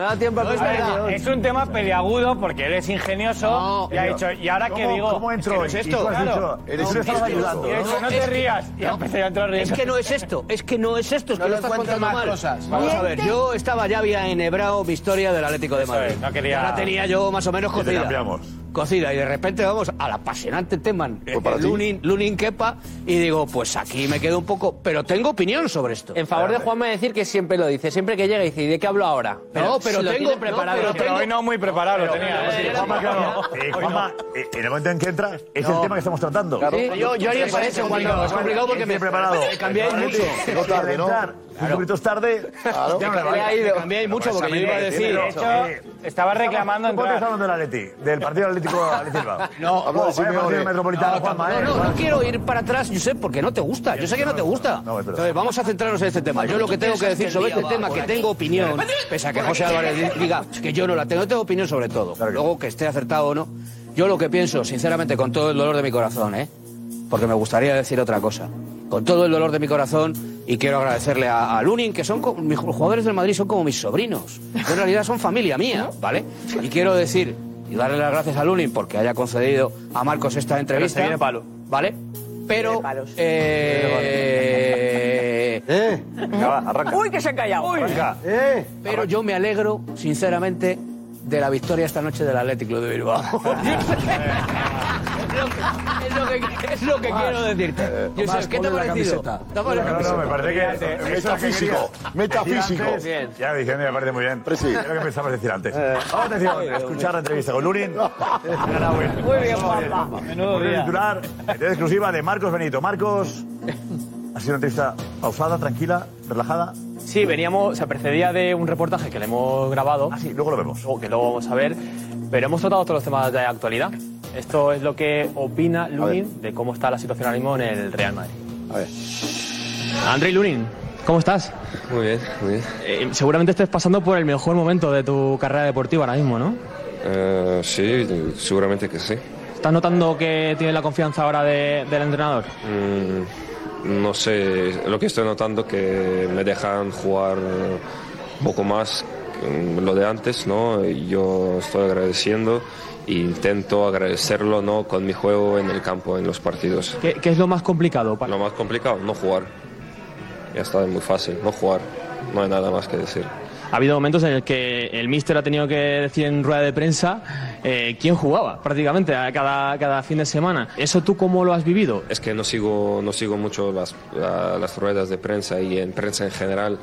da tiempo a ver, es un tema peliagudo porque él es ingenioso y ha dicho, ¿y ahora qué ¿Cómo- digo? cómo entro? Es que no es Y esto. Claro. dicho, eres- ayudando, Y ¿no? no te rías. Y no. empecé a entrar riendo. Es que no es esto, es que no es esto, es No que lo estás encuentro más mal. cosas. Vamos a ver, yo estaba ya había enhebrado mi historia del Atlético de Madrid. es, no quería- la tenía yo más o menos Y cocida. cambiamos. Cocida, y de repente vamos al apasionante tema ti. Lunin, Lunin Kepa, y digo, pues aquí me quedo un poco, pero tengo opinión sobre esto. En favor de Juanma decir que siempre lo dice, siempre que llega dice, ¿y de qué hablo ahora? No, pero lo tengo- preparado. pero Pero tengo- hoy no muy preparado lo tenía. Sí, Juanma, claro. Eh, Juanma, eh, en el momento en que entra, es el tema que estamos tratando. Sí, yo, yo haría eso cuando es complicado porque me, preparado. cambiáis mucho. No tarde, ¿no? Cinco minutos tarde. Claro. Me, cambiáis mucho porque yo iba a decir. De estaba reclamando ¿Cuánto entrar. está hablando del Atleti? Del partido atlético Bilbao. No, Habla de vaya partido Simeone. metropolitano, Juanma, No, ¿eh? no, no quiero ir para atrás, Josep, porque no te gusta. Yo sé que no te gusta. Entonces, vamos a centrarnos en este tema. Yo lo que tengo que decir sobre este tema, que tengo opinión, pese a que José Álvarez *laughs* diga que yo no la tengo, tengo opinión sobre todo. Luego, que esté acertado o no, yo lo que pienso, sinceramente, con todo el dolor de mi corazón, ¿eh? porque me gustaría decir otra cosa. Con todo el dolor de mi corazón, y quiero agradecerle a, a Lunin, que son co- mis jugadores del Madrid son como mis sobrinos. En realidad son familia mía, ¿vale? Y quiero decir y darle las gracias a Lunin porque haya concedido a Marcos esta entrevista. viene palo. ¿Vale? Pero. Eh, Venga, va, arranca. Uy, que se han callado. Arranca. pero yo me alegro, sinceramente, de la victoria esta noche del Atlético de Bilbao. *laughs* *laughs* es lo que, es lo que quiero decirte. Josep, Tomás, ¿qué te ha parecido? ¿Te ha parecido? No, no, me parece que. que Metafísico, metafísico. Ya dije, me parece muy bien. Pero sí. Es lo que pensamos decir antes. Vamos atención, a escuchar la entrevista con Lurin. Muy bien, papá. Menudo día. titular, entrevista exclusiva de Marcos Benito. Marcos, ha sido una entrevista pausada, tranquila, relajada. Sí, veníamos, se precedía de un reportaje que le hemos grabado. Ah, sí, luego lo vemos. o que luego vamos a ver. Pero hemos tratado todos los temas de actualidad. Esto es lo que opina Lunin de cómo está la situación ahora mismo en el Real Madrid. A ver. Andrei Lunin, ¿cómo estás? Muy bien, muy bien. Eh, seguramente estés pasando por el mejor momento de tu carrera deportiva ahora mismo, ¿no? Eh, sí, seguramente que sí. ¿Estás notando que tienes la confianza ahora de- del entrenador? Mm, no sé, lo que estoy notando que me dejan jugar un poco más lo de antes, ¿no? Y Yo estoy agradeciendo e intento agradecerlo, ¿no? Con mi juego en el campo, en los partidos. ¿Qué, qué es lo más complicado? para- Lo más complicado, no jugar. Ya está, es muy fácil, no jugar. No hay nada más que decir. Ha habido momentos en el que el míster ha tenido que decir en rueda de prensa eh, quién jugaba prácticamente a cada, cada fin de semana. ¿Eso tú cómo lo has vivido? Es que no sigo, no sigo mucho las, la- las ruedas de prensa y en prensa en general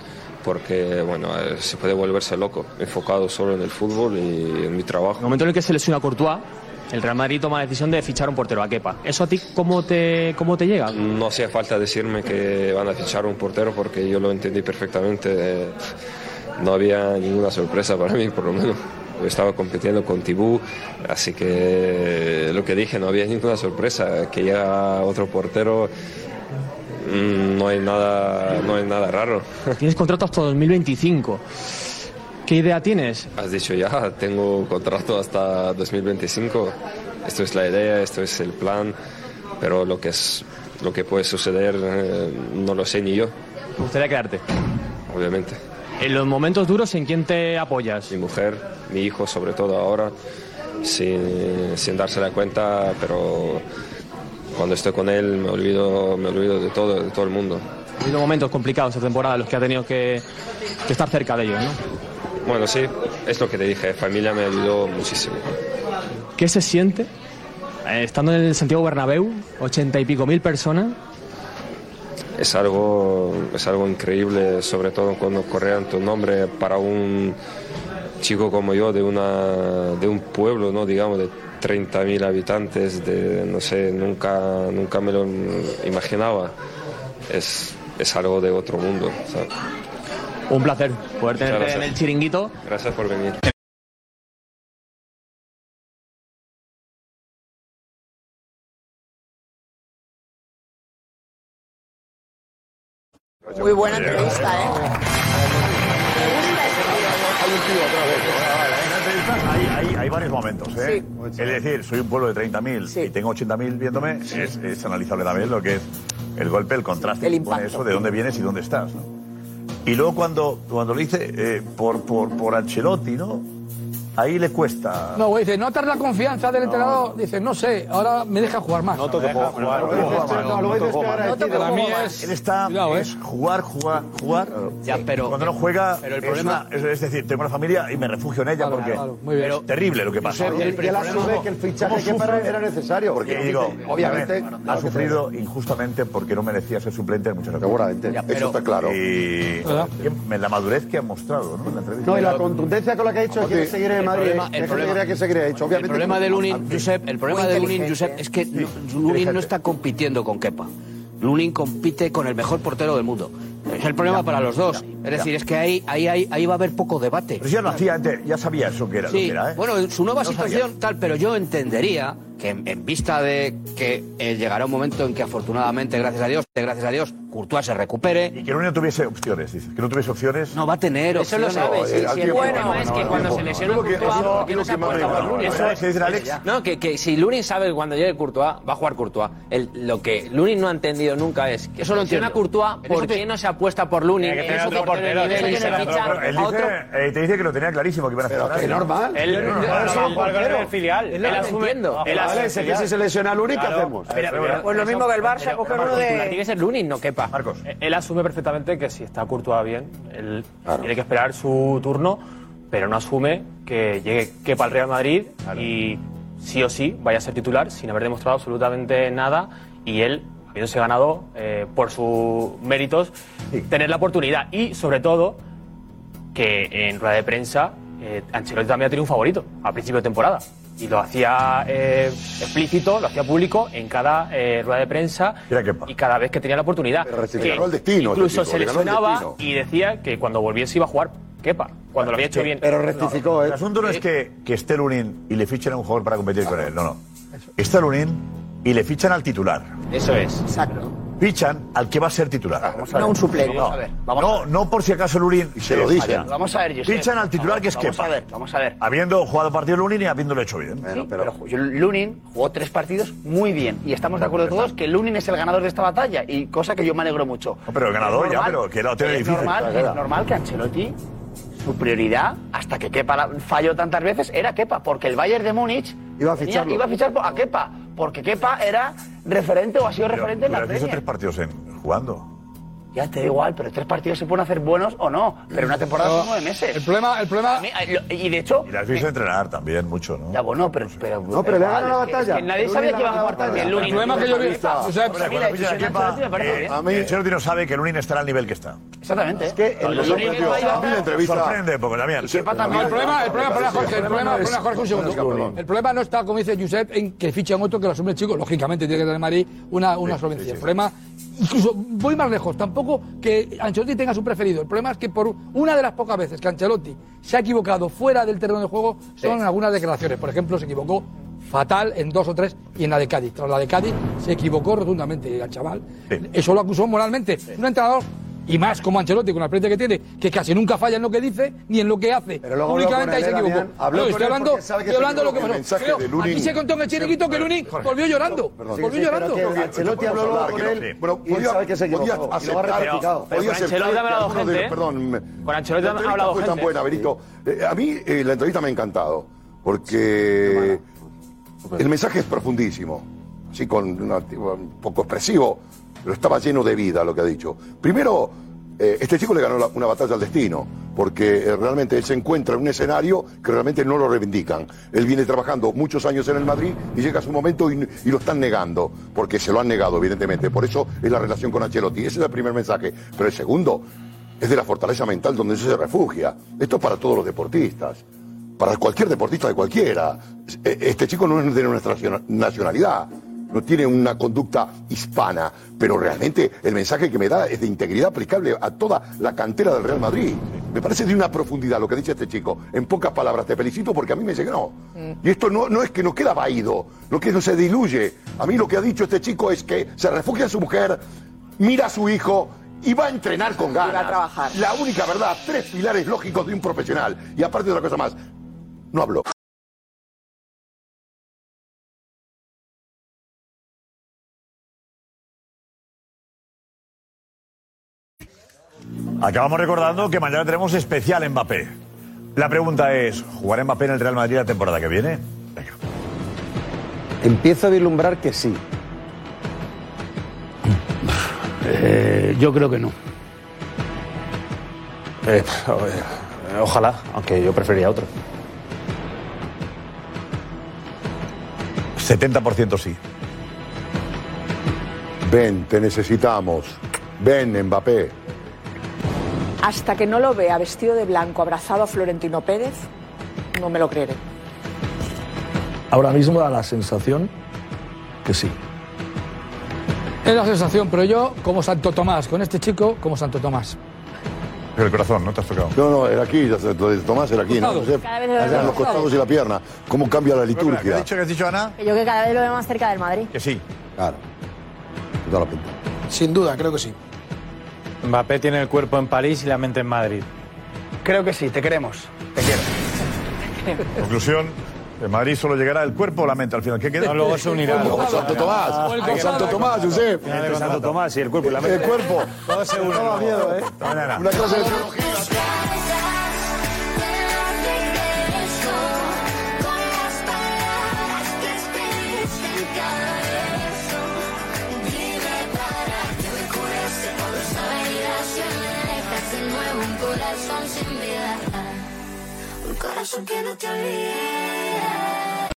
porque bueno, eh, se puede volverse loco, enfocado solo en el fútbol y en mi trabajo. En el momento en el que se lesiona Courtois, el Real Madrid toma la decisión de fichar un portero a Kepa. ¿Eso a ti cómo te, cómo te llega? No hacía falta decirme que van a fichar un portero porque yo lo entendí perfectamente. No había ninguna sorpresa para mí, por lo menos. Estaba compitiendo con Tibú, así que lo que dije, no había ninguna sorpresa. Que llega otro portero, no hay nada, no hay nada raro. *laughs* Tienes contrato hasta 2025. ¿Qué idea tienes? Has dicho ya, tengo contrato hasta 2025. Esto es la idea, esto es el plan, pero lo que es lo que puede suceder eh, no lo sé ni yo, Me gustaría quedarte. obviamente. En los momentos duros, ¿en quién te apoyas? Mi mujer, mi hijo sobre todo ahora, sin, sin darse la cuenta, pero cuando estoy con él me olvido, me olvido de todo, de todo el mundo. Ha habido momentos complicados esta temporada en los que ha tenido que, que estar cerca de ellos, ¿no? Bueno, sí, es lo que te dije, familia me ayudó muchísimo. ¿Qué se siente Eh, Estando en el Santiago Bernabéu, ochenta y pico mil personas, es algo, es algo increíble, sobre todo cuando correan tu nombre para un chico como yo de, una, de un pueblo, ¿no? digamos, de 30.000 habitantes, de, no sé, nunca, nunca me lo imaginaba. Es, es algo de otro mundo. ¿sabes? un placer poder tenerte en el chiringuito. Gracias por venir. Muy buena entrevista, ¿eh? Hay, hay, hay varios momentos, ¿eh? Es decir, soy un pueblo de 30.000 y tengo 80.000 viéndome, es, es analizable también lo que es el golpe, el contraste El impacto. eso, de dónde vienes y dónde estás, ¿no? Y luego cuando, cuando lo dice eh, por, por, por Ancelotti, ¿no? Ahí le cuesta... No, güey, dice, notas la confianza del entrenador. Dice, no sé, ahora me deja jugar más. Noto que puedo jugar, jugar, jugar. Para mí es, él está es jugar, jugar, jugar. Ya, pero- cuando no juega, pero el es, problema- una- es, decir, tengo una familia y me refugio en ella Claro, porque claro, muy bien. es terrible lo que pasa. Y él, y él asume que el fichaje que para era necesario. Porque digo, obviamente, ha sufrido injustamente porque no merecía ser suplente en muchas ocasiones. Seguramente, Ya, eso está claro. Y la madurez que ha mostrado, ¿no? En la entrevista. No, y la contundencia con la que ha dicho que quiere seguir en El Madrid. problema- que el que problema- que seguiría hecho. El Obviamente, problema de Lunin. Josep, el problema de Lunin. Josep, es que no- Lunin no está compitiendo con Kepa. Lunin compite con el mejor portero del mundo. Es el problema para los dos. es decir, es que ahí, ahí, ahí, ahí va a haber poco debate. Pero ya lo hacía antes, ya sabía eso que era. lo Sí, que era, ¿eh? bueno, en su nueva No sabía. situación tal, pero yo entendería que en, en vista de que eh, llegará un momento en que afortunadamente, gracias a Dios, gracias a Dios, Courtois se recupere. Y que no tuviese opciones, dices. Que no tuviese opciones. No va a tener Eso lo opciones. sabes. eh, Si- al si el tiempo. problema No, es no, que no, cuando no, se no. lesiona Lo que- Courtois, eso- ¿por qué no lo se que apuesta? Eso es que Alex. No, que, que si Lunin sabe que cuando llegue Courtois, va a jugar Courtois. El- lo que Lunin no ha entendido nunca es que Eso lo entiendo. Courtois, ¿por eso qué no se apuesta por Lunin? Tiene que Es otro portero que eh, te dice que lo tenía clarísimo que iban a que él. normal. Él, no- no- asume el filial. Él lo asume. Que si se lesiona Lunin, ¿qué hacemos? Pues lo mismo que el Barça, coger uno Tiene de... que ser Lunin, no quepa. Marcos. Él asume perfectamente que si está Courtois bien, él tiene que esperar su turno, pero no asume que llegue Kepa al Real Madrid y sí o sí vaya a ser titular sin haber demostrado absolutamente nada y él, habiéndose ganado eh, por sus méritos, tener la oportunidad y sobre todo que en rueda de prensa eh, Ancelotti también ha tenido un favorito a principio de temporada. Y lo hacía eh, explícito, lo hacía público en cada eh, rueda de prensa y cada vez que tenía la oportunidad. Pero Que el destino, incluso este se tipo, el destino. y decía que cuando volviese iba a jugar Kepa, cuando lo había hecho bien. No, El asunto no es que, que esté Lunin y le fichen a un jugador para competir con él. No, no. Está Lunin y le fichan al titular. Eso es. Exacto. Fichan al que va a ser titular. No un suplente. No, Vamos a ver, no, no por si acaso Lunin. se lo dicen. Vamos a ver, Josep. Fichan al titular que es Vamos Kepa. a ver, vamos a ver. Habiendo jugado partido Lunin y habiéndolo hecho bien. Sí, pero yo- Lunin jugó tres partidos muy bien y estamos de acuerdo todos que Lunin es el ganador de esta batalla y cosa que yo me alegro mucho. pero el ganador ya, pero que lo tiene es difícil. Normal, es normal que Ancelotti su prioridad hasta que Kepa falló tantas veces era Kepa porque el Bayern de Múnich Iba a tenía- iba a fichar a Kepa porque Kepa era referente o ha sido referente en la Premier. tres partidos en, jugando. Ya te da igual, pero tres partidos se pueden hacer buenos o no, pero una temporada son nueve meses. El problema, el problema... A mí, eh, lo- y de hecho, Y la has visto entrenar también mucho, ¿no? ya bueno, pero, pero No, pero le ha ganado la batalla. es que nadie sabía que iba a jugar. El problema que yo vi- Futbolista. Josep, a mí Cuando la ficha a decisión de Kepa, Ancelotti me parece eh, bien. A mí- no sabe que Lunin estará al nivel que está. Exactamente. Es que el. Sorprende, porque también. el problema, el problema, Jorge, el problema, Jorge, un segundo. El problema no está, como dice Josep, en que fichan otro que lo asume el chico. Lógicamente tiene que tener Madrid una, una solvencia. El problema, incluso voy más lejos, tampoco que Ancelotti tenga su preferido. El problema es que por una de las pocas veces que Ancelotti se ha equivocado fuera del terreno de juego son en algunas declaraciones. Por ejemplo, se equivocó fatal en dos o tres y en la de Cádiz. Tras la de Cádiz se equivocó rotundamente al chaval. Eso lo acusó moralmente. Un entrenador. Y más como Ancelotti, con la experiencia que tiene, que casi nunca falla en lo que dice ni en lo que hace. Pero luego Públicamente ahí se equivocó. Habló estoy hablando, estoy hablando de lo que pasó. aquí se contó en el chiringuito que Lunin volvió llorando. Perdón. volvió Sí, sí, llorando. Ancelotti habló luego con él Bueno, y él podía- sabe que se podía equivocó. Y lo ha aceptar- podía Con aceptar Ancelotti ha que hablado alguno de- gente. Perdón, Con Ancelotti la ha entrevista hablado fue tan gente. buena, Berito. Eh, a mí eh, la entrevista me ha encantado, porque el mensaje es profundísimo, así con un poco expresivo, pero estaba lleno de vida lo que ha dicho. Primero, eh, este chico le ganó una batalla al destino, porque eh, realmente él se encuentra en un escenario que realmente no lo reivindican. Él viene trabajando muchos años en el Madrid y llega su momento y, y lo están negando, porque se lo han negado, evidentemente. Por eso es la relación con Ancelotti. Ese es el primer mensaje. Pero el segundo es de la fortaleza mental donde se refugia. Esto es para todos los deportistas para cualquier deportista de cualquiera. E- Este chico no es de nuestra naciona- nacionalidad, no tiene una conducta hispana, pero realmente el mensaje que me da es de integridad aplicable a toda la cantera del Real Madrid. Me parece de una profundidad lo que dice este chico. En pocas palabras, te felicito porque a mí me llenó. Y esto no, no es que no queda vaído, no que no se diluye. A mí lo que ha dicho este chico es que se refugia en su mujer, mira a su hijo y va a entrenar con ganas. va a trabajar. La única verdad, tres pilares lógicos de un profesional. Y aparte de otra cosa más, no hablo. Acabamos recordando que mañana tenemos especial Mbappé. La pregunta es, ¿jugará Mbappé en el Real Madrid la temporada que viene? Empiezo a vislumbrar que sí. Eh, yo creo que no. Eh, ojalá, aunque yo preferiría otro. 70% sí. Ven, te necesitamos. Ven, Mbappé. Hasta que no lo vea vestido de blanco, abrazado a Florentino Pérez, no me lo creeré. Ahora mismo da la sensación que sí. Es la sensación, pero yo, como Santo Tomás, con este chico, como Santo Tomás. Pero el corazón, ¿no te has tocado? No, no, era aquí, lo de Tomás era aquí, ¿no? Cada vez lo Allá veo en los más costados y la pierna. ¿Cómo cambia la ¿Qué liturgia? has dicho, qué has dicho, Ana? Que yo que cada vez lo veo más cerca del Madrid. Que sí. Claro. Toda la pinta. Sin duda, creo que sí. Mbappé tiene el cuerpo en París y la mente en Madrid. Creo que sí, te queremos. Te quiero. Conclusión, en Madrid solo llegará el cuerpo o la mente al final. ¿Qué queda? No, luego se unirá. Como Santo Tomás. Como Santo Tomás, Josep. Santo Tomás y el cuerpo y la mente. El cuerpo. Todo se une. Miedo, ¿eh? Una clase de corazón que no te olvide